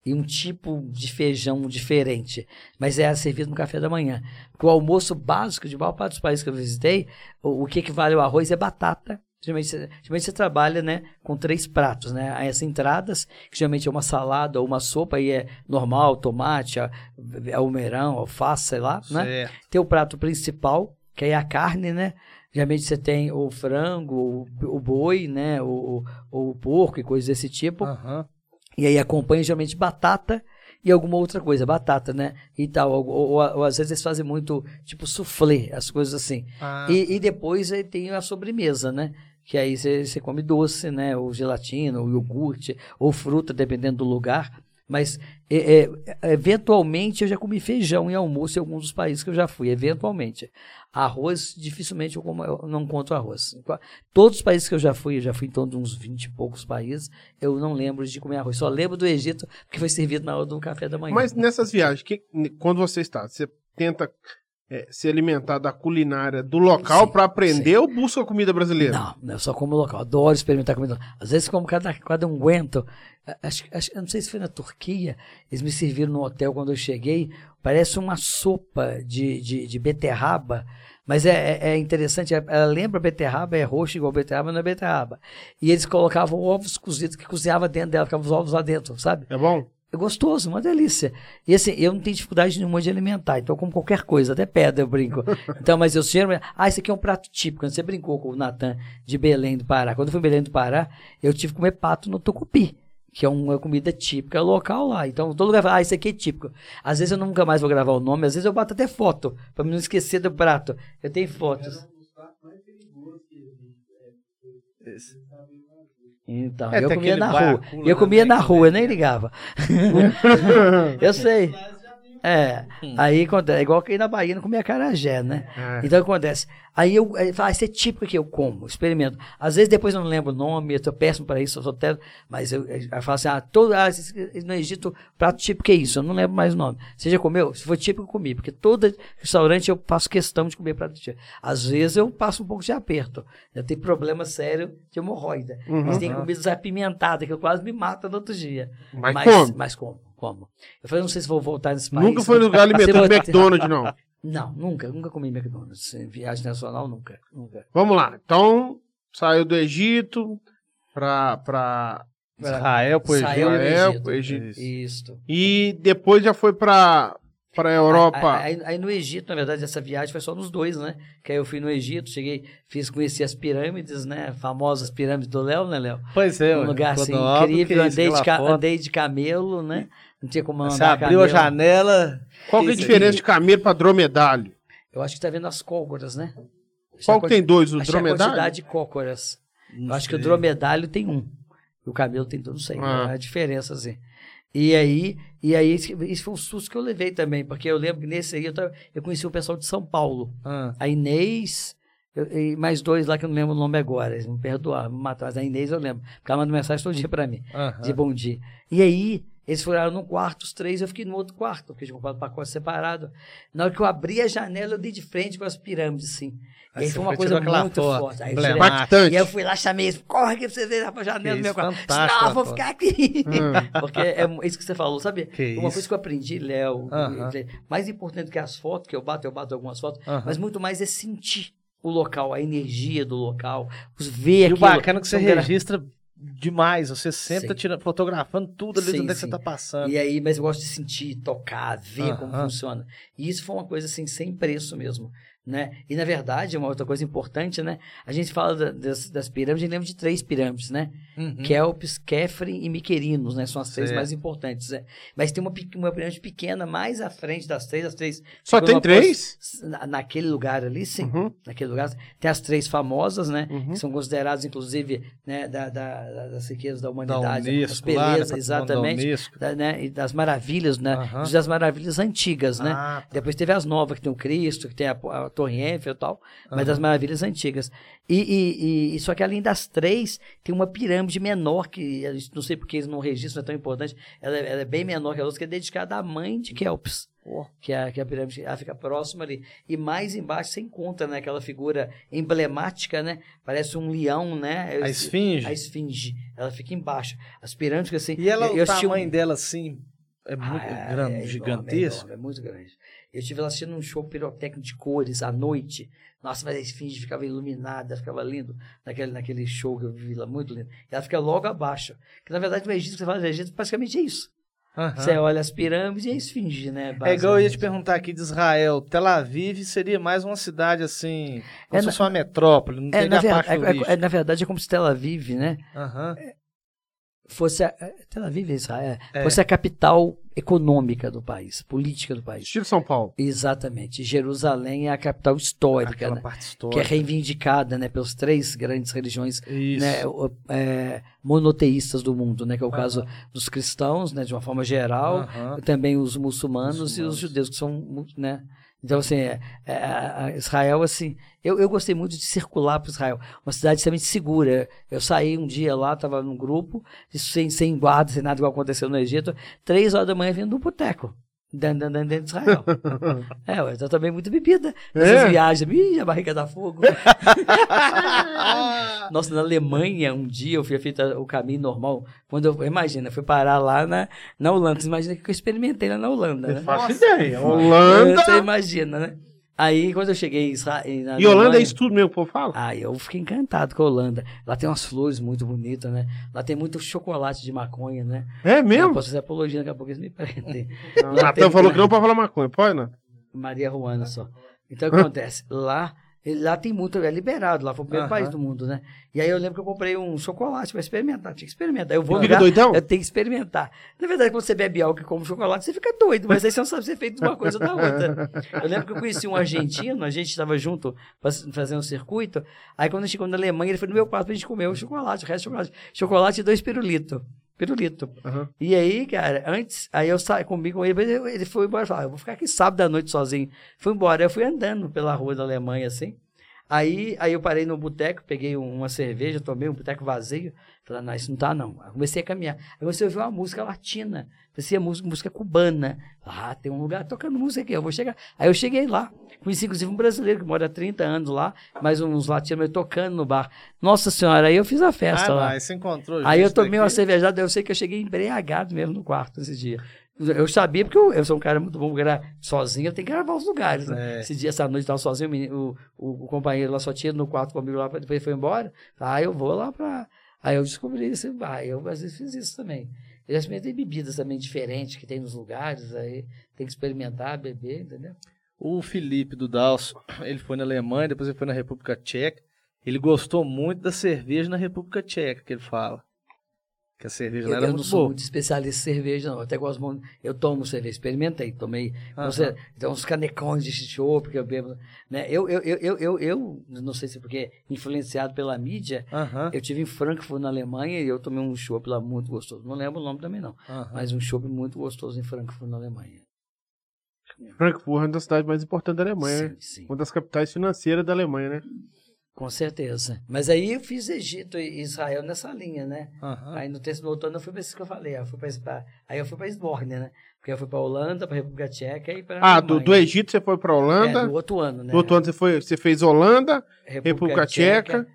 E um tipo de feijão diferente. Mas era servido no café da manhã. Porque o almoço básico de maior parte dos países que eu visitei, o, o que equivale ao arroz é batata. Geralmente, você- geralmente você trabalha né, com três pratos, né? As entradas, que geralmente é uma salada ou uma sopa, aí é normal, tomate, almeirão, alface, sei lá, né? Certo. Tem o prato principal, que é a carne, né? Geralmente você tem o frango, o, o boi, né? O, o, o porco e coisas desse tipo. Aham. E aí acompanha geralmente batata e alguma outra coisa, batata, né? E tal. Ou, ou- ou- às vezes eles fazem muito, tipo, soufflé, as coisas assim. Ah, E, e depois aí tem a sobremesa, né? Que aí você come doce, né? Ou gelatina, ou iogurte, ou fruta, dependendo do lugar. Mas, é, é, eventualmente, eu já comi feijão em almoço em alguns dos países que eu já fui, eventualmente. Arroz, dificilmente eu, como, eu não conto arroz. Todos os países que eu já fui, eu já fui em torno de uns 20 e poucos países, eu não lembro de comer arroz. Só lembro do Egito, que foi servido na hora do café da manhã. Mas nessas viagens, que- quando você está, você tenta é, se alimentar da culinária do local Sim, para aprender ou busca comida brasileira? Não, não, eu só como local. Adoro experimentar comida. Às vezes como cada, cada unguento. Acho, acho, eu não sei se foi na Turquia. Eles me serviram no hotel quando eu cheguei. Parece uma sopa de, de, de beterraba. Mas é, é- é interessante, é- ela lembra beterraba, é roxa igual beterraba, mas não é beterraba. E eles colocavam ovos cozidos que cozinhava dentro dela, ficavam os ovos lá dentro, sabe? É bom? É gostoso, uma delícia. E assim, eu não tenho dificuldade nenhuma de alimentar, então eu como qualquer coisa, até pedra eu brinco. Então, mas eu geralmente. Ah, esse aqui é um prato típico. Quando você brincou com o Natan de Belém do Pará. Quando eu fui em Belém do Pará, eu tive que comer pato no tucupi, que é uma comida típica local lá. Então, todo lugar fala, ah, isso aqui é típico. Às vezes eu nunca mais vou gravar o nome, às vezes eu boto até foto, pra não esquecer do prato. Eu tenho fotos. Então, É, eu comia na rua. Eu comia na rua, eu nem ligava. eu sei. É, aí acontece, é igual que ir na Bahia não comia carajé, né? É. Então acontece. Aí eu aí fala, ah, isso é típico que eu como, experimento. Às vezes depois eu não lembro o nome, eu tô péssimo para isso, eu sou até, mas eu, eu falo assim, ah, todo, ah, no Egito, prato típico é isso, eu não lembro mais o nome. Você já comeu? Se for típico, eu comi, porque todo restaurante eu faço questão de comer prato típico. Às vezes eu passo um pouco de aperto, eu tenho problema sério de hemorroida. Mas tem comidas apimentadas que eu quase me mato no outro dia. Mas mas, come. mas como, como. Eu falei, não sei se vou voltar nesse país. Nunca foi no lugar alimentando McDonald's, não. Não, nunca, nunca comi McDonald's. Em viagem nacional, nunca, nunca. Vamos lá. Então, saiu do Egito pra, pra Israel, pro. Israel, Egito. pro Egito. Isto. E depois já foi pra, pra Europa. Aí, aí- aí no Egito, na verdade, essa viagem foi só nos dois, né? Que aí eu fui no Egito, cheguei, fiz conheci as pirâmides, né? Famosas pirâmides do Léo, né, Léo? Pois é, Um lugar assim incrível, isso, andei de, andei de camelo, né? Não tinha como andar Você abriu a camelo. janela. Qual que é a isso diferença de camelo pra dromedário? Eu acho que tá vendo as cócoras, né? Qual que tem dois? O é a dromedário? quantidade de cócoras. Não Eu acho que o dromedário tem um. E o camelo tem dois, não sei. Ah. É a diferença, assim. E aí, e aí esse foi um susto que eu levei também, porque eu lembro que nesse aí eu, tava- eu conheci o pessoal de São Paulo. Ah, A Inês, eu- e mais dois lá que eu não lembro o nome agora. Eles me perdoaram, me mataram. Mas a Inês eu lembro. Porque ela manda mensagem todo dia pra mim, de bom dia. E aí, Eles foram num quarto, os três, eu fiquei no outro quarto, porque tinha comprado pacote separado. Na hora que eu abri a janela, eu dei de frente com as pirâmides, assim. Aí e foi uma coisa muito foto, forte. Aí eu e eu fui lá, chamei corre aqui pra você ver pra janela do meu quarto. Não, vou ficar aqui. Hum. Porque é isso que você falou, sabe? Que uma isso. coisa que eu aprendi, Léo, Aham. mais importante que as fotos, que eu bato, eu bato algumas fotos, Aham. mas muito mais é sentir o local, a energia do local, os ver E o aquilo. bacana é que você gra- registra demais. Você sempre tá Sim. tirando, fotografando tudo ali Sim, onde é que você sim. tá passando. E aí, mas eu gosto de sentir, tocar, ver como Aham. funciona. E isso foi uma coisa assim, sem preço mesmo. Né? E na verdade, uma outra coisa importante, né? A gente fala da- das, das pirâmides, a gente lembra de três pirâmides, né? Uhum. Kelps, Kefren e Miquerinos, né? São as três Certo. mais importantes. Né? Mas tem uma, uma pirâmide pequena mais à frente das três, as três. Só tem três? pos- na- naquele lugar ali, sim. Uhum. Naquele lugar. Tem as três famosas, né? Uhum. Que são consideradas, inclusive, né, da, da- da- das riquezas da da humanidade. as Unesco, lá, né, belezas, da exatamente. Da- né, e das maravilhas, né? Das maravilhas antigas, né? Ah, tá. Depois teve as novas, que tem o Cristo, que tem a, a Torre Eiffel e tal, mas Aham. das maravilhas antigas. E, e- e- só que além das três, tem uma pirâmide menor, que não sei porque eles não registram, é tão importante, ela, é- ela é bem menor que a outra, que é dedicada à mãe de Kelps. Que é, que é a pirâmide, ela fica próxima ali. E mais embaixo você encontra né, aquela figura emblemática, né? Parece um leão, né? A esfinge. A esfinge. Ela fica embaixo. As pirâmides, assim. E ela, eu- o eu assisti um- tamanho dela, assim, é muito ah, grande, é enorme, gigantesco. É, enorme, é muito grande. Eu estive lá assistindo um show pirotécnico de cores à noite. Nossa, mas a esfinge ficava iluminada, ficava lindo naquele, naquele show que eu vi lá, muito lindo. E ela fica logo abaixo. Que na verdade no Egito, você fala do Egito, praticamente é isso. Aham. Você olha as pirâmides e a esfinge, né? É igual eu ia te basicamente. perguntar aqui de Israel. Tel Aviv seria mais uma cidade assim. Como É, se na- fosse uma metrópole, não É, tem na, a ver- parte é- é- é- na verdade, é como se Tel Aviv, né? Aham. Fosse a, é, Tel Aviv é Israel, É. fosse a capital econômica do país, política do país. Estilo São Paulo. Exatamente. Jerusalém é a capital histórica, né? parte que é histórica. reivindicada né, pelas três grandes religiões né, é, monoteístas do mundo, né, que é o caso dos cristãos, né, de uma forma geral, Aham. também os muçulmanos, e Muçulmanos. os judeus, que são, né, então, assim, é, é, Israel, assim, eu, eu gostei muito de circular para Israel, uma cidade extremamente segura. Eu saí um dia lá, estava num grupo, sem, sem guarda, sem nada igual aconteceu no Egito, três horas da manhã vindo do boteco. Dentro, dentro, dentro de Israel. é, eu também muito bebida. Essas É? viagens, ih, a barriga dá fogo. Nossa, na Alemanha, um dia eu fui feito o caminho normal. Quando eu, imagina, fui parar lá na, na Holanda. Você imagina que eu experimentei lá na Holanda, né? Não faço ideia. Holanda. Você imagina, né? Aí, quando eu cheguei em Isra- em- na E Holanda é Alemanha- isso tudo mesmo que o povo fala? ah, eu fiquei encantado com a Holanda. Lá tem umas flores muito bonitas, né? Lá tem muito chocolate de maconha, né? É Eu mesmo? posso fazer apologia, daqui a pouco eles me prendem. Natan falou que não pode falar maconha, pode, não? Maria Ruana só. Então o que acontece? Lá, lá tem muito, é liberado, lá foi o primeiro Aham. país do mundo, né? E aí eu lembro que eu comprei um chocolate para experimentar, tinha que experimentar. Eu vou Fica lugar, doidão? eu tenho que experimentar. Na verdade, quando você bebe álcool e come chocolate, você fica doido, mas aí você não sabe se é feito de uma coisa ou da outra. Eu lembro que eu conheci um argentino, a gente estava junto faz- fazendo um circuito, aí quando chegou na Alemanha, ele foi no meu quarto pra gente comer o chocolate, o resto do chocolate. Chocolate e dois pirulitos. Pirulito. Aham. E aí, cara, antes, aí eu saí comigo com ele, foi embora, falou, ah, eu vou ficar aqui sábado à noite sozinho. Fui embora, eu fui andando pela rua da Alemanha, assim. Aí, aí eu parei no boteco, peguei um- uma cerveja, tomei um boteco vazio. Falei, não, isso não tá não. Aí comecei a caminhar. Aí comecei a ouvir uma música latina. Parecia música, música cubana. Ah, tem um lugar tocando música aqui, eu vou chegar. Aí eu cheguei lá. Conheci, inclusive, um brasileiro que mora há 30 anos lá, mais uns latinos tocando no bar. Nossa senhora, aí eu fiz a festa Ah, lá. lá, você encontrou Aí eu tomei uma daqui? cervejada, eu sei que eu cheguei embriagado mesmo no quarto esse dia. Eu sabia, porque eu, eu sou um cara muito bom, era sozinho, eu tenho que gravar os lugares. Né? É. Esse dia, essa noite, eu estava sozinho, o, menino- o, o- companheiro lá só tinha no quarto comigo lá, depois ele foi embora. Ah, eu vou lá pra. Aí eu descobri isso, ah, eu às vezes fiz isso também. Eu já experimentei bebidas também diferentes que tem nos lugares, aí tem que experimentar, beber, entendeu? O Felipe do Dalso, ele foi na Alemanha, depois ele foi na República Tcheca. Ele gostou muito da cerveja na República Tcheca, que ele fala. Que a cerveja lá Eu, era eu não muito sou boa. muito especialista em cerveja, não. Eu até gosto muito. Eu tomo cerveja, experimentei, tomei. Aham. Você, então, uns canecões de chopp que eu bebo. Né? Eu, eu, eu, eu, eu, não sei se é porque influenciado pela mídia, Aham, eu tive em Frankfurt, na Alemanha, e eu tomei um chopp lá muito gostoso. Não lembro o nome também, não. aham. Mas um chopp muito gostoso em Frankfurt, na Alemanha. Frankfurt é uma das cidades mais importantes da Alemanha, né? Sim, sim. Uma das capitais financeiras da Alemanha, né? Com certeza. Mas aí eu fiz Egito e Israel nessa linha, né? Aham. Aí no terceiro outono eu fui para isso que eu falei. Eu fui pra, pra- aí eu fui para Esbórnia, né? Porque eu fui para Holanda, para República Tcheca e para Ah, do, do Egito você foi pra Holanda. É, do outro ano, né? Do outro ano você, foi, você fez Holanda, República Tcheca.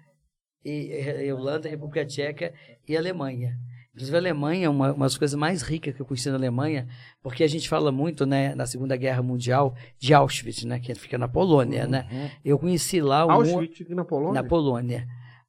E, e Holanda, República Tcheca e Alemanha. Inclusive, a Alemanha é uma, uma das coisas mais ricas que eu conheci na Alemanha, porque a gente fala muito, né, na Segunda Guerra Mundial, de Auschwitz, né, que fica na Polônia, né? Uhum. Eu conheci lá um, Auschwitz na Polônia. na Polônia.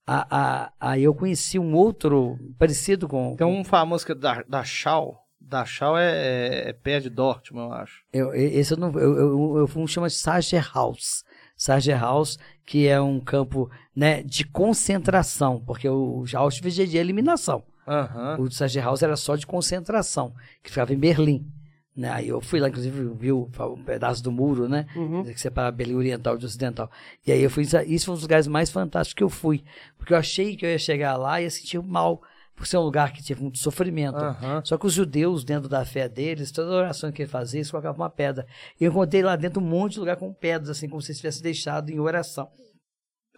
A- a- Aí eu conheci um outro parecido com. Tem um famoso que é da, da Schau. Da Schau é, é, é pé de Dortmund, eu acho. Eu, esse eu não. Eu, eu, eu, um chama Sager House. Sager House, que é um campo né, de concentração, porque o Auschwitz é de eliminação. Aham. O Sager House era só de concentração, que ficava em Berlim. Né? Aí eu fui lá, inclusive, vi o, um pedaço do muro, né? Uhum. Que separa Berlim Oriental de Ocidental. E aí eu fui. Isso foi um dos lugares mais fantásticos que eu fui. Porque eu achei que eu ia chegar lá e ia sentir mal, por ser um lugar que tinha muito sofrimento. Aham. Só que os judeus, dentro da fé deles, toda oração que ele fazia, eles colocavam uma pedra. E eu encontrei lá dentro um monte de lugar com pedras, assim, como se eles tivessem deixado em oração,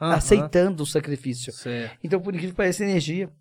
Aham. aceitando o sacrifício. Certo. Então, por incrível que pareça, energia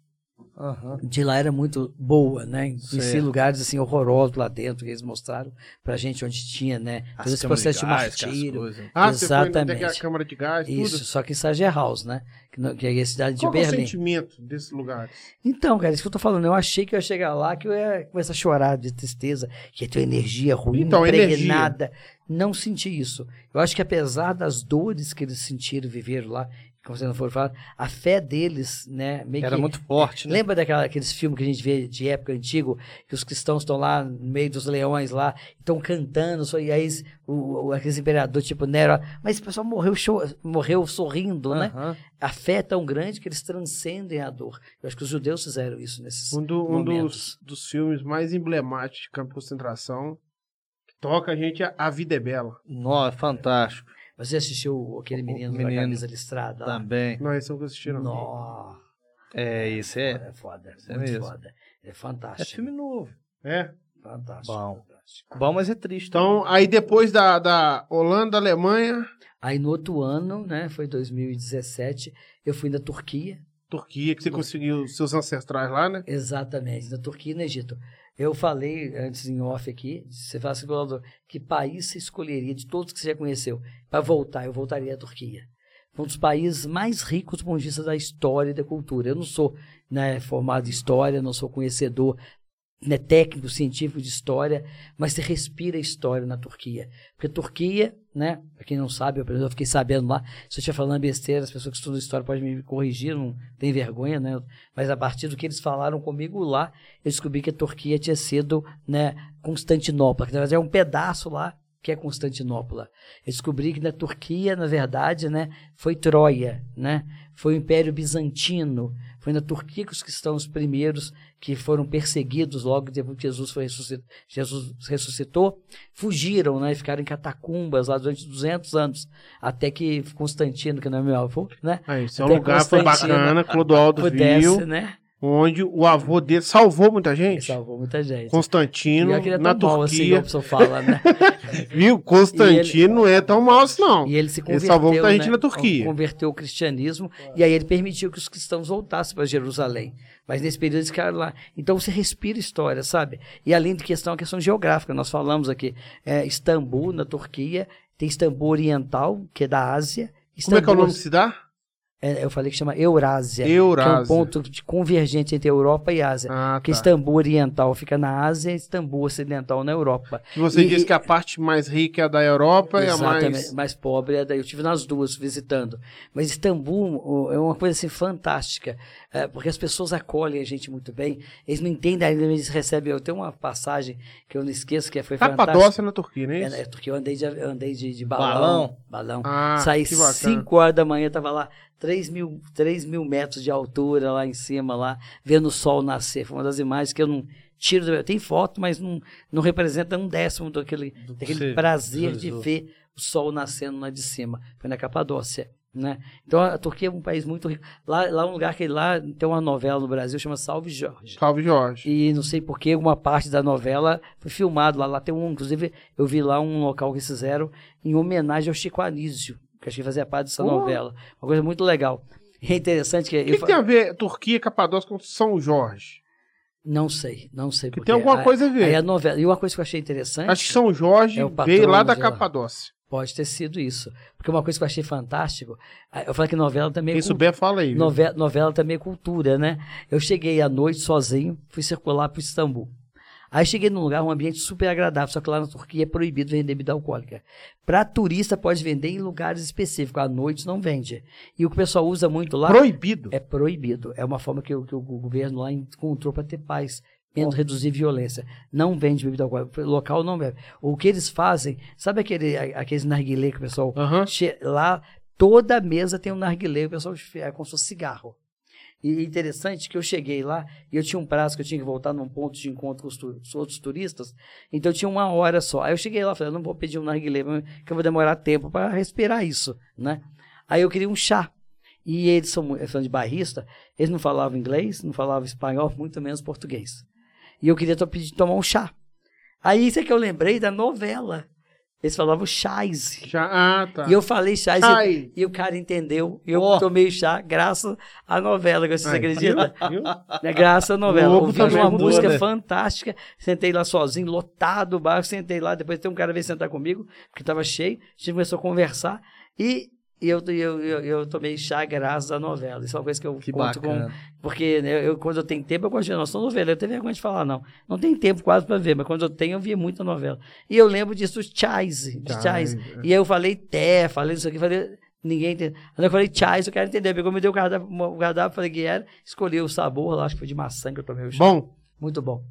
Aham. de lá era muito boa, né? Conheci lugares, assim, horrorosos lá dentro, que eles mostraram pra gente, onde tinha, né? As Todo esse processo de, gás, as martírio. coisas. Ah, você foi Exatamente. naquela câmara de gás, Isso, tudo. só que em Sager House, né? Que, no- que é a cidade de Qual que é o Berlim. sentimento desses lugares? Então, cara, isso que eu tô falando, eu achei que eu ia chegar lá, que eu ia começar a chorar de tristeza, que ia ter uma energia ruim, Então, impregnada. Não senti isso. Eu acho que apesar das dores que eles sentiram, viveram lá, como você não for falar, a fé deles, né, Era que... muito forte, né? Lembra daquela, aqueles filmes que a gente vê de época antigo, que os cristãos estão lá no meio dos leões lá, estão cantando, só- e aí o, o, aqueles imperador tipo Nero, mas esse pessoal morreu, cho- morreu sorrindo, né? Aham. A fé é tão grande que eles transcendem a dor. Eu acho que os judeus fizeram isso nesses Um, do- um dos, dos filmes mais emblemáticos de campo de concentração. Que toca a gente é A Vida é Bela. Nossa, fantástico. Você assistiu aquele O- o menino, da menino camisa listrada? lá? Também. Não, esse eu assisti, não. Nossa, É, isso é. é foda. é muito mesmo. foda. É É fantástico. filme novo. É? Fantástico. Bom. fantástico. Bom, mas é triste. Então, aí depois da, da Holanda, Alemanha, Aí no outro ano, né, foi 2017, eu fui na Turquia, Turquia, que você conseguiu seus ancestrais lá, né? exatamente, na Turquia e no Egito. Eu falei antes em off aqui, você fala assim, Ronaldo, que país você escolheria de todos que você já conheceu para voltar? Eu voltaria à Turquia. Um dos países mais ricos do ponto de vista da história e da cultura. Eu não sou né, formado em história, não sou conhecedor né, técnico, científico de história, mas você respira história na Turquia. Porque a Turquia, né, para quem não sabe, eu, eu fiquei sabendo lá, se eu estiver falando besteira, as pessoas que estudam história podem me corrigir, não tem vergonha, né? Mas a partir do que eles falaram comigo lá, eu descobri que a Turquia tinha sido, né, Constantinopla, que na verdade é um pedaço lá que é Constantinopla. Eu descobri que na Turquia, na verdade, né, foi Troia, né? Foi o Império Bizantino. Foi na Turquia que os cristãos primeiros que foram perseguidos logo depois que Jesus foi Jesus ressuscitou, fugiram, né, e ficaram em catacumbas lá durante 200 anos, até que Constantino, que não é meu avô, né, Aí, esse é um lugar foi bacana, Clodoaldo pudesse, viu, né, onde o avô dele salvou muita gente. salvou muita gente. Constantino, E é na assim, Turquia. igual o pessoal fala, né? Viu? Constantino não é tão mal assim, não. E ele se Ele converteu, salvou muita gente né? na Turquia. Converteu o cristianismo e aí ele permitiu que os cristãos voltassem para Jerusalém. Mas nesse período eles ficaram lá. Então você respira história, sabe? E além de questão, a questão geográfica. Nós falamos aqui, é, Istambul, na Turquia, tem Istambul Oriental, que é da Ásia. Como é que é o Istambul- nome que se dá? É, eu falei que chama Eurásia, que é um Eurásia. ponto de convergente entre Europa e Ásia. Ah, Porque tá. Istambul Oriental fica na Ásia e Istambul Ocidental na Europa. Que você E- disse que a parte mais rica é a da Europa e a Exatamente, mais... pobre é daí. Eu tive nas duas visitando. Mas Istambul é uma coisa assim fantástica, é, porque as pessoas acolhem a gente muito bem. Eles não entendem ainda, eles recebem. Eu tenho uma passagem que eu não esqueço que foi fantástica. Capadócia na Turquia, não é É, isso? é, porque eu andei de, eu andei de, de balão. Balão? balão. Ah, Saí que bacana. 5 horas da manhã, tava lá 3 mil, 3 mil metros de altura lá em cima, lá, vendo o sol nascer. Foi uma das imagens que eu não tiro. do- Tem foto, mas não, não representa um décimo daquele, Do daquele prazer de ver o sol nascendo lá de cima. Foi na Capadócia. Né? Então a Turquia é um país muito rico. Lá, lá é um lugar que lá tem uma novela no Brasil chama Salve Jorge. Salve, Jorge. E não sei por que uma parte da novela foi filmado lá. Lá tem um, inclusive, eu vi lá um local que fizeram em homenagem ao Chico Anísio, que acho que fazia parte dessa Pô. novela. Uma coisa muito legal. É interessante que. O que, que fa- tem a ver Turquia, Capadócia com São Jorge? Não sei, não sei. Que porque tem alguma a- coisa a Aí ver. a novela. E uma coisa que eu achei interessante. Acho que São Jorge É veio lá da. Capadócia. Pode ter sido isso. Porque uma coisa que eu achei fantástico. Eu falei que novela também Quem é cultura. souber, fala aí. Novela, novela também é cultura, né? Eu cheguei à noite sozinho, fui circular para Istambul. Aí cheguei num lugar, um ambiente super agradável, só que lá na Turquia é proibido vender bebida alcoólica. Para turista pode vender em lugares específicos, à noite não vende. E o que o pessoal usa muito lá Proibido. é proibido. É uma forma que, o- que o governo lá encontrou para ter paz, menos reduzir violência. Não vende bebida alcoólica, local não bebe. O que eles fazem, sabe aquele, aqueles narguilé que o pessoal Lá, toda mesa tem um narguilé, o pessoal é como se fosse cigarro. E interessante que eu cheguei lá e eu tinha um prazo que eu tinha que voltar num ponto de encontro com os, tu- os outros turistas, então eu tinha uma hora só. Aí eu cheguei lá e falei, não vou pedir um narguilé, que eu vou demorar tempo para respirar isso, né? Aí eu queria um chá. E eles são falando de barrista, eles não falavam inglês, não falavam espanhol, muito menos português. E eu queria pedir tomar um chá. Aí isso é que eu lembrei da novela. Eles falavam chás. Já, ah, tá. E eu falei chás e, e o cara entendeu. E eu Ó. tomei chá graças à novela, vocês Ai, acreditam? viu? É graças à novela. Lobo Ouvindo também uma mudou, música né? fantástica. Sentei lá sozinho, lotado o bar. Sentei lá. Depois tem um cara veio sentar comigo, porque estava cheio. A gente começou a conversar. E e eu, eu, eu, eu tomei chá graças à novela. Isso é uma coisa que eu Que conto com. bacana. Porque né, eu, quando eu tenho tempo, eu gosto de. Não sou novela, eu tenho vergonha de falar, não. Não tem tempo quase para ver, mas quando eu tenho, eu via muita novela. E eu lembro disso, chais, de Chais, é. E aí eu falei té, falei isso aqui, falei. Ninguém entendeu. Quando eu falei chais, eu quero entender. Pegou, me deu o cardápio, o cardápio falei que era, escolhi o sabor lá, acho que foi de maçã que eu tomei o chá. Bom, Muito bom.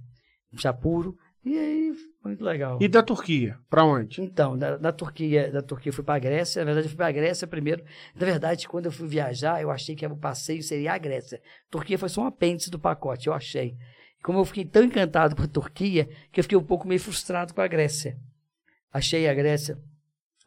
Um chá puro. E aí, muito legal. e da Turquia? Pra onde? Então, da, da Turquia, da Turquia eu fui para a Grécia. Na verdade, eu fui para a Grécia primeiro. Na verdade, quando eu fui viajar, eu achei que o passeio seria a Grécia. Turquia foi só um apêndice do pacote, eu achei. Como eu fiquei tão encantado com a Turquia, que eu fiquei um pouco meio frustrado com a Grécia. Achei a Grécia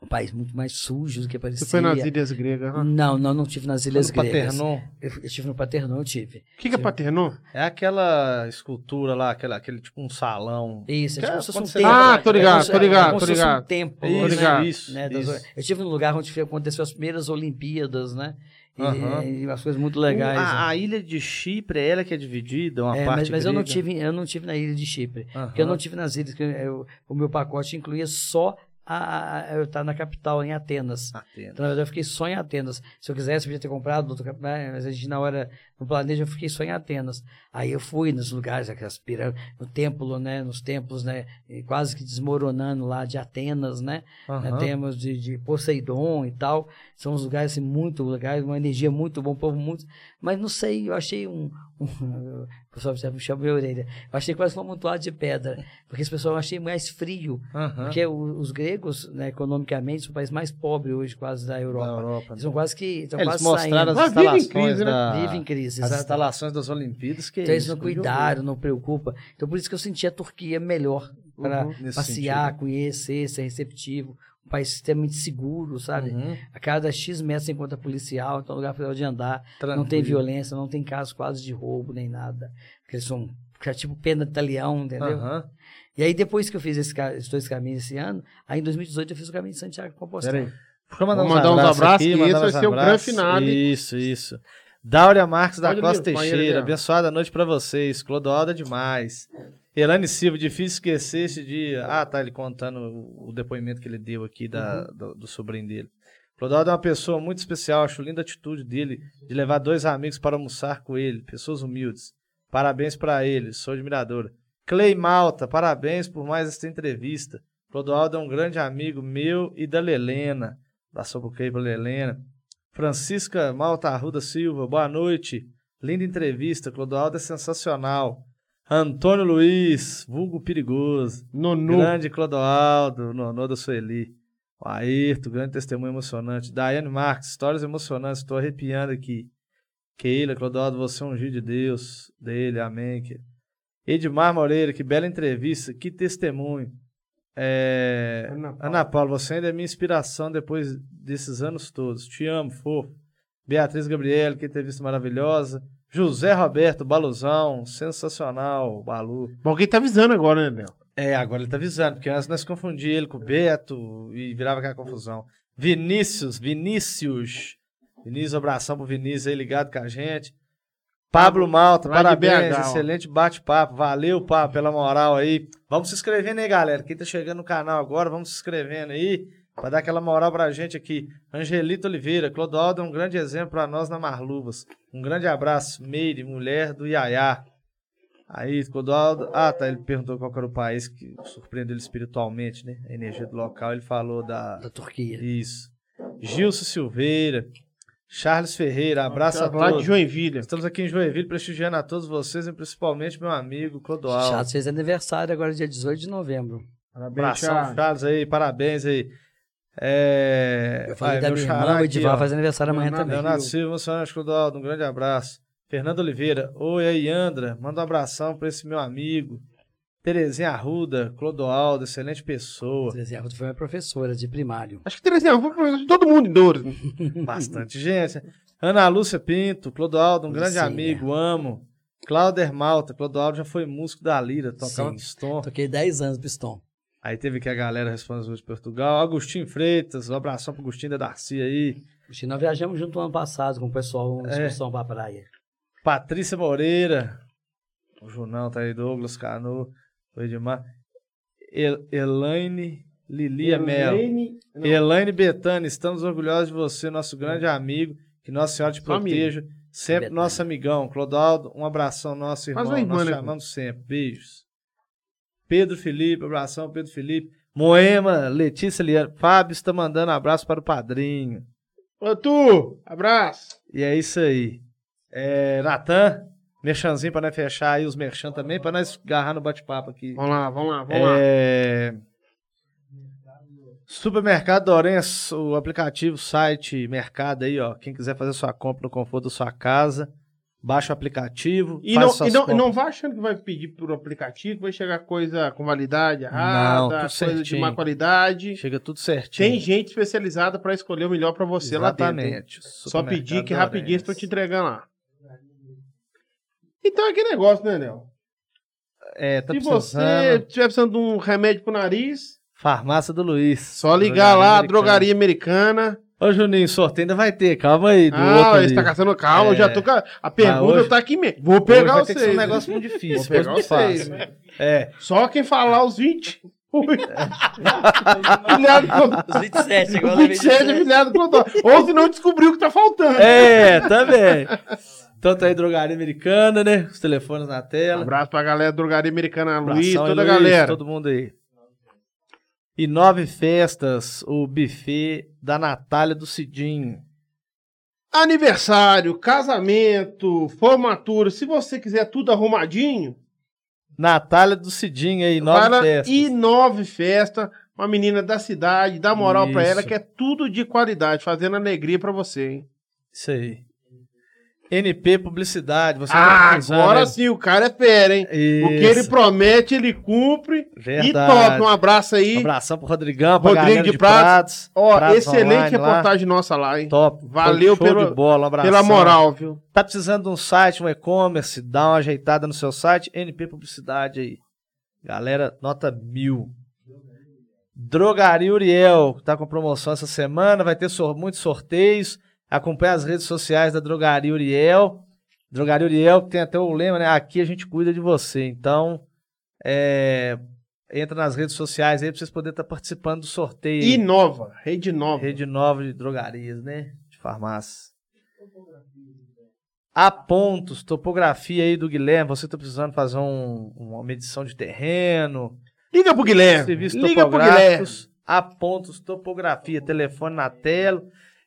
um país muito mais sujo do que parecia. Você foi nas ilhas gregas. né? Não, não, não tive nas Ilhas No Gregas. Paternon. Eu, eu tive no Paternon, eu tive. O que, que é Paternon? É aquela escultura lá, aquela, aquele tipo um salão. Isso, é Que tipo é como se fosse um templo. Ah, tô ligado, É como tô ligado, é tô fosse ligado. um templo. Isso, né? ligado. isso, né, isso. Eu estive num lugar onde aconteceu as primeiras Olimpíadas, né? E, Aham. e umas coisas muito legais. né? A, a ilha de Chipre, ela que é dividida, uma É, parte mas, mas eu não tive, eu não tive na ilha de Chipre. Aham. Porque eu não tive nas ilhas, que eu- o meu pacote incluía só a, a- eu estar na capital, em Atenas. Atenas. Então, na verdade, eu fiquei só em Atenas. Se eu quisesse, eu podia ter comprado né, mas a gente, na hora, no planejo, eu fiquei só em Atenas. Aí eu fui nos lugares, aquelas pirâmides, no templo, né, nos templos, né, quase que desmoronando lá de Atenas, né, né, Aham. temos de, de Poseidon e tal. São uns lugares assim, muito legais, uma energia muito bom, um povo muito. Mas não sei, eu achei um. um o pessoal chama minha orelha. Eu achei quase um amontoado de pedra. Porque esse pessoal eu achei mais frio. Aham. Porque o- os gregos, né, economicamente, são o país mais pobre hoje, quase da Da Europa. Europa. Eles são quase que. Estão É, eles quase mostraram saindo. as Mas vive em instalações crise, né? da... Vive em crise, As instalações das Olimpíadas, que Então eles isso, não cuidaram, não preocupa. Então por isso que eu senti a Turquia melhor para Uhum. Passear, conhecer, ser receptivo. Um país extremamente seguro, sabe? Uhum. A cada X metros você encontra policial, então é um lugar para de andar. Não tem Tranquilo. violência, não tem casos quase de roubo nem nada. Porque eles são que é tipo pena de talião, entendeu? Aham. E aí depois que eu fiz esse, esses dois caminhos esse ano, aí em 2018 eu fiz o caminho de Santiago de Compostela. Peraí. Deixa eu mandar, Vou mandar uns abraços, que mandar esse vai uns ser o grande abraços. finale. Isso, isso. Dáurea Marques da Pode Costa põe ele Teixeira, abençoada noite pra vocês. Clodoaldo é demais. Elane Silva, difícil esquecer esse dia. Ah, tá, ele contando o, o depoimento que ele deu aqui da, Uhum. do, do sobrinho dele. Clodoaldo é uma pessoa muito especial, acho linda a atitude dele de levar dois amigos para almoçar com ele, pessoas humildes. Parabéns pra ele, sou admiradora. Clay Malta, parabéns por mais esta entrevista. Clodoaldo é um grande amigo meu e da Lelena. Abraçou pro Clay pra Lelena. Francisca Malta Arruda Silva, boa noite. Linda entrevista, Clodoaldo é sensacional. Antônio Luiz, vulgo perigoso. Nonu. Grande Clodoaldo, nonô da Sueli. O Ayrton, grande testemunho emocionante. Daiane Marques, histórias emocionantes, estou arrepiando aqui. Keila, Clodoaldo, você é um gil de Deus, dele, amém. Edmar Moreira, que bela entrevista, que testemunho. É, Ana Paula. Ana Paula, você ainda é minha inspiração depois desses anos todos. Te amo, fofo. Beatriz Gabriele, que entrevista maravilhosa. José Roberto Baluzão, sensacional, Balu. Bom, alguém tá avisando agora, né, Léo? É, agora ele tá avisando, porque antes nós confundíamos ele com o Beto e virava aquela confusão. Vinícius, Vinícius. Vinícius, abração pro Vinícius aí ligado com a gente. Pablo Malta, Lá parabéns, BH, excelente bate-papo. Valeu, Pablo, pela moral aí. Vamos se inscrevendo aí, galera. Quem tá chegando no canal agora, vamos se inscrevendo aí. Pra dar aquela moral pra gente aqui. Angelita Oliveira, Clodoaldo é um grande exemplo pra nós na Marluvas. Um grande abraço, Meire, mulher do Iaiá. Aí, Clodoaldo. Ah, tá. Ele perguntou qual era o país que surpreendeu ele espiritualmente, né? A energia do local. Ele falou da. Da Turquia. Isso. Gilson Silveira. Charles Ferreira, abraço a Lá de todos. Joinville. Estamos aqui em Joinville prestigiando a todos vocês e principalmente meu amigo Clodoaldo. Chato fez aniversário agora, dia 18 de novembro. Parabéns, Abração, Charles. Charles aí, parabéns aí. É... Eu falei Ai, da minha xará irmã, o Edivar faz aniversário amanhã Leonardo também. Leonardo Silva, Clodoaldo, um grande abraço. Fernando Oliveira, oi aí, Andra, manda um abração para esse meu amigo. Terezinha Arruda, Clodoaldo, excelente pessoa. Terezinha Arruda foi minha professora de primário. Acho que Terezinha, foi professor de todo mundo em Douros. Bastante gente. Ana Lúcia Pinto, Clodoaldo, um grande Sim, amigo, amo. Cláuder Malta, Clodoaldo já foi músico da Lira, tocava Sim. pistão. Toquei 10 anos piston. Aí teve que a galera respondendo de Portugal. Agostinho Freitas, um abração pro Agostinho da Darcy aí. Oxi, Nós viajamos junto ano passado com o pessoal, uma É. excursão pra praia. Patrícia Moreira. O Junão tá aí, Douglas Cano, o Edmar. El Elaine Lilia Melo. Elaine- Betânia, estamos orgulhosos de você, nosso grande amigo. Que Nossa Senhora te proteja. Sempre Betânia. nosso amigão. Clodoaldo, um abração nosso irmão. irmã, Nós né, chamamos sempre. Beijos. Pedro Felipe, abração, Pedro Felipe. Moema, Letícia Liana. Fábio está mandando abraço para o padrinho. Ô, tu, abraço. E é isso aí. É, Natan, merchanzinho para nós fechar aí os merchan também, para nós agarrar no bate-papo aqui. Vamos lá, vamos lá, vamos lá. É... Supermercado Dorenço, o aplicativo, site, mercado aí, ó. Quem quiser fazer sua compra no conforto da sua casa, baixa o aplicativo. E faz não, e, não, não vai achando que vai pedir por aplicativo, que vai chegar coisa com validade errada, Não, coisa de certinho. má qualidade. Chega tudo certinho. Tem gente especializada para escolher o melhor para você lá dentro. Exatamente. Só pedir que rapidinho estão te entregando lá. Então é aquele negócio, né, Léo? É, tá Se precisando. você estiver precisando de um remédio pro nariz, Farmácia do Luiz. só ligar lá, Americana. drogaria americana. Ô, Juninho, sorteio ainda vai ter, calma aí. Do Ah, outro ele tá caçando calma, eu É. já tô com a, a pergunta hoje- tá aqui mesmo. Vou Hoje pegar vai os ter que seis. ser um negócio muito difícil. Vou pegar muito seis. fácil. É. Só quem falar os 20. Filiado com- Os 27, agora 27 é filiado com dó. Ou se não descobriu o que tá faltando. É, também. Então tá aí drogaria americana, né? Os telefones na Um tela. abraço pra galera Drogaria Americana, Luiz, toda a Luiz, galera. Todo mundo aí. E nove festas, o buffet da Natália do Cidinho. Aniversário, casamento, formatura, se você quiser tudo arrumadinho, Natália do Cidinho aí, nove lá festas. e nove festa, uma menina da cidade, dá moral pra Isso. ela, que é tudo de qualidade, fazendo alegria pra você, hein? Isso aí. NP Publicidade. Você Ah, tá precisando, agora né? sim, o cara é fera, hein? O que ele Isso. promete, ele cumpre. Verdade. E top, um abraço aí. Um abração pro Rodrigão, pra Rodrigo de de, Pratos. Pratos. Ó, Pratos excelente Online lá. reportagem nossa lá, hein? Top. Valeu pelo- de bola, um. Pela moral, viu? Tá precisando de um site, um e-commerce, dá uma ajeitada no seu site, NP Publicidade aí. Galera, nota mil. Drogaria Uriel, que tá com promoção essa semana, vai ter sor- muitos sorteios. Acompanhe as redes sociais da Drogaria Uriel. Drogaria Uriel, que tem até o lema, né? Aqui a gente cuida de você. Então, é, entra nas redes sociais aí pra vocês poderem estar participando do sorteio. E nova, rede nova. Rede nova de drogarias, né? De farmácias. A pontos, topografia aí do Guilherme. Você tá precisando fazer um- uma medição de terreno, Liga pro Guilherme. serviços Liga pro Guilherme. A pontos, topografia, telefone na tela.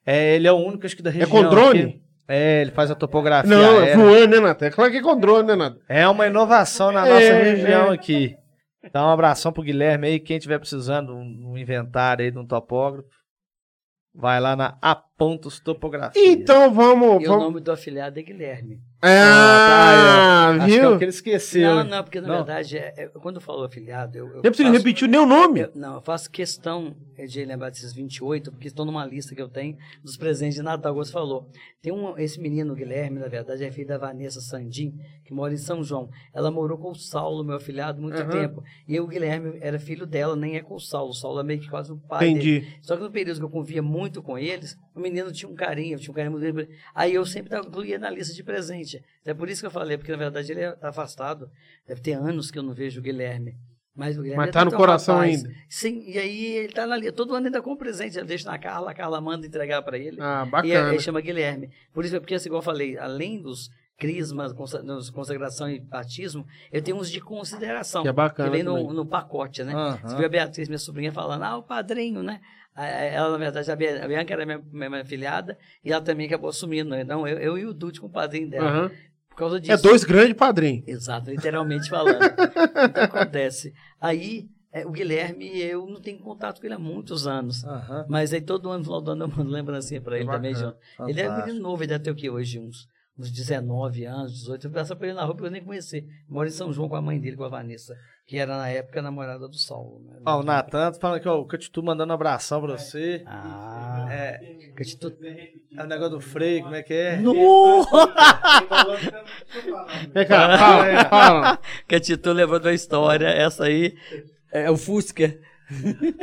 É, ele é o único, acho que da É região. com drone? aqui. É, ele faz a topografia. Não, é aérea. voando, né, Natan? É claro que é com drone, né, Natan? É uma inovação na É, nossa região é. aqui. Então, um abração pro Guilherme aí. Quem tiver precisando de um um inventário aí de um topógrafo, vai lá na A Pontos Topografia. Então vamos. E o vamos... nome do afiliado é Guilherme. Ah, Acho que é viu? o que ele esqueceu. Não, não, porque na Não. verdade, é- é- quando eu falo afiliado, eu. eu Nem precisa faço- repetir nem o nome. eu- não, eu faço questão de lembrar desses 28, porque estão numa lista que eu tenho dos presentes de Natal, como você falou. Tem um, esse menino, Guilherme, na verdade, é filho da Vanessa Sandim, que mora em São João. Ela morou com o Saulo, meu afiliado, muito Aham. tempo. E o Guilherme era filho dela, nem é com o Saulo. O Saulo é meio que quase um pai dele. Entendi. Só que no período que eu convia muito com eles, o menino tinha um carinho, tinha um carinho muito grande. Aí eu sempre incluía na lista de presente. É por isso que eu falei, porque na verdade ele está afastado. Deve ter anos que eu não vejo o Guilherme. Mas o Guilherme Mas é tá no coração rapaz. ainda. Sim, e aí ele tá na lista. Todo ano ainda com presente. Eu deixo na Carla, a Carla manda entregar para ele. Ah, E bacana. aí chama Guilherme. Por isso, porque assim, igual eu falei, além dos crismas, consagração e batismo, eu tenho uns de consideração. Que é bacana Que vem no, no pacote, né? Aham. Você viu a Beatriz, minha sobrinha, falando, ah, o padrinho, né? Ela, na verdade, a Bia- a Bianca era minha, minha, filhada e ela também acabou assumindo. Então, eu, eu e o Dude com o padrinho dela. Aham. Por causa disso. É dois grandes padrinhos. Exato, literalmente falando. então, acontece. Aí, é, o Guilherme, eu não tenho contato com ele há muitos anos. Aham. Mas aí, todo ano, no final do ano, eu mando lembrancinha pra ele também, Bacana. João. Ele é um menino novo, ele deve ter o quê hoje? Uns, uns 19 anos, 18. Eu passava pra ele na rua porque eu nem conheci. Mora em São João com a mãe dele, com a Vanessa, que era na época namorada do Saulo. Né? Ó, o Natan tá falando que ó, o Catitu mandando um abração pra você. Ah, É, que te- tu- é o negócio do freio, como é que é? Vem cá, fala, fala. a Tito lembrou da história, essa aí é o Fusca.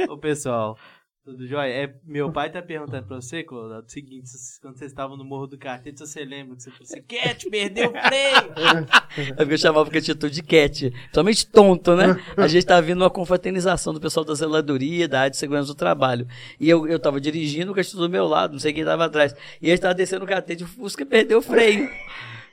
Ô pessoal, tudo jóia? É, meu pai tá perguntando pra você, o seguinte: se- quando vocês estavam no Morro do Carteiro, se você lembra que você falou assim: Cat, perdeu o freio! É porque eu chamava o Catito de Cat. Somente tonto, né? A gente tava vindo uma confraternização do pessoal da zeladoria, da área de segurança do trabalho. E eu, eu tava dirigindo, o Catito do meu lado, não sei quem tava atrás. E ele tava descendo o catete, o Fusca perdeu o freio.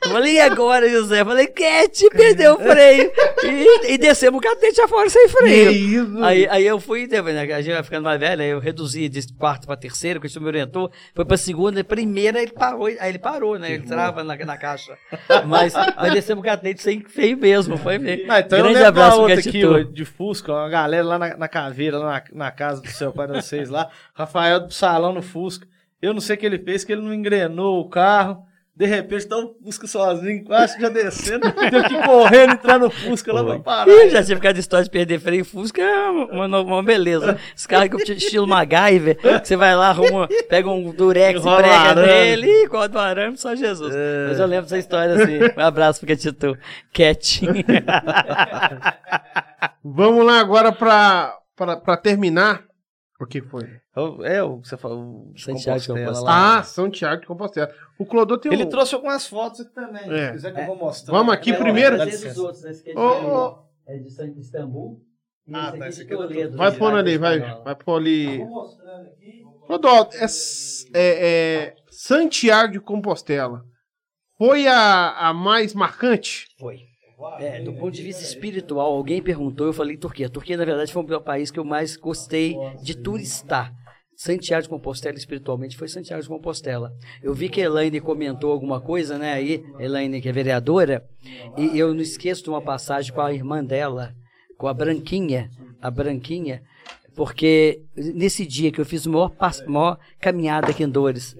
Eu falei, e agora, José? Eu falei, Cat, perdeu o freio. E, e descemos o catete afora sem Que freio. isso? Aí, aí eu fui, né, a gente vai ficando mais velho, aí eu reduzi de quarto para terceiro, que o senhor me orientou, foi para segunda, primeira ele parou, aí ele parou, né? Ele trava na, na caixa. Mas nós descemos o catete sem feio mesmo, foi. Mas então Grande eu abraço outra aqui, ó, de Fusca, uma galera lá na, na caveira, lá na, na casa do seu pai, de vocês lá. Rafael do salão no Fusca. Eu não sei o que ele fez, que ele não engrenou o carro. De repente, tá o Fusca sozinho, quase já descendo. Teve que correndo, entrar no Fusca lá pra parar. Ih, já tinha ficado história de perder freio Fusca, é uma, uma, uma beleza. Esse carro que estilo MacGyver, que você vai lá, arruma, pega um durex, Enrola prega arame. nele e corta o arame, só Jesus. Mas eu lembro dessa história assim. Um abraço pro Catito. Cat. Vamos lá agora pra, pra, pra terminar. O que foi? É o que você falou. Santiago de Compostela lá. Ah, São Tiago de Compostela. O Clodô tem Ele um... trouxe algumas fotos aqui também. É. Se quiser que eu vou mostrar. Vamos aqui É, primeiro? dos outros, né? Esse aqui é de, ô. é de Istambul. E Ah, esse tá, esse aqui é do- Toledo. Vai pondo lá ali, vai. Espanhola. Vai pôr ali. Vou mostrando aqui. Clodô, é, é, é Santiago de Compostela. Foi a, a mais marcante? Foi. É, do ponto de vista espiritual, alguém perguntou, eu falei Turquia. Turquia, na verdade, foi o país que eu mais gostei de turistar. Santiago de Compostela, espiritualmente, foi Santiago de Compostela. Eu vi que a Elaine comentou alguma coisa, né, aí, Elaine, que é vereadora, e eu não esqueço de uma passagem com a irmã dela, com a Branquinha, a Branquinha, porque nesse dia que eu fiz a maior, maior caminhada aqui em Dores,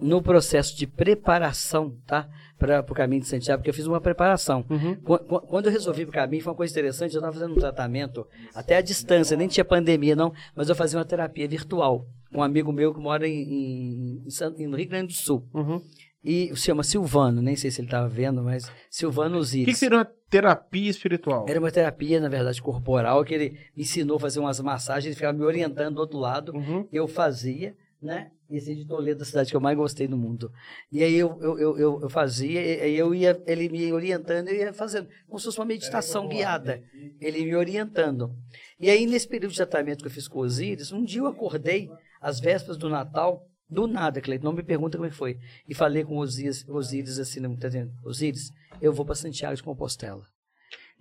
no processo de preparação, tá? Para o caminho de Santiago, porque eu fiz uma preparação. Qu- Quando eu resolvi para o caminho, foi uma coisa interessante. Eu estava fazendo um tratamento, até à distância, nem tinha pandemia, não, mas eu fazia uma terapia virtual. Um amigo meu que mora em, em, em no Rio Grande do Sul. Uhum. E se chama Silvano, nem sei se ele estava vendo, mas Silvano O Osiris. que, que seria uma terapia espiritual? Era uma terapia, na verdade, corporal, que ele me ensinou a fazer umas massagens, ele ficava me orientando do outro lado. Uhum. Eu fazia, né? Esse de Toledo, a cidade que eu mais gostei no mundo. E aí eu, eu, eu, eu, fazia, e eu ia, ele me orientando, eu ia fazendo, como se fosse uma meditação guiada. Ele me orientando. E aí, nesse período de tratamento que eu fiz com o Osíris, um dia eu acordei, às vésperas do Natal, do nada, Cleiton, não me pergunta como é que foi. E falei com o Osíris, Osíris assim, não tá dizendo, Osíris, eu vou para Santiago de Compostela.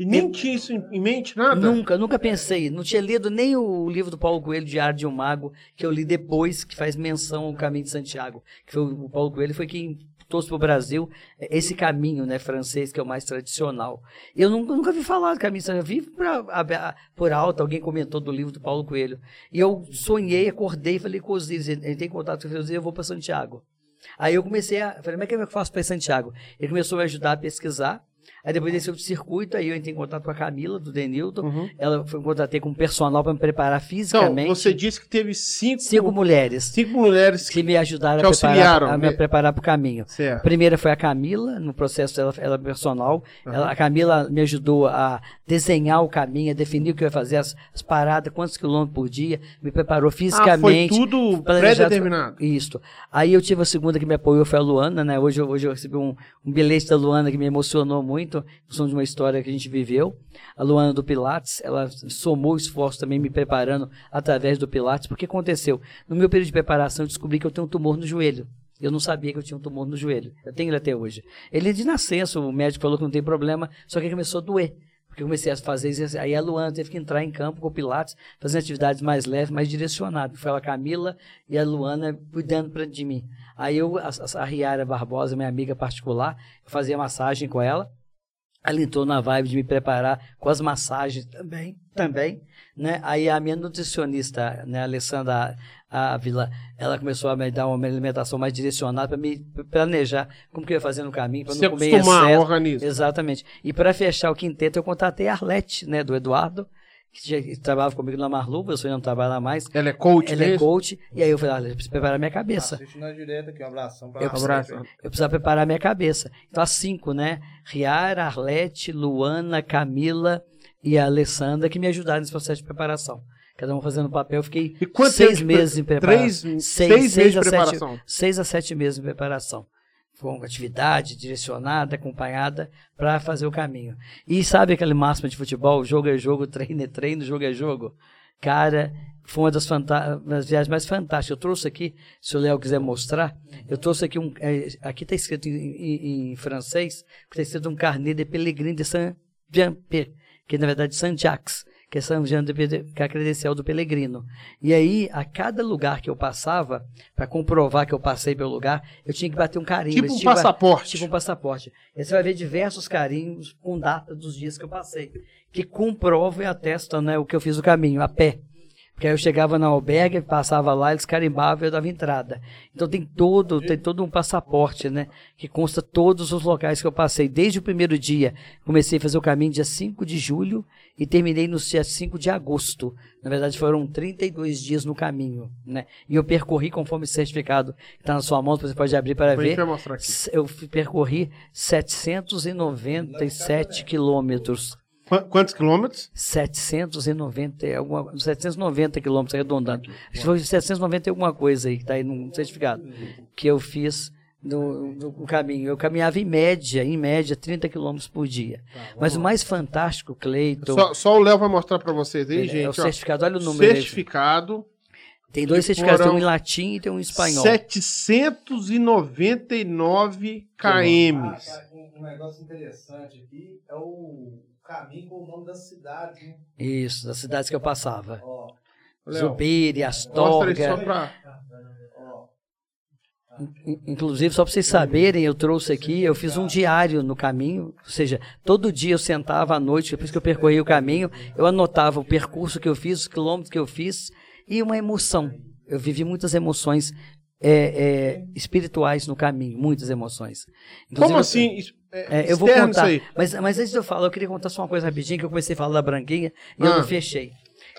E nem tinha isso em, mente, nada? Nunca, nunca pensei. Não tinha lido nem o livro do Paulo Coelho, Diário de um Mago, que eu li depois, que faz menção ao caminho de Santiago. Que foi o Paulo Coelho foi quem trouxe para o Brasil esse caminho né, francês, que é o mais tradicional. Eu nunca, nunca vi falar do caminho de Santiago. Eu vi pra, a- por alto, alguém comentou do livro do Paulo Coelho. E eu sonhei, acordei, falei com o Osíris, entrei em contato com o Osíris, eu vou para Santiago. Aí eu comecei a. Falei, mas o que eu faço para Santiago? Ele começou a me ajudar a pesquisar. Aí depois desse outro circuito, aí eu entrei em contato com a Camila, do Denilton. Uhum. Ela foi contratei com um personal para me preparar Então, fisicamente. você disse que teve cinco, Cinco mulheres cinco mulheres que. que me ajudaram que a, preparar, a me né? preparar para o caminho. A Certo. primeira foi a Camila, no processo dela, ela é personal. Uhum. Ela- a Camila me ajudou a desenhar o caminho, a definir o que eu ia fazer, as, as paradas, quantos quilômetros por dia, me preparou Ah, foi fisicamente. tudo pré-determinado. Isso. Aí eu tive a segunda que me apoiou, foi a Luana, né? Hoje, eu- hoje eu recebi um, um bilhete da Luana que me emocionou muito, em função de uma história que a gente viveu. A Luana do Pilates, ela somou esforço também me preparando através do Pilates, porque aconteceu. No meu período de preparação, eu descobri que eu tenho um tumor no joelho. Eu não sabia que eu tinha um tumor no joelho. Eu tenho ele até hoje. Ele é de nascença, o médico falou que não tem problema, só que começou a doer. Porque eu comecei a fazer isso. Aí a Luana teve que entrar em campo com o Pilates, fazendo atividades mais leves, mais direcionadas. Foi a Camila e a Luana cuidando pra, de mim. Aí eu, a, a Riara Barbosa, minha amiga particular, fazia massagem com ela. Ela entrou na vibe de me preparar com as massagens também, também, né? Aí a minha nutricionista, né, a Alessandra Ávila, ela começou a me dar uma alimentação mais direcionada para me planejar como que eu ia fazer no caminho, para Se não comer em acostumar excesso. organismo. Exatamente. E para fechar o quinteto, eu contatei a Arlete, né, do Eduardo, que, trabalhava comigo na Marluva, eu sou não trabalha mais. Ela é coach, Ela é né? coach, e aí eu falei, ah, eu preciso preparar minha cabeça. Assiste na direita aqui, um abração pra Eu. Abraço. Eu precisava preparar minha cabeça. Então, as cinco, né? Riara, Arlete, Luana, Camila e a Alessandra que me ajudaram nesse processo de preparação. Cada um fazendo papel. Eu fiquei E seis meses em pre- preparação. Três, Seis- seis, seis meses de a sete- preparação. Seis a sete meses em preparação. Com atividade direcionada, acompanhada, para fazer o caminho. E sabe aquele máximo de futebol? Jogo é jogo, treino é treino, jogo é jogo. Cara, foi uma das, das viagens mais fantásticas. Eu trouxe aqui, se o Léo quiser mostrar, eu trouxe aqui um. é, aqui está escrito em, em- em francês, está escrito um carnet de Pellegrini de Saint-Jean-Pied, que na verdade é Saint-Jacques, que é Saint Jean de que é a credencial do Pellegrino. E aí, a cada lugar que eu passava, para comprovar que eu passei pelo lugar, eu tinha que bater um carimbo. Tipo um tipo- passaporte. Tipo um passaporte. E você vai ver diversos carimbos com data dos dias que eu passei, que comprovam e atestam né, o que eu fiz o caminho, a pé. Porque aí eu chegava na albergue, passava lá, eles carimbavam e eu dava entrada. Então tem todo, tem todo um passaporte, né? Que consta todos os locais que eu passei. Desde o primeiro dia, comecei a fazer o caminho dia 5 de julho e terminei no dia 5 de agosto. Na verdade, foram 32 dias no caminho, né? E eu percorri conforme o certificado que está na sua mão, você pode abrir para ver. Eu fui- percorri 797 quilômetros. Qu- Quantos quilômetros? 790, e alguma, 790 quilômetros, arredondando. Acho que foi 790 e alguma coisa aí, que está aí no certificado, que eu fiz no, no- caminho. Eu caminhava em média, em média, 30 quilômetros por dia. Mas o mais fantástico, Cleiton, Só, só o Léo vai mostrar pra vocês aí, é, gente. é o ó. certificado, olha o número aí. Certificado. Tem dois certificados, tem um em latim e tem um em espanhol. 799 km. Ah, um negócio interessante aqui é o caminho com o nome da cidade. né? Isso, das cidades que eu passava. Ó, aí Astorga, só pra... In- Inclusive, só para vocês saberem, eu trouxe aqui, eu fiz um diário no caminho, ou seja, todo dia eu sentava à noite, depois que eu percorri o caminho, eu anotava o percurso que eu fiz, os quilômetros que eu fiz e uma emoção. Eu vivi muitas emoções é, é, espirituais no caminho, muitas emoções. Como Inclusive, assim? Isso- é, eu vou contar. Mas, mas antes de eu falar, eu queria contar só uma coisa rapidinho, que eu comecei a falar da branquinha e eu Ah. não fechei.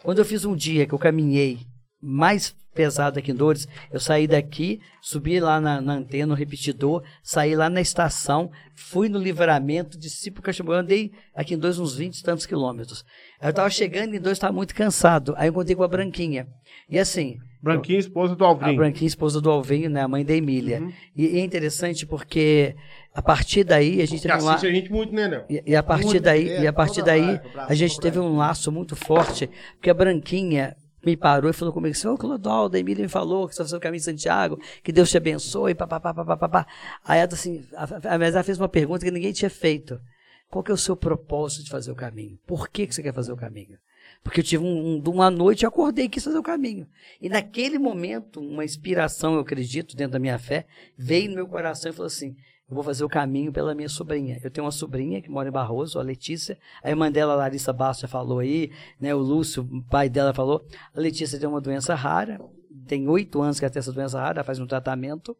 Quando eu fiz um dia que eu caminhei mais pesado aqui em Dores, eu saí daqui, subi lá na, na antena, no repetidor, saí lá na estação, fui no livramento, desci pro Caxambu, eu andei aqui em Dores uns 20 e tantos quilômetros. Aí eu tava chegando em Dores, estava muito cansado. Aí eu encontrei com a Branquinha. E assim, Branquinha, esposa do a Alvin. Branquinha, esposa do Alvinho, né, a mãe da Emília. Uhum. E, e é interessante porque a partir daí a gente Que teve um la- assiste a gente muito, né, Léo? e, e a partir Muito daí, e a partir toda daí, a gente teve um laço muito forte, porque a Branquinha me parou e falou comigo ô Clodoaldo, a Emília me falou que você fazer o caminho de Santiago, que Deus te abençoe, papapá, papapá. Aí ela assim, a- mas fez uma pergunta que ninguém tinha feito. Qual que é o seu propósito de fazer o caminho? Por que, que você quer fazer o caminho? Porque eu tive um, um- uma noite, eu acordei e quis fazer o caminho. E naquele momento, uma inspiração, eu acredito, dentro da minha fé, veio no meu coração e falou assim: eu vou fazer o caminho pela minha sobrinha. Eu tenho uma sobrinha que mora em Barroso, a Letícia. A irmã dela, a Larissa Bastos, já falou aí, né? O Lúcio, o pai dela, falou. A Letícia tem uma doença rara, tem oito anos que ela tem essa doença rara, ela faz um tratamento.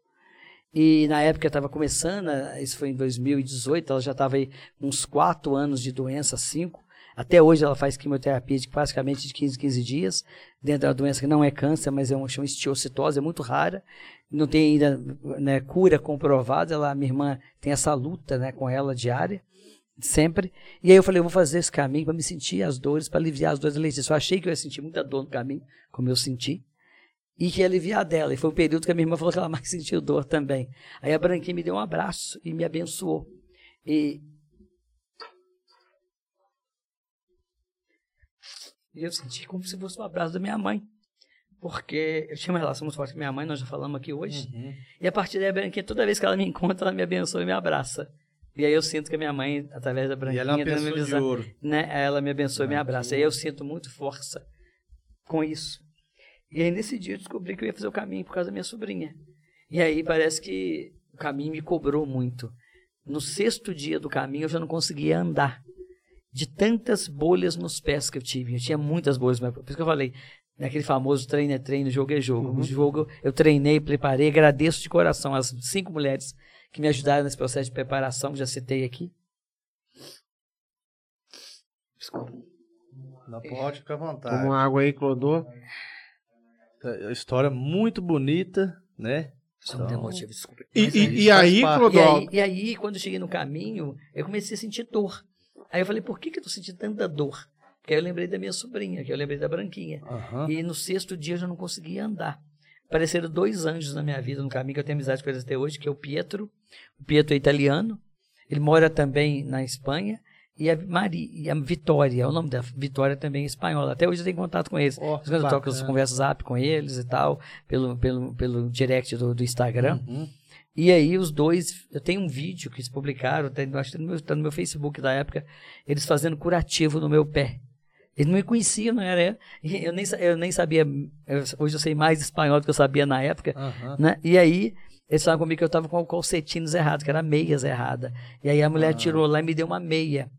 E na época estava começando, isso foi em 2018, ela já estava aí uns quatro anos de doença, cinco. Até hoje ela faz quimioterapia de praticamente de 15 15 dias, dentro da doença que não é câncer, mas é uma chama estiocitose, é muito rara. Não tem ainda né, cura comprovada. Ela, minha irmã tem essa luta né, com ela diária, sempre. E aí eu falei, eu vou fazer esse caminho para me sentir as dores, para aliviar as dores da Letícia. Eu achei que eu ia sentir muita dor no caminho, como eu senti e que ia aliviar dela. E foi o período que a minha irmã falou que ela mais sentiu dor também. Aí a Branquinha me deu um abraço e me abençoou. E E eu senti como se fosse o abraço da minha mãe. Porque eu tinha uma relação muito forte com minha mãe, nós já falamos aqui hoje. Uhum. E a partir daí, a Branquinha, toda vez que ela me encontra, ela me abençoa e me abraça. E aí eu sinto que a minha mãe, através da E Branquinha, ela é uma minha de visão, ouro. né? Ela me abençoa e me Ah, abraça. E aí eu sinto muito força com isso. E aí nesse dia eu descobri que eu ia fazer o caminho por causa da minha sobrinha. E aí parece que o caminho me cobrou muito. No sexto dia do caminho eu já não conseguia andar. De tantas bolhas nos pés que eu tive. Eu tinha muitas bolhas, por isso que eu falei, naquele famoso treino é treino, jogo é jogo. O jogo eu treinei, preparei, agradeço de coração as cinco mulheres que me ajudaram nesse processo de preparação, que já citei aqui. Desculpa. Não pode ficar à vontade. Toma uma água aí, Clodô. Tá, História muito bonita, né? Só me emotivo, desculpa. E, e- aí- e aí. Clodô, E aí, e aí, quando eu cheguei no caminho, eu comecei a sentir dor. Aí eu falei, por que, que eu tô sentindo tanta dor? Porque aí eu lembrei da minha sobrinha, que eu lembrei da Branquinha. Aham. E no sexto dia eu já não conseguia andar. Apareceram dois anjos na minha vida, no caminho, que eu tenho amizade com eles até hoje, que é o Pietro. O Pietro é italiano. Ele mora também na Espanha. E a, Maria, e a Vitória, é o nome dela. Vitória também é espanhola. Até hoje eu tenho contato com eles. Vezes eu toco as conversas zap com eles e tal, pelo, pelo, pelo direct do, do Instagram. Uhum. E aí os dois, eu tenho um vídeo que eles publicaram, tá, acho que tá no, meu, tá no meu Facebook da época, eles fazendo curativo no meu pé. Eles não me conheciam, não era? Eu nem, sa- eu nem sabia, eu- hoje eu sei mais espanhol do que eu sabia na época, Aham. né? E aí eles falaram comigo que eu estava com calcetines errados, que era meias errada. E aí a mulher Ah. tirou lá e me deu uma meia.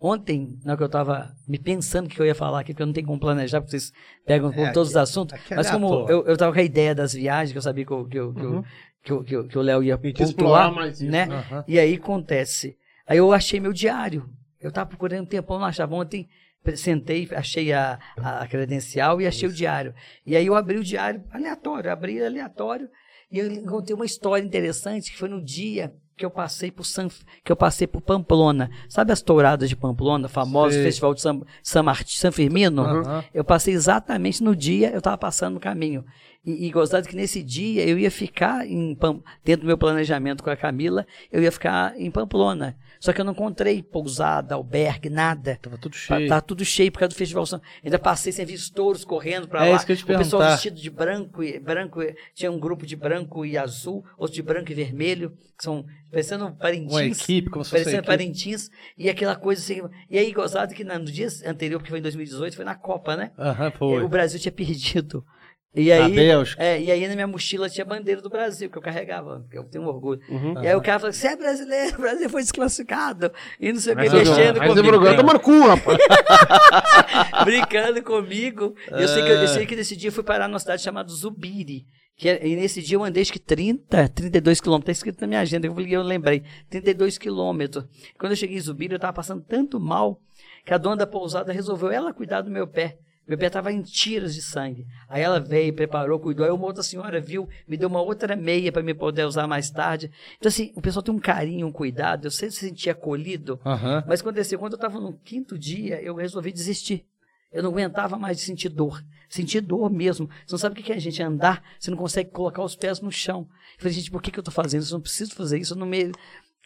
Ontem, na hora que eu estava me pensando o que eu ia falar aqui, porque eu não tenho como planejar, porque vocês pegam É, todos os assuntos, aqui é mas como eu, eu tava com a ideia das viagens, que eu sabia que, eu, que, eu, que, eu- Uhum. que, eu- que, eu- que o Léo ia explorar mais isso, né? E aí acontece. Aí eu achei meu diário. Eu tava procurando um tempão, não achava. Ontem sentei, achei a, a credencial e achei o diário. E aí eu abri o diário aleatório, abri aleatório e eu encontrei uma história interessante que foi no dia que eu passei por San, que eu passei por Pamplona. Sabe as touradas de Pamplona, famoso Sei. festival de San, San, Marti- San Firmino? Aham. Eu passei exatamente no dia, eu estava passando no caminho. E, e gostado que nesse dia eu ia ficar em dentro do meu planejamento com a Camila, eu ia ficar em Pamplona. Só que eu não encontrei pousada, albergue, nada. Tava tudo cheio. tá tudo cheio por causa do festival. São- Ainda passei sem ver touros correndo para É lá. isso que eu te o pessoal perguntar. vestido de branco e branco, tinha um grupo de branco e azul, outro de branco e vermelho, que são parecendo parintins. Uma equipe, como se fosse Parecendo equipe. Parintins, e aquela coisa assim. E aí, gozado que no dia anterior, que foi em 2018, foi na Copa, né? Aham, O foi. Brasil tinha perdido. E aí, Bélgica. é, e aí na minha mochila tinha bandeira do Brasil, que eu carregava, porque eu tenho um orgulho. Uhum. E aí o cara falou: você é brasileiro, o Brasil foi desclassificado. E não sei o que, Mas mexendo mas comigo. Bruno, toma no cu, rapaz. brincando comigo. E Eu sei, que, eu sei que nesse dia eu fui parar numa cidade chamada Zubiri. Que é- e nesse dia eu andei acho que 30, 32 quilômetros. Está escrito na minha agenda, eu, eu lembrei. 32 quilômetros. Quando eu cheguei em Zubiri, eu estava passando tanto mal que a dona da pousada resolveu ela cuidar do meu pé. Meu pé estava em tiras de sangue. Aí ela veio, preparou, cuidou. Aí uma outra senhora viu, me deu uma outra meia para me poder usar mais tarde. Então, assim, o pessoal tem um carinho, um cuidado. Eu sempre se sentia acolhido. Aham. Mas aconteceu, quando eu estava no quinto dia, eu resolvi desistir. Eu não aguentava mais de sentir dor. Sentir dor mesmo. Você não sabe o que é a gente andar, você não consegue colocar os pés no chão. Eu falei, gente, por que, que eu estou fazendo isso? Eu não preciso fazer isso. Eu não me...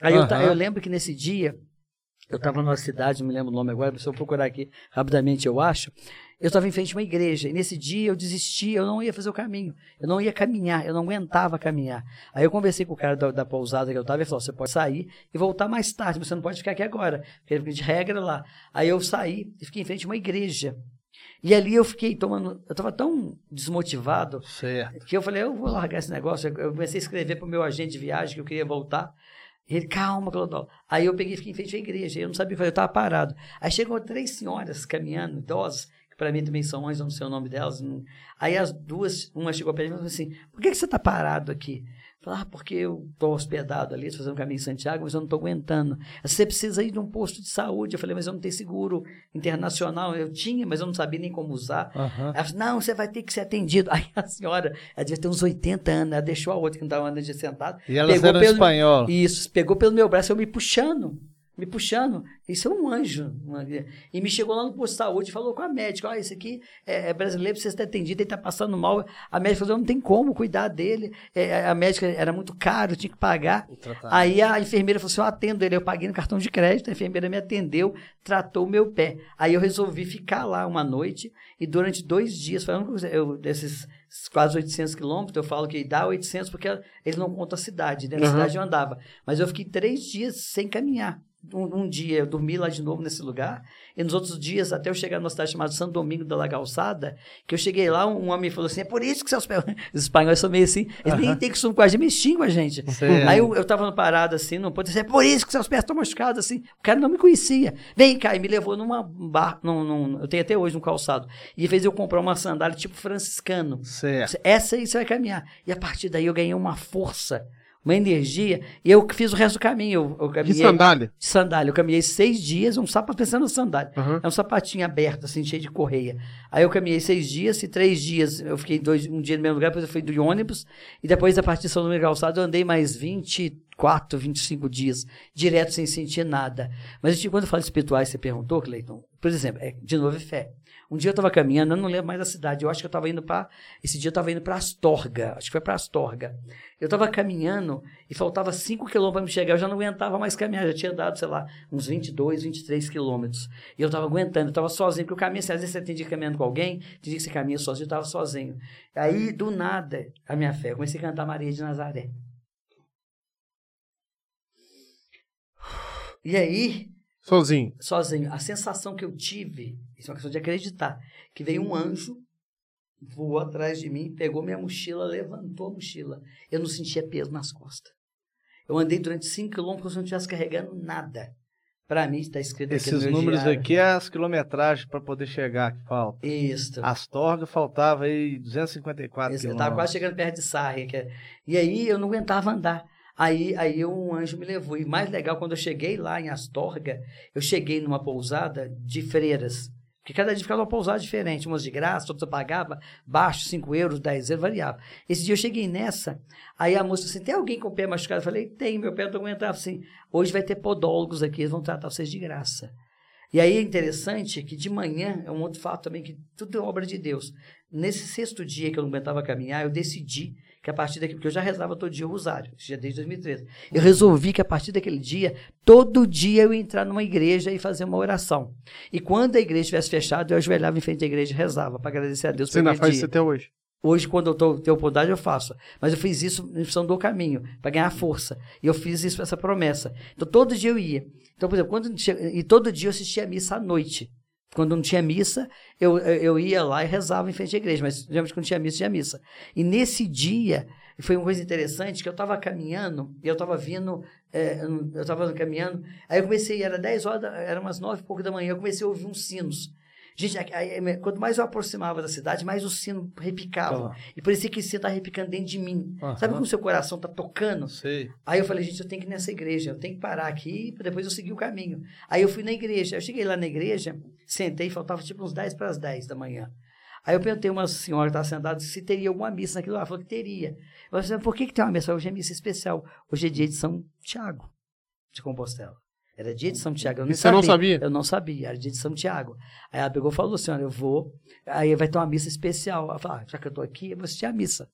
Aí eu, ta- Aham. eu lembro que nesse dia, eu estava numa cidade, não me lembro o nome agora, se eu procurar aqui rapidamente eu acho. Eu estava em frente a uma igreja, e nesse dia eu desisti, eu não ia fazer o caminho, eu não ia caminhar, eu não aguentava caminhar. Aí eu conversei com o cara da, da pousada que eu estava, ele falou: você pode sair e voltar mais tarde, mas você não pode ficar aqui agora, porque de regra lá. Aí eu saí e fiquei em frente a uma igreja. E ali eu fiquei tomando, eu estava tão desmotivado Certo. que eu falei, eu vou largar esse negócio. Eu comecei a escrever para o meu agente de viagem que eu queria voltar. E ele, calma, Clodovil. Aí eu peguei e fiquei em frente à igreja. Eu não sabia o que fazer, eu estava parado. Aí chegou três senhoras caminhando, idosas, para mim também são mães, eu não sei o nome delas. não- Aí as duas, uma chegou perto e falou assim: por que, que você está parado aqui? Falei, ah, porque eu tô hospedado ali, fazendo um caminho em Santiago, mas eu não tô aguentando. Você precisa ir de um posto de saúde. Eu falei, mas eu não tenho seguro internacional. Eu tinha, mas eu não sabia nem como usar. Aham. Ela falou, não, você vai ter que ser atendido. Aí a senhora, ela devia ter uns 80 anos, ela deixou a outra que não estava andando de sentado. E elas Pegou pelo- espanhol. Isso, pegou pelo meu braço, eu me puxando, me puxando. Isso é um anjo. E me chegou lá no posto de saúde e falou com a médica: Olha, esse aqui é é brasileiro, precisa ser atendido, ele está passando mal. A médica falou: Não tem como cuidar dele. É, a médica era muito caro, tinha que pagar. Aí a enfermeira falou assim: Eu atendo ele. Eu paguei no cartão de crédito, a enfermeira me atendeu, tratou o meu pé. Aí eu resolvi ficar lá uma noite e durante dois dias, coisa- eu, desses quase 800 quilômetros, eu falo que dá 800 porque ele não conta a cidade. Dentro da Aham. cidade eu andava. Mas eu fiquei três dias sem caminhar. Um, um dia eu dormi lá de novo nesse lugar, e nos outros dias, até eu chegar numa cidade chamada Santo Domingo da La Calçada, que eu cheguei lá, um homem falou assim: é por isso que seus pés. Os espanhóis são meio assim, eles nem têm costume com a gente, eles xingam a gente. Sei. Aí eu, eu tava parado assim, não pode ser, é por isso que seus pés estão machucados assim. O cara não me conhecia. Vem cá, e me levou numa bar, num, num- eu tenho até hoje um calçado. E fez eu comprar uma sandália tipo franciscano. Certo. Essa aí você vai caminhar. E a partir daí eu ganhei uma força, uma energia, e eu fiz o resto do caminho. Eu, caminhei sandália. de sandália. Eu caminhei seis dias, um sapato pensando na sandália. Aham. É um sapatinho aberto, assim, cheio de correia. Aí eu caminhei seis dias, e três dias eu fiquei dois, um dia no mesmo lugar, depois eu fui de ônibus, e depois, a partir de São Domingos Calçado, eu andei mais 24, 25 dias, direto sem sentir nada. Mas tipo, quando eu falo espirituais, você perguntou, Cleiton, por exemplo, é, de novo é fé. Um dia eu estava caminhando, eu não lembro mais da cidade, eu acho que eu estava indo para. Esse dia eu estava indo para Astorga, acho que foi para Astorga. Eu estava caminhando e faltava 5 quilômetros para me chegar, eu já não aguentava mais caminhar, já tinha dado, sei lá, uns 22, 23 quilômetros. E eu estava aguentando, eu estava sozinho, porque o caminho, assim, às vezes você tem dia caminhando com alguém, tem que você caminha sozinho, eu estava sozinho. Aí, do nada, a minha fé, eu comecei a cantar Maria de Nazaré. E aí, Sozinho. sozinho. A sensação que eu tive, isso é uma questão de acreditar, que veio um anjo, voou atrás de mim, pegou minha mochila, levantou a mochila. Eu não sentia peso nas costas. Eu andei durante 5 quilômetros como se eu não estivesse carregando nada. Para mim, está escrito aqui no Esses números diário. aqui é as quilometragens para poder chegar que falta. Isso. Astorga faltava aí 254 Isso, eu quilômetros. estava quase chegando perto de Sarria. Que é- E aí eu não aguentava andar. Aí, aí um anjo me levou. E mais legal, quando eu cheguei lá em Astorga, eu cheguei numa pousada de freiras. Porque cada dia ficava uma pousada diferente. Umas de graça, outras eu pagava baixo, 5 euros, 10 euros, variava. Esse dia eu cheguei nessa, aí a moça assim, tem alguém com o pé machucado? Eu falei, tem, meu pé não aguentava. Assim, hoje vai ter podólogos aqui, eles vão tratar vocês de graça. E aí é interessante que de manhã, é um outro fato também, que tudo é obra de Deus. Nesse sexto dia que eu não aguentava caminhar, eu decidi que a partir daquele, porque eu já rezava todo dia o rosário, isso já desde 2013. Eu resolvi que a partir daquele dia, todo dia eu ia entrar numa igreja e fazer uma oração. E quando a igreja estivesse fechada, eu ajoelhava em frente à igreja e rezava para agradecer a Deus Você ainda faz dia. isso até hoje. Hoje, quando eu tô, tenho oportunidade, eu faço. Mas eu fiz isso em função do caminho, para ganhar força. E eu fiz isso, essa promessa. Então, todo dia eu ia. Então, por exemplo, quando e todo dia eu assistia a missa à noite. Quando não tinha missa, eu, eu ia lá e rezava em frente à igreja. Mas, geralmente, quando tinha missa, tinha missa. E nesse dia, foi uma coisa interessante, que eu estava caminhando, e eu estava vindo, é, eu estava caminhando, aí eu comecei, era 10 horas, era umas 9 e pouco da manhã, eu comecei a ouvir uns sinos. Gente, aí- aí, quanto mais eu aproximava da cidade, mais o sino repicava. E parecia que esse sino estava repicando dentro de mim. Aham. Sabe como o seu coração está tocando? Sei. Aí eu falei, gente, eu tenho que ir nessa igreja, eu tenho que parar aqui para depois eu seguir o caminho. Aí eu fui na igreja, eu cheguei lá na igreja, sentei, faltava tipo uns 10 para as 10 da manhã. Aí eu perguntei a uma senhora que estava sentada se teria alguma missa naquilo lá. Ela falou que teria. Eu falei, por que, que tem uma missa? Hoje é missa especial. Hoje é dia de São Tiago, de Compostela. Era dia de São Tiago. Eu não você não sabia? Eu não sabia, era dia de São Tiago. Aí ela pegou e falou assim: olha, eu vou, aí vai ter uma missa especial. Ela falou: ah, já que eu estou aqui, eu vou assistir a missa.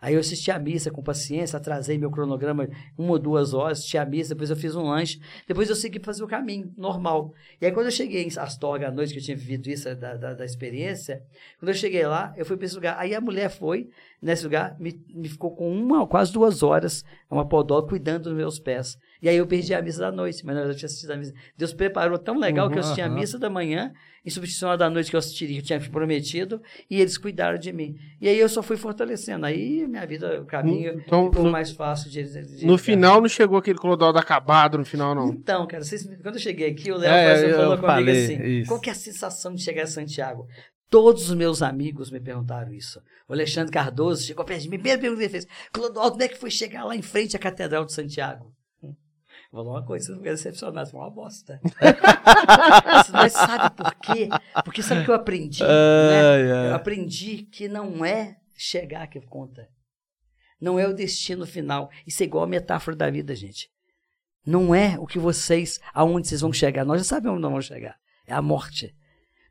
Aí eu assisti a missa com paciência, atrasei meu cronograma uma ou duas horas, assisti a missa, depois eu fiz um lanche, depois eu segui fazer o caminho normal. E aí quando eu cheguei em Astorga à noite, que eu tinha vivido isso da, da, da experiência, quando eu cheguei lá, eu fui para esse lugar. Aí a mulher foi nesse lugar, me, me ficou com uma, quase duas horas, uma podóloga, cuidando dos meus pés. E aí eu perdi a missa da noite, mas na verdade eu tinha assistido a missa. Deus preparou tão legal que eu assisti a Uhum, missa da manhã, em substituição à da noite que eu assistiria, que eu tinha prometido, e eles cuidaram de mim. E aí eu só fui fortalecendo. Aí minha vida, o caminho Então, ficou no- mais fácil de, de- No final não chegou aquele clodaldo acabado no final, não. Então, cara, vocês- quando eu cheguei aqui, o Léo É, falou, eu comigo falei assim: isso. qual que é a sensação de chegar a Santiago? Todos os meus amigos me perguntaram isso. O Alexandre Cardoso chegou perto de mim, primeira pergunta que ele fez: Clodoaldo, como é que foi chegar lá em frente à Catedral de Santiago? Vou falar uma coisa, você não decepcionar, foi uma bosta. Mas sabe por quê? Porque sabe o que eu aprendi? né? Eu aprendi que não é chegar que conta. Não é o destino final. Isso é igual a metáfora da vida, gente. Não é o que vocês, aonde vocês vão chegar. Nós já sabemos onde nós vamos chegar. É a morte.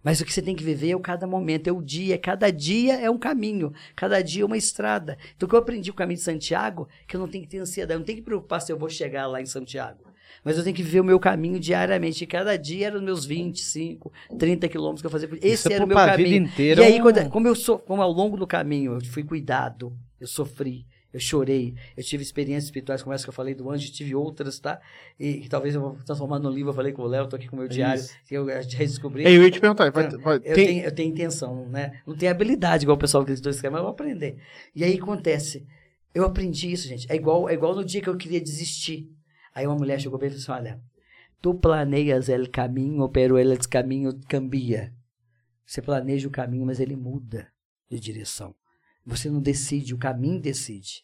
Mas o que você tem que viver é o cada momento, é o dia. Cada dia é um caminho, cada dia é uma estrada. Então, o que eu aprendi com o caminho de Santiago, que eu não tenho que ter ansiedade, eu não tenho que preocupar se eu vou chegar lá em Santiago. Mas eu tenho que viver o meu caminho diariamente. E cada dia eram os meus 25, 30 quilômetros que eu fazia. Esse Isso é era o meu pra vida caminho. inteira, E aí, é quando- como, eu sou, como ao longo do caminho eu fui cuidado, eu sofri, eu chorei, eu tive experiências espirituais como essa que eu falei do anjo, tive outras, tá? E, que talvez eu vou transformar no livro, eu falei com o Léo, tô aqui com o meu diário, Isso. que eu já descobri. Ei, eu ia te perguntar, vai, vai- Eu, tem- tenho, eu tenho intenção, né? Não tenho habilidade igual o pessoal que escreve, mas eu vou aprender. E aí acontece. Eu aprendi isso, gente. É igual, é igual no dia que eu queria desistir. Aí uma mulher chegou bem e falou assim: olha, tu planeias el caminho, pero el caminho cambia. Você planeja o caminho, mas ele muda de direção. Você não decide, o caminho decide.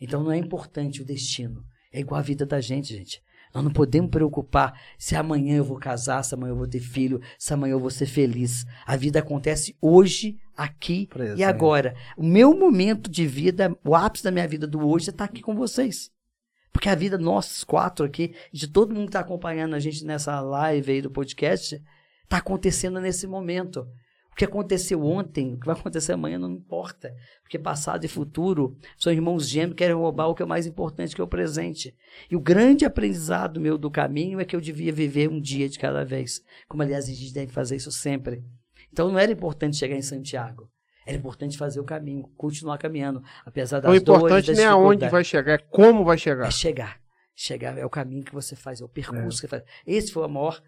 Então não é importante o destino. É igual a vida da gente, gente. Nós não podemos preocupar se amanhã eu vou casar, se amanhã eu vou ter filho, se amanhã eu vou ser feliz. A vida acontece hoje, aqui Presente. e agora. O meu momento de vida, o ápice da minha vida do hoje é estar aqui com vocês. Porque a vida, nós quatro aqui, de todo mundo que está acompanhando a gente nessa live aí do podcast, está acontecendo nesse momento. O que aconteceu ontem, o que vai acontecer amanhã não importa. Porque passado e futuro são irmãos gêmeos que querem roubar o que é mais importante, que é o presente. E o grande aprendizado meu do caminho é que eu devia viver um dia de cada vez. Como, aliás, a gente deve fazer isso sempre. Então não era importante chegar em Santiago. Era importante fazer o caminho, continuar caminhando. Apesar das o dores, importante das nem aonde vai chegar, é como vai chegar. É chegar. Chegar é o caminho que você faz, é o percurso que você faz. Esse foi o maior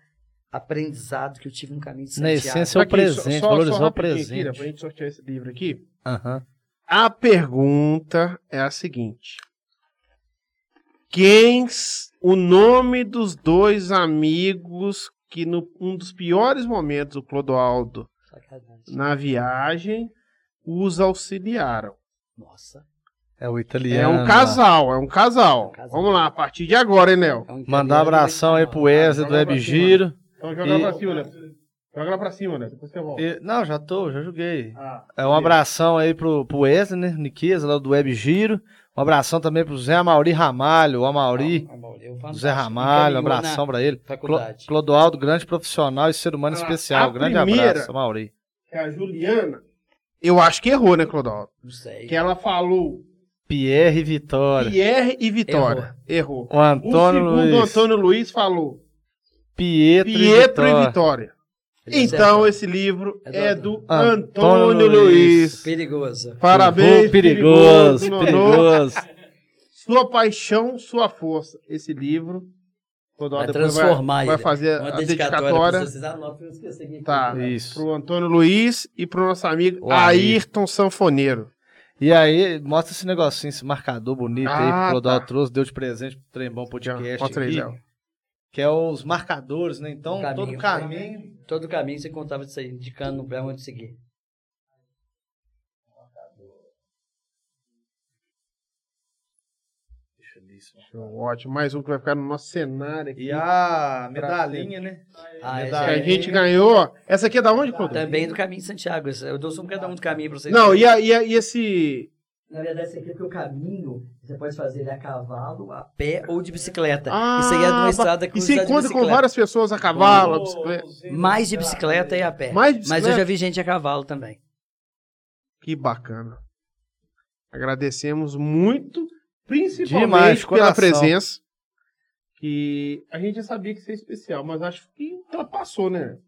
aprendizado que eu tive no caminho de Na Santiago. essência, é o presente, só- valorizar só o rapidinho aqui, presente. né, pra gente sortear esse livro aqui. Aham. A pergunta é a seguinte: Quem o nome dos dois amigos que no um dos piores momentos do Clodoaldo Sacanagem. na viagem os auxiliaram? Nossa. É o É italiano. um casal, é um casal. É um casal. Vamos lá, a partir de agora, hein, Nel? É um Mandar um abração aí pro Wesley do Web. Giro. Então joga lá E- pra cima, né? Joga lá pra cima, né? Depois você volta. E- Não, já tô, já joguei. Ah, É um abração aí pro, pro Wesley, né? Niqueza, lá do Web Giro. Um abração também pro Zé Amauri Ramalho, o Amauri. Amaury, é Zé. Ramalho, um abração na pra ele. Faculdade. Clodoaldo, grande profissional e ser humano Ah, especial. Grande abraço, Amauri. é a Juliana. Eu acho que errou, né, Clodoaldo? Não sei. Que ela falou Pierre e Vitória. Pierre e Vitória. Errou. O O Antônio segundo Luiz. Antônio Luiz falou Pietro, Pietro e e Vitória. Vitória. Ele Então, esse livro É do é do Antônio Antônio Luiz. Perigoso. Parabéns, perigoso, Nonô. perigoso. Sua paixão, sua força. Esse livro. Clodoaldo Vai transformar vai, vai fazer Uma a dedicatória. dedicatória. aqui. Tá. Isso. Pro Antônio Luiz e pro nosso amigo O Ayrton. Sanfoneiro. E aí, mostra esse negocinho, esse marcador bonito aí Ah, que o Clodoaldo tá. trouxe, deu de presente pro Trembão Podcast Mostra aí, Léo. Que é os marcadores, né? Então, O caminho. todo caminho... Todo caminho você contava disso aí, indicando pra onde seguir. Show, Ótimo. Mais um que vai ficar no nosso cenário aqui. E a medalhinha, né? Ah, Que Medalha. a gente ganhou. Essa aqui é da onde, Clodoaldo? Também do caminho de Santiago. Eu dou só um cada um do caminho pra vocês. Não, e, a- e, a- e esse. Na verdade, esse aqui é porque o caminho você pode fazer ele a cavalo, a pé ou de bicicleta. Ah, Isso aí é de uma estrada E que você usa de encontra com várias pessoas a cavalo, a bicicleta. Mais de bicicleta e a pé. Mais de Mas eu bicicleta? já vi gente a cavalo também. Que bacana. Agradecemos muito, principalmente Demais, de pela presença. Que a gente já sabia que isso é especial, mas acho que ultrapassou, né?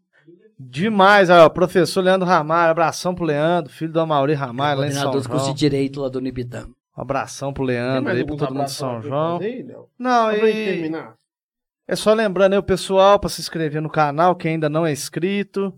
Demais, ó, professor Leandro Ramalho, abração pro Leandro, filho do Amauri Ramalho, lá em São do curso João. de Direito lá do Unibitã. Um abração pro Leandro aí, pra todo mundo de São João. aí? Não, gente e terminar. é só lembrando aí o pessoal pra se inscrever no canal, quem ainda não é inscrito.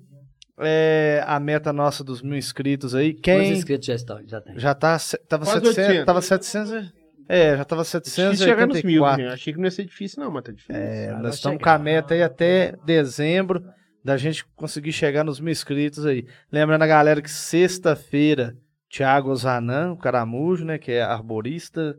É a meta nossa dos mil inscritos aí. Quantos Quem inscritos já estão? Já tem. já tá, tava Quase 700, 800. tava 700, é, já tava Difícil chegar nos mil, 784. gente. Achei que não ia ser difícil, não, mas tá difícil. É, nós estamos com a meta aí até dezembro. Da gente conseguir chegar nos mil inscritos aí. Lembrando a galera que sexta-feira, Thiago Ozanan, o caramujo, né, que é arborista,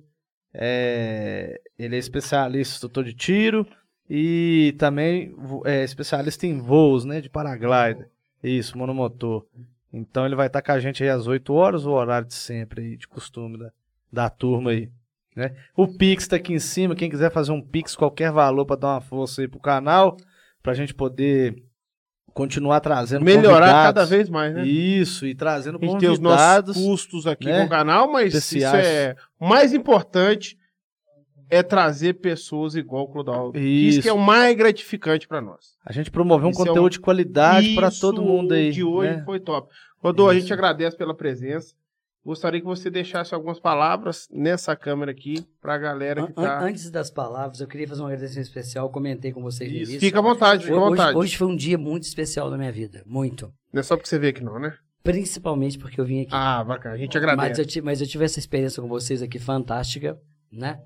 é, ele é especialista, instrutor de tiro e também é especialista em voos, né, de paraglider. Isso, monomotor. Então ele vai estar com a gente aí às 8 horas, o horário de sempre aí, de costume da, da turma aí. Né? O Pix tá aqui em cima, quem quiser fazer um Pix, qualquer valor para dar uma força aí pro canal, pra gente poder continuar trazendo Melhorar convidados. cada vez mais, né? Isso, e trazendo A gente tem os nossos convidados. custos aqui né? no canal, mas Especiais. isso é o mais importante é trazer pessoas igual o Clodoaldo. Isso. Isso. que é o mais gratificante pra nós. A gente promover um Isso é conteúdo um- de qualidade para todo mundo aí. de hoje né? foi top. Rodô, a gente agradece pela presença. Gostaria que você deixasse algumas palavras nessa câmera aqui pra galera que An- an- tá. Antes das palavras, eu queria fazer um agradecimento especial. Comentei com vocês no Isso. início. Fica à vontade, fica à Hoje, vontade. hoje foi um dia muito especial na minha vida. Muito. Não é só porque você veio aqui, não, né? Principalmente porque eu vim aqui. Ah, bacana. A gente mas, agradece. eu tive, mas eu tive essa experiência com vocês aqui fantástica, né?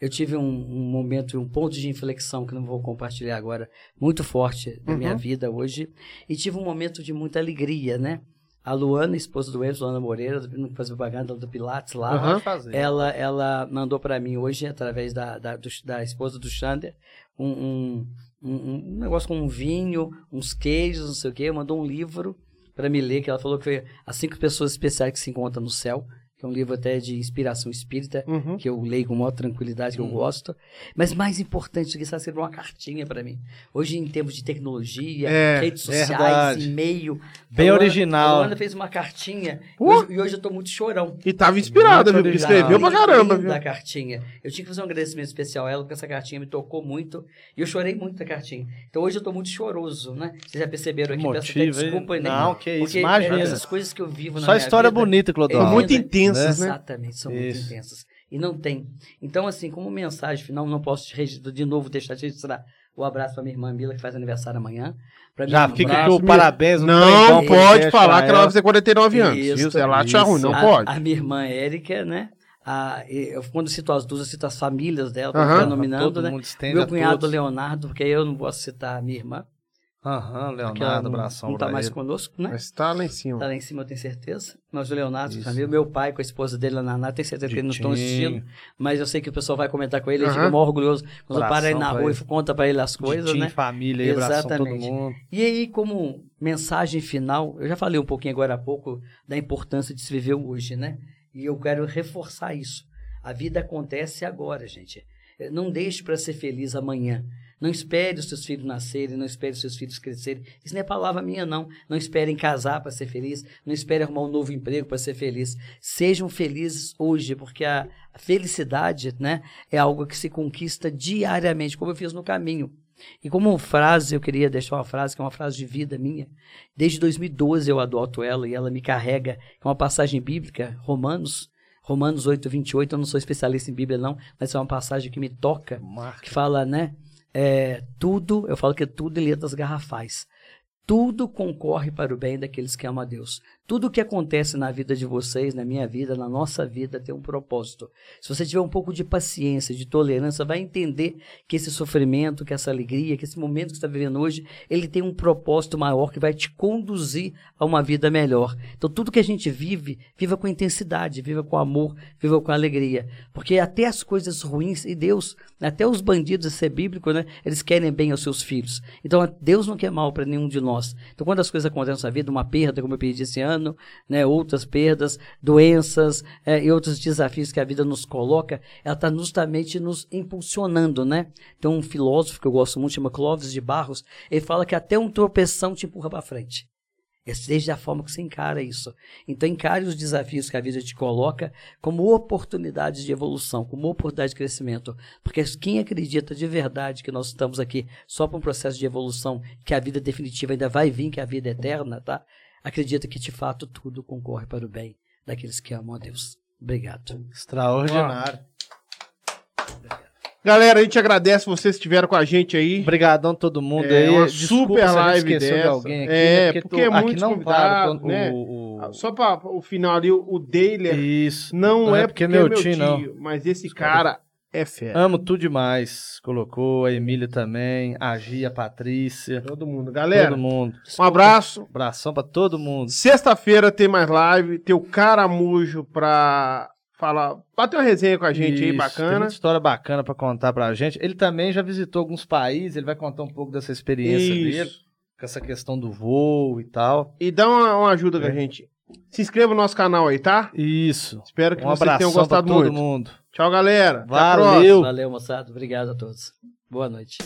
Eu tive um, um momento, um ponto de inflexão que não vou compartilhar agora, muito forte da minha Uhum. vida hoje. E tive um momento de muita alegria, né? A Luana, esposa do Emerson, Luana Moreira, não faz propaganda do Pilates lá. Fazer. Ela, ela mandou para mim hoje, através da, da, do- da esposa do Xander, um, um, um- um negócio com um vinho, uns queijos, não sei o quê. Mandou um livro para me ler, que ela falou que foi As Cinco Pessoas Especiais que Se Encontram no Céu, é um livro até de inspiração espírita, Uhum. que eu leio com maior tranquilidade, que eu gosto. Mas mais importante do que isso, ela escreveu uma cartinha para mim. Hoje, em termos de tecnologia, É, redes sociais, e-mail. Bem a Luana- original. A Luana fez uma cartinha, e Uh! hoje, e hoje eu tô muito chorão. E tava inspirada, viu? Porque original. escreveu pra caramba, viu? da cartinha. Eu tinha que fazer um agradecimento especial a ela, porque essa cartinha me tocou muito. E eu chorei muito da cartinha. Então hoje eu tô muito choroso, né? Vocês já perceberam aqui, peço até Motivo, desculpa, né? Não, que isso, imagina. essas coisas que eu vivo na Só história vida, bonita, Clodoaldo. São muito É, intensas, né? Exatamente, são muito Isso. intensas. E não tem. Então, assim, como mensagem final, não posso te registrar, de novo deixar de registrar o abraço pra minha irmã Mila, que faz aniversário amanhã. Pra Já fica aqui o parabéns. Não trembom pode falar que ela vai fazer 49 anos. Isso? Se ela acha ruim, não a, pode. A minha irmã Érica, né? A, eu, quando eu cito as duas, eu cito as famílias dela, Aham. denominando, Todo né? Meu cunhado todos. Leonardo, porque aí eu não posso citar a minha irmã, Aham, Leonardo, abração não tá mais ele. conosco, né? Mas tá lá em cima. Tá lá em cima, eu tenho certeza. Mas o Leonardo, família, meu pai com a esposa dele lá na Naná, tenho certeza que eles não estão assistindo. Mas eu sei que o pessoal vai comentar com ele, ele Aham. fica maior orgulhoso quando para aí na pra rua ele. e conta pra ele as coisas, Ditinho, né? família aí, abração todo Exatamente. mundo. E aí, como mensagem final, eu já falei um pouquinho agora há pouco da importância de se viver hoje, né? E eu quero reforçar isso. A vida acontece agora, gente. Não deixe para ser feliz amanhã. Não espere os seus filhos nascerem, não espere os seus filhos crescerem. Isso não é palavra minha, não. Não esperem casar para ser feliz, não espere arrumar um novo emprego para ser feliz. Sejam felizes hoje, porque a felicidade né, é algo que se conquista diariamente, como eu fiz no caminho. E como frase, eu queria deixar uma frase que é uma frase de vida minha. Desde 2012 eu adoto ela e ela me carrega. É uma passagem bíblica, Romanos, Romanos 8, 28. Eu não sou especialista em Bíblia, não, mas é uma passagem que me toca, que fala, né? É, tudo, eu falo que é tudo em letras garrafais. Tudo concorre para o bem daqueles que amam a Deus. Tudo que acontece na vida de vocês, na minha vida, na nossa vida, tem um propósito. Se você tiver um pouco de paciência, de tolerância, vai entender que esse sofrimento, que essa alegria, que esse momento que você está vivendo hoje, ele tem um propósito maior que vai te conduzir a uma vida melhor. Então, tudo que a gente vive, viva com intensidade, viva com amor, viva com alegria. Porque até as coisas ruins, e Deus, até os bandidos, isso é bíblico, né? Eles querem bem aos seus filhos. Então, Deus não quer mal para nenhum de nós. Então, quando as coisas acontecem na vida, uma perda, como eu perdi esse ano, né, outras perdas, doenças é, e outros desafios que a vida nos coloca, ela está justamente nos impulsionando, né? Tem um filósofo que eu gosto muito, chama Clóvis de Barros, ele fala que até um tropeção te empurra para frente. Essa Desde a forma que você encara isso. Então, encare os desafios que a vida te coloca como oportunidades de evolução, como oportunidade de crescimento. Porque quem acredita de verdade que nós estamos aqui só para um processo de evolução, que a vida definitiva ainda vai vir, que a vida é eterna, tá? Acredita que de fato tudo concorre para o bem daqueles que amam a Deus. Obrigado. Extraordinário. Galera, a gente agradece vocês que estiveram com a gente aí. Obrigadão todo mundo É aí. uma Desculpa super live esqueceu de dessa. alguém aqui, É, né? porque é tu- aqui muitos não para convidados, quando né? o, o- Só para o final ali, o Dailer Isso. não, Não é é porque porque é meu meu tio, tio, não. mas esse caras- cara é fera. Amo tudo demais. Colocou a Emília também, a Gia, a Patrícia, Todo mundo. Galera, todo mundo. um abraço. Abração pra todo mundo. Sexta-feira tem mais live. Tem o Caramujo pra falar. Bater uma resenha com a gente aí, Isso, Tem bacana. muita história bacana pra contar pra gente. Ele também já visitou alguns países, ele vai contar um pouco dessa experiência dele, Isso. com essa questão do voo e tal. E dá uma, uma ajuda com a É. gente. Se inscreva no nosso canal aí, tá? Isso. Espero que Um vocês tenham abração pra gostado todo muito. mundo. Tchau, galera. Até a Valeu. próxima. Valeu, moçada. Obrigado a todos. Boa noite.